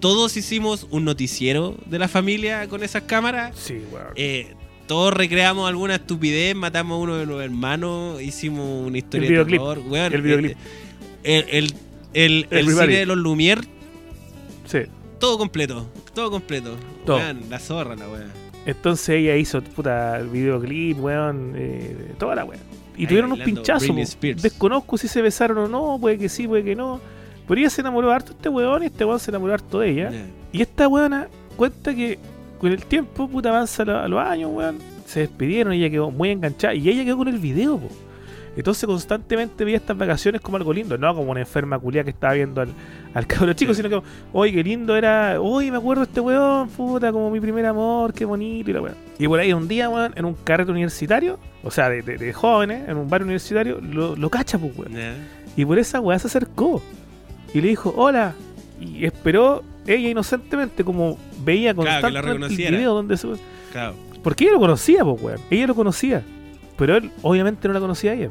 C: todos hicimos un noticiero de la familia con esas cámaras.
B: Sí, weón.
C: Eh, todos recreamos alguna estupidez, matamos a uno de los hermanos, hicimos una historia
B: El videoclip.
C: de terror. weón,
B: El videoclip.
C: eh, El, el, el, el cine de los Lumière,
B: Sí.
C: todo completo. Todo completo.
B: Todo.
C: Weón, la zorra, la weá.
B: Entonces ella hizo, puta, el videoclip, weón, eh, toda la weón. Y
C: Ahí
B: tuvieron un pinchazo. Desconozco si se besaron o no, puede que sí, puede que no. Pero ella se enamoró harto de este weón y este weón se enamoró harto de ella. Y esta weona cuenta que con el tiempo, puta, avanza a los años, weón. Se despidieron, ella quedó muy enganchada. Y ella quedó con el video, po. Entonces constantemente veía estas vacaciones como algo lindo, no como una enferma culia que estaba viendo al, al cabro chico,
C: Sí.
B: sino que, oye, qué lindo era, oye, me acuerdo de este weón, puta, como mi primer amor, qué bonito y la weón. Y por ahí un día, weón, en un carrete universitario, o sea, de, de- de jóvenes, en un bar universitario, lo, lo cacha, pues, weón. Y por esa weá se acercó. Y le dijo, hola. Y esperó ella inocentemente, como veía
C: Claro, que la
B: constantemente el
C: reconociera.
B: video donde se...
C: Claro.
B: Porque ella lo conocía, pues, weón. Ella lo conocía. Pero él, obviamente, no la conocía a ella.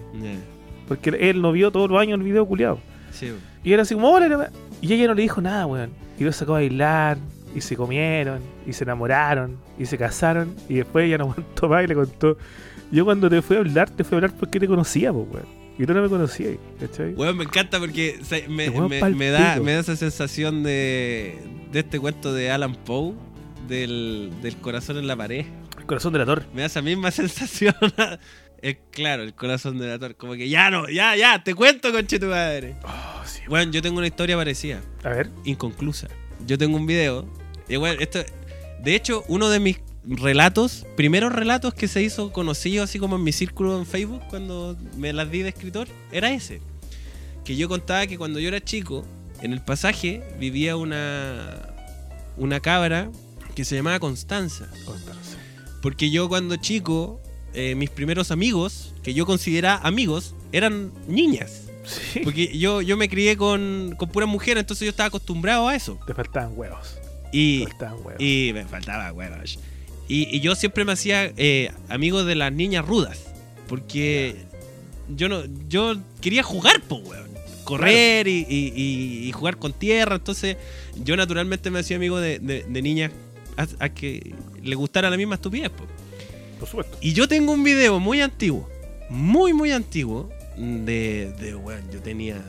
B: Porque él no vio todos los años el video culiado.
C: Sí.
B: Y era así como, hola. la weá". Y ella no le dijo nada, weón. Y lo sacó a bailar. Y se comieron. Y se enamoraron. Y se casaron. Y después ella no aguantó más y le contó. Yo cuando te fui a hablar, te fui a hablar porque te conocía, pues, weón. Y tú no me conocías, ¿cachai?
C: Weón, me encanta porque me, me- da, me da esa sensación de, de este cuento de Alan Poe, del, del corazón en la pared.
B: El corazón de la torre.
C: Me da esa misma sensación. Es claro, el corazón de la torre. Como que ya no, ya, ya, te cuento, conche tu madre.
B: Oh, sí.
C: Bueno, yo tengo una historia parecida,
B: A ver.
C: inconclusa. Yo tengo un video. Y bueno, esto. De hecho, uno de mis relatos, primeros relatos que se hizo conocido así como en mi círculo en Facebook cuando me las di de escritor, era ese. Que yo contaba que cuando yo era chico, en el pasaje vivía una una cabra que se llamaba Constanza. Porque yo cuando chico, eh, mis primeros amigos, que yo consideraba amigos, eran niñas.
B: Sí.
C: Porque yo, yo me crié con, con puras mujeres, entonces yo estaba acostumbrado a eso.
B: Te faltaban huevos.
C: Y,
B: Te faltaban huevos.
C: y me faltaba huevos. Y, y yo siempre me hacía eh, amigo de las niñas rudas. Porque yo no yo quería jugar, po, weón. Correr y, y- y- y jugar con tierra. Entonces, yo naturalmente me hacía amigo de, de- de niñas a, a que le gustara la misma estupidez, po.
B: Por supuesto.
C: Y yo tengo un video muy antiguo, muy, muy antiguo, de, de weón, yo tenía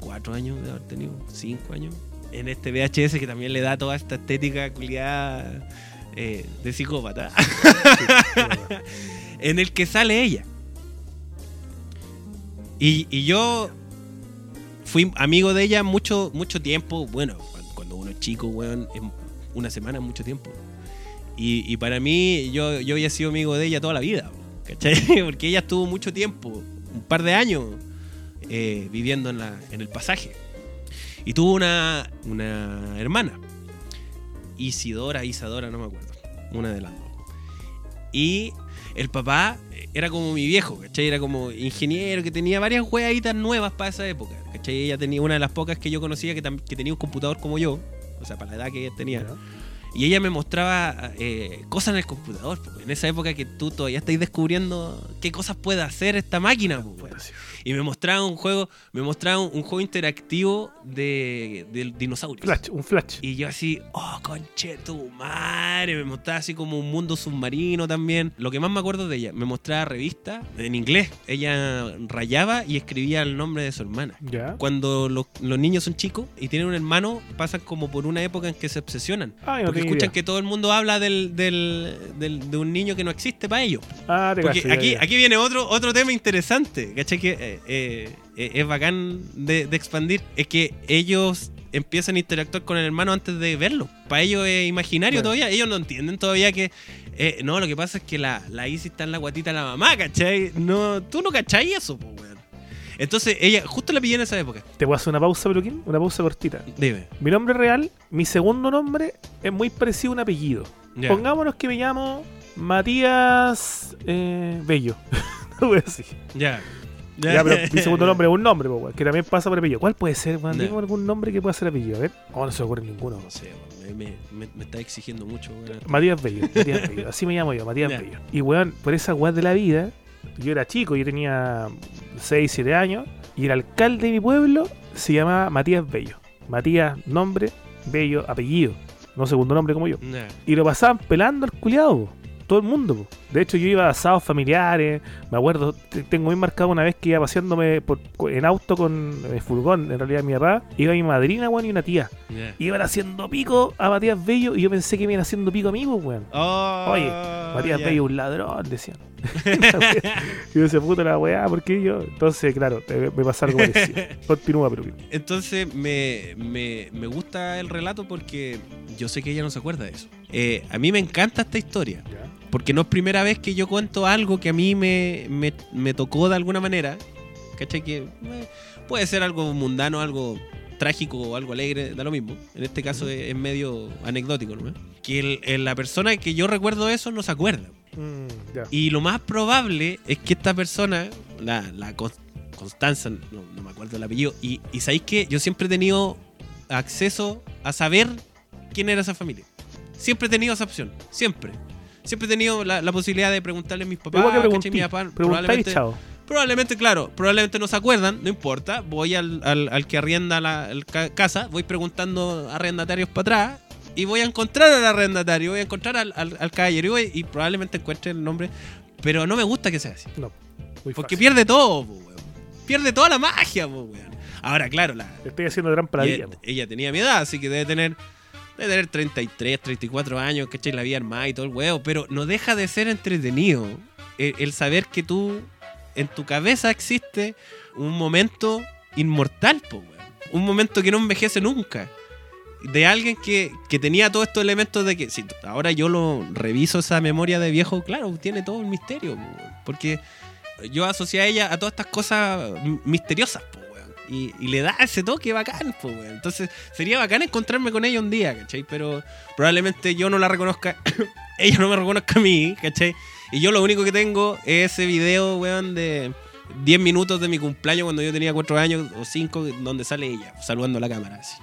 C: cuatro años de haber tenido, cinco años, en este VHS que también le da toda esta estética culiada eh, de psicópata, en el que sale ella. Y, y yo fui amigo de ella mucho, mucho tiempo, bueno, cuando uno es chico, weón, es una semana mucho tiempo. Y, y para mí, yo, yo había sido amigo de ella toda la vida, ¿cachai? Porque ella estuvo mucho tiempo, un par de años, eh, viviendo en, la, en el pasaje. Y tuvo una, una hermana, Isidora, Isadora, no me acuerdo, una de las dos. Y el papá era como mi viejo, ¿cachai? Era como ingeniero que tenía varias hueaditas nuevas para esa época, ¿cachai? Ella tenía una de las pocas que yo conocía que, que tenía un computador como yo, o sea, para la edad que ella tenía. Y ella me mostraba eh, cosas en el computador, en esa época que tú todavía estás descubriendo qué cosas puede hacer esta máquina,
B: sí.
C: Y me mostraba un juego, me mostraba un, juego interactivo de, de dinosaurios.
B: Flash, un flash.
C: Y yo así, oh, conche tu madre. Me mostraba así como un mundo submarino también. Lo que más me acuerdo de ella, me mostraba revistas en inglés. Ella rayaba y escribía el nombre de su hermana.
B: Ya.
C: Cuando los, los niños son chicos y tienen un hermano, pasan como por una época en que se obsesionan.
B: Ah, no
C: Porque escuchan
B: idea.
C: que todo el mundo habla del, del- del- de un niño que no existe para ellos.
B: Ah, te
C: Porque
B: ya,
C: aquí,
B: ya.
C: aquí viene otro, otro tema interesante, ¿cachai? Que eh, eh, es bacán de, de expandir. Es que ellos empiezan a interactuar con el hermano antes de verlo. Para ellos es imaginario
B: Bueno.
C: todavía. Ellos no entienden todavía que. eh, no, lo que pasa es que la, la Isis está en la guatita de la mamá, ¿cachai? No, tú no cachai eso, po, weón. Entonces, ella, justo la pillé en esa época.
B: ¿Te voy a hacer una pausa, Peluquín? Una pausa cortita.
C: Dime.
B: Mi nombre real, mi segundo nombre, es muy parecido a un apellido. Pongámonos que me llamo Matías eh, Bello. no voy a decir.
C: Ya.
B: Ya, pero mi segundo nombre es un nombre, po, weón, que también pasa por apellido. ¿Cuál puede ser? weón? Dime algún nombre que pueda ser apellido. A ver. Oh, no se me ocurre ninguno.
C: No sé, weón, me, me, me está exigiendo mucho, weón.
B: Matías Bello, Matías Bello. Así me llamo yo, Matías
C: Ya.
B: Bello. Y weón, por esa weá de la vida, yo era chico, yo tenía 6, 7 años, y el alcalde de mi pueblo se llamaba Matías Bello. Matías, nombre, Bello, apellido. No segundo nombre como yo. Y lo pasaban pelando al culiado, todo el mundo. po. De hecho, yo iba a asados familiares. Me acuerdo, te- tengo bien marcado una vez que iba paseándome por- en auto con el furgón, en realidad mi papá. Iba mi madrina, weón, y una tía.
C: Ya.
B: Iban haciendo pico a Matías Bello y yo pensé que me iban haciendo pico a mí, pues, weón.
C: Oh,
B: Oye, Matías. Bello es un ladrón, decían. y yo decía, puta la weá, ¿por qué yo? Entonces, claro, me pasa algo parecido. Continúa, pero
C: Entonces me, me, me gusta el relato porque yo sé que ella no se acuerda de eso. Eh, a mí me encanta esta historia. Porque no es primera vez que yo cuento algo que a mí me, me, me tocó de alguna manera. ¿Cachai? Que eh, puede ser algo mundano, algo trágico o algo alegre, da lo mismo. En este caso es, es medio anecdótico, ¿no? Que el- el- la persona que yo recuerdo eso no se acuerda.
B: Mm.
C: Y lo más probable es que esta persona, la, la Cons- Constanza, no, no me acuerdo el apellido, y, y sabéis que yo siempre he tenido acceso a saber quién era esa familia. Siempre he tenido esa opción, siempre. Siempre he tenido la, la posibilidad de preguntarle a mis papás, ¿cachai? mi papá, probablemente,
B: chao.
C: probablemente, claro, probablemente no se acuerdan, no importa. Voy al, al- al que arrienda la el ca- casa, voy preguntando arrendatarios para atrás y voy a encontrar al arrendatario, voy a encontrar al, al, al caballero y, voy- y probablemente encuentre el nombre. Pero no me gusta que sea así.
B: No, muy
C: Porque
B: fácil.
C: pierde todo, po, weón. Pierde toda la magia, po, weón. Ahora, claro, la,
B: Estoy haciendo trampa a la vida.
C: ella,
B: po.
C: ella tenía mi edad, así que debe tener, debe tener 33, 34 años, ¿cachai? La vida armada y todo el huevo. Pero no deja de ser entretenido el, saber que tú, en tu cabeza existe un momento inmortal, po, weón. Un momento que no envejece nunca. De alguien que, que tenía todos estos elementos de que, si ahora yo lo reviso esa memoria de viejo, claro, tiene todo el misterio, porque yo asocié a ella a todas estas cosas misteriosas, po. Y, y le da ese toque bacán, po, weón. Entonces sería bacán encontrarme con ella un día, ¿cachai? Pero probablemente yo no la reconozca ella no me reconozca a mí, ¿cachai? Y yo lo único que tengo es ese video, weón, de 10 minutos de mi cumpleaños cuando yo tenía 4 años o 5, donde sale ella, saludando a la cámara, así.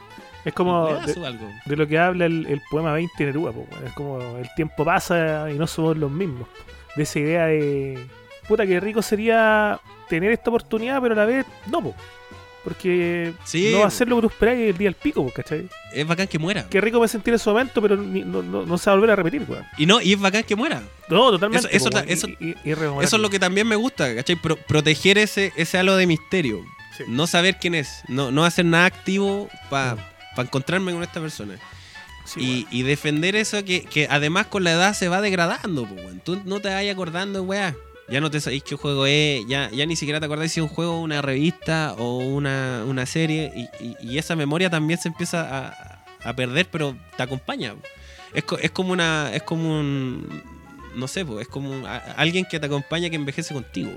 B: Es como
C: ¿Me das
B: de,
C: o algo?
B: de lo que habla el, el poema 20 Neruda, po, weón. es como el tiempo pasa y no somos los mismos. De esa idea de, puta, que rico sería tener esta oportunidad, pero a la vez no, po. Porque
C: Sí.
B: no va a ser lo que tú esperáis el día del pico, po, ¿cachai?
C: Es bacán que muera.
B: Qué rico me sentir en ese momento, pero ni- no, no- no se va a volver a repetir, weón.
C: Y no, y es bacán que muera.
B: No, totalmente.
C: Eso- eso
B: weón.
C: eso-
B: Y- y- irrememorable.
C: Eso es lo que también me gusta, ¿cachai? Pro- proteger ese, ese halo de misterio.
B: Sí.
C: No saber quién es. No, no hacer nada activo para encontrarme con esta persona.
B: Sí,
C: y, y defender eso que, que además con la edad se va degradando, weón. Tú no te vayas acordando, weá. Ya no te sabéis qué juego es, ya, ya ni siquiera te acordáis si es un juego, una revista o una, una serie. Y, y- esa memoria también se empieza a, a perder, pero te acompaña. Es, es como una. Es como un. No sé, es como un- alguien que te acompaña que envejece contigo.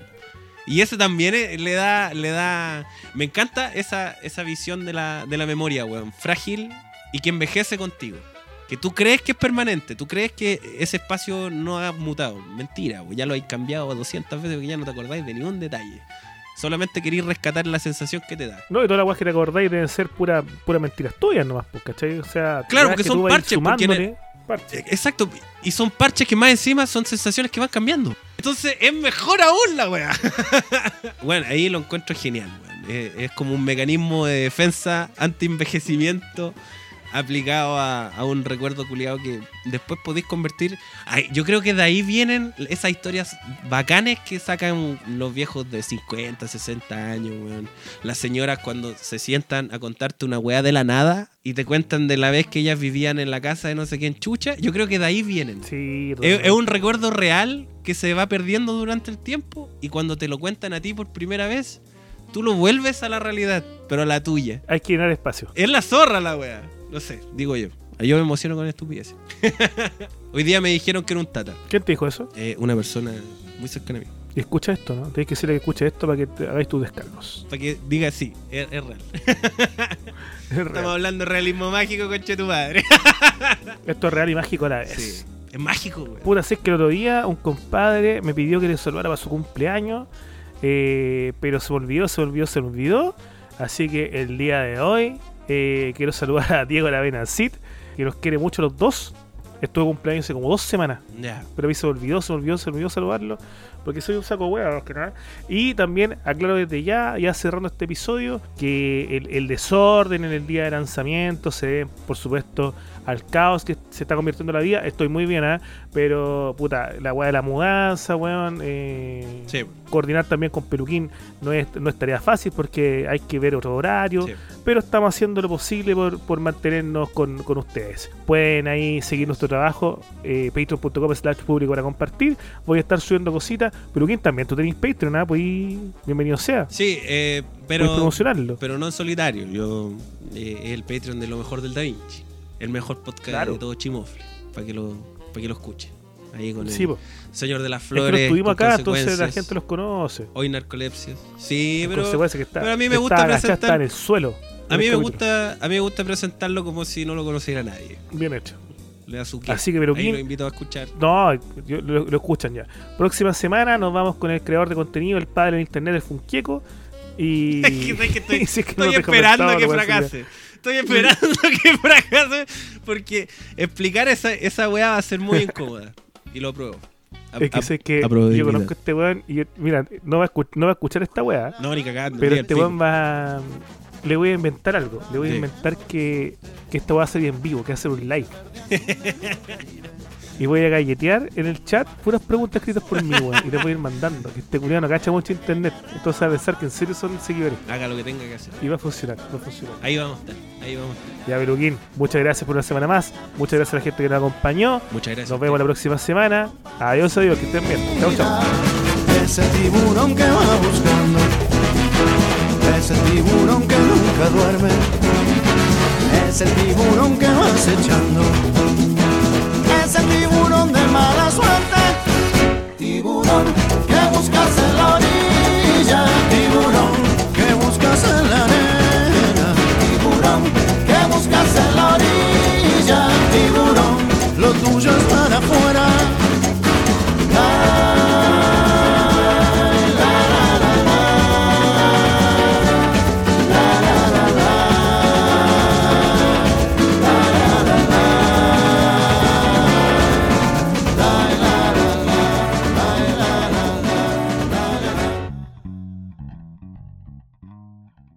C: Y ese también eh, le da. le da Me encanta esa, esa visión de la, de la memoria, weón. Frágil y que envejece contigo. Que tú crees que es permanente, tú crees que ese espacio no ha mutado. Mentira, ya lo hay cambiado 200 veces porque ya no te acordáis de ningún detalle. Solamente queréis rescatar la sensación que te da.
B: No, y todas las weas que te acordáis deben ser pura, pura mentiras tuyas nomás, pues, ¿cachai? O sea,
C: Claro, porque
B: que
C: son parches, porque en el-
B: sumándole, parches.
C: Eh, Exacto, y son parches que más encima son sensaciones que van cambiando. Entonces es mejor aún la weá. bueno, ahí lo encuentro genial, weón. Es, es como un mecanismo de defensa anti-envejecimiento aplicado a, a un recuerdo culiado que después podéis convertir. Ay, yo creo que de ahí vienen esas historias bacanes que sacan los viejos de 50, 60 años, weón. Las señoras cuando se sientan a contarte una weá de la nada y te cuentan de la vez que ellas vivían en la casa de no sé quién chucha, yo creo que de ahí vienen.
B: Sí,
C: Es, es un recuerdo real que se va perdiendo durante el tiempo y cuando te lo cuentan a ti por primera vez, tú lo vuelves a la realidad, pero a la tuya.
B: Hay que llenar espacio.
C: Es la zorra la wea. No sé, digo yo. Yo me emociono con estupideces. Hoy día me dijeron que era un tata.
B: ¿Quién te dijo eso?
C: Eh, una persona muy cercana a mí.
B: Y escucha esto, ¿no? Tienes que decirle que escuche esto para que te hagáis tus descargos.
C: Para que diga sí, es, es real.
B: Es real.
C: Estamos hablando de realismo mágico, conche tu madre.
B: Esto es real y mágico a la vez.
C: Sí. Es mágico, weón.
B: Puta, sé que el otro día un compadre me pidió que le saludara para su cumpleaños, eh, pero se olvidó, se olvidó, se olvidó. Así que el día de hoy eh, quiero saludar a Diego Aravena Cid, que nos quiere mucho los dos. Estuvo cumpleaños hace como dos semanas, pero a mí se me olvidó, se me olvidó, se me olvidó saludarlo, porque soy un saco hueá, nada. Y también aclaro desde ya, ya cerrando este episodio, que el, el desorden en el día de lanzamiento se debe, por supuesto, al caos que se está convirtiendo la vida. Estoy muy bien, ¿ah? pero puta, la weá de la mudanza, weón. eh,
C: Sí.
B: Coordinar también con Peluquín no es, no es tarea fácil porque hay que ver otro horario,
C: Sí.
B: pero estamos haciendo lo posible por, por mantenernos con, con ustedes. Pueden ahí seguir nuestro trabajo, eh, patreon.com slash público para compartir. Voy a estar subiendo cositas. Peluquín también, tú tenés Patreon, ¿ah? Pues bienvenido sea.
C: Sí, eh, pero,
B: promocionarlo.
C: pero no en solitario. Yo eh, es el Patreon de lo mejor del Da Vinci. El mejor podcast
B: Claro.
C: de todo Chimofle. Para que lo, para que lo escuche. Ahí con
B: Sí,
C: el
B: po.
C: Señor de las
B: es que
C: Flores.
B: lo estuvimos
C: con
B: acá, entonces la gente los conoce.
C: Hoy narcolepsias. Sí, pero
B: que está,
C: pero a mí me
B: está
C: gusta
B: agachada,
C: presentar-
B: está en el suelo.
C: a mí me
B: En el
C: gusta a mí me gusta presentarlo como si no lo conociera nadie.
B: Bien hecho.
C: Le da su qué.
B: Así que,
C: Ahí
B: Peluquín,
C: lo invito a escuchar.
B: No, yo- lo, lo escuchan ya. Próxima semana nos vamos con el creador de contenido, el padre del internet, el Funquieco. Y.
C: Es que estoy,
B: si es que
C: esperando que fracase. Estoy esperando que fracase porque explicar esa, esa weá va a ser muy incómoda. Y lo apruebo. A-.
B: Es que
C: a-
B: sé que yo conozco a este weón y mira, no va, a escu- no va a escuchar esta weá,
C: No, ni cagando.
B: pero este weón va. Le voy a inventar algo. Le voy a
C: Sí.
B: inventar que, que esto va a ser en vivo, que va a ser un live. Y voy a galletear en el chat puras preguntas escritas por mí, weón. Y te voy a ir mandando. Que este culiado no cacha mucho internet. Entonces va a pensar que en serio son seguidores.
C: Haga lo que tenga que hacer.
B: Y va a funcionar, va a funcionar.
C: Ahí vamos a estar. Ahí vamos a estar.
B: Ya, Beluquín, muchas gracias por una semana más. Muchas gracias a la gente que nos acompañó.
C: Muchas gracias.
B: Nos vemos la próxima semana. Adiós, adiós, que estén bien. Chau, chau.
A: Ese tiburón que va buscando, es el tiburón que nunca duerme. Es el tiburón que va acechando. Es el tiburón de mala suerte. Tiburón.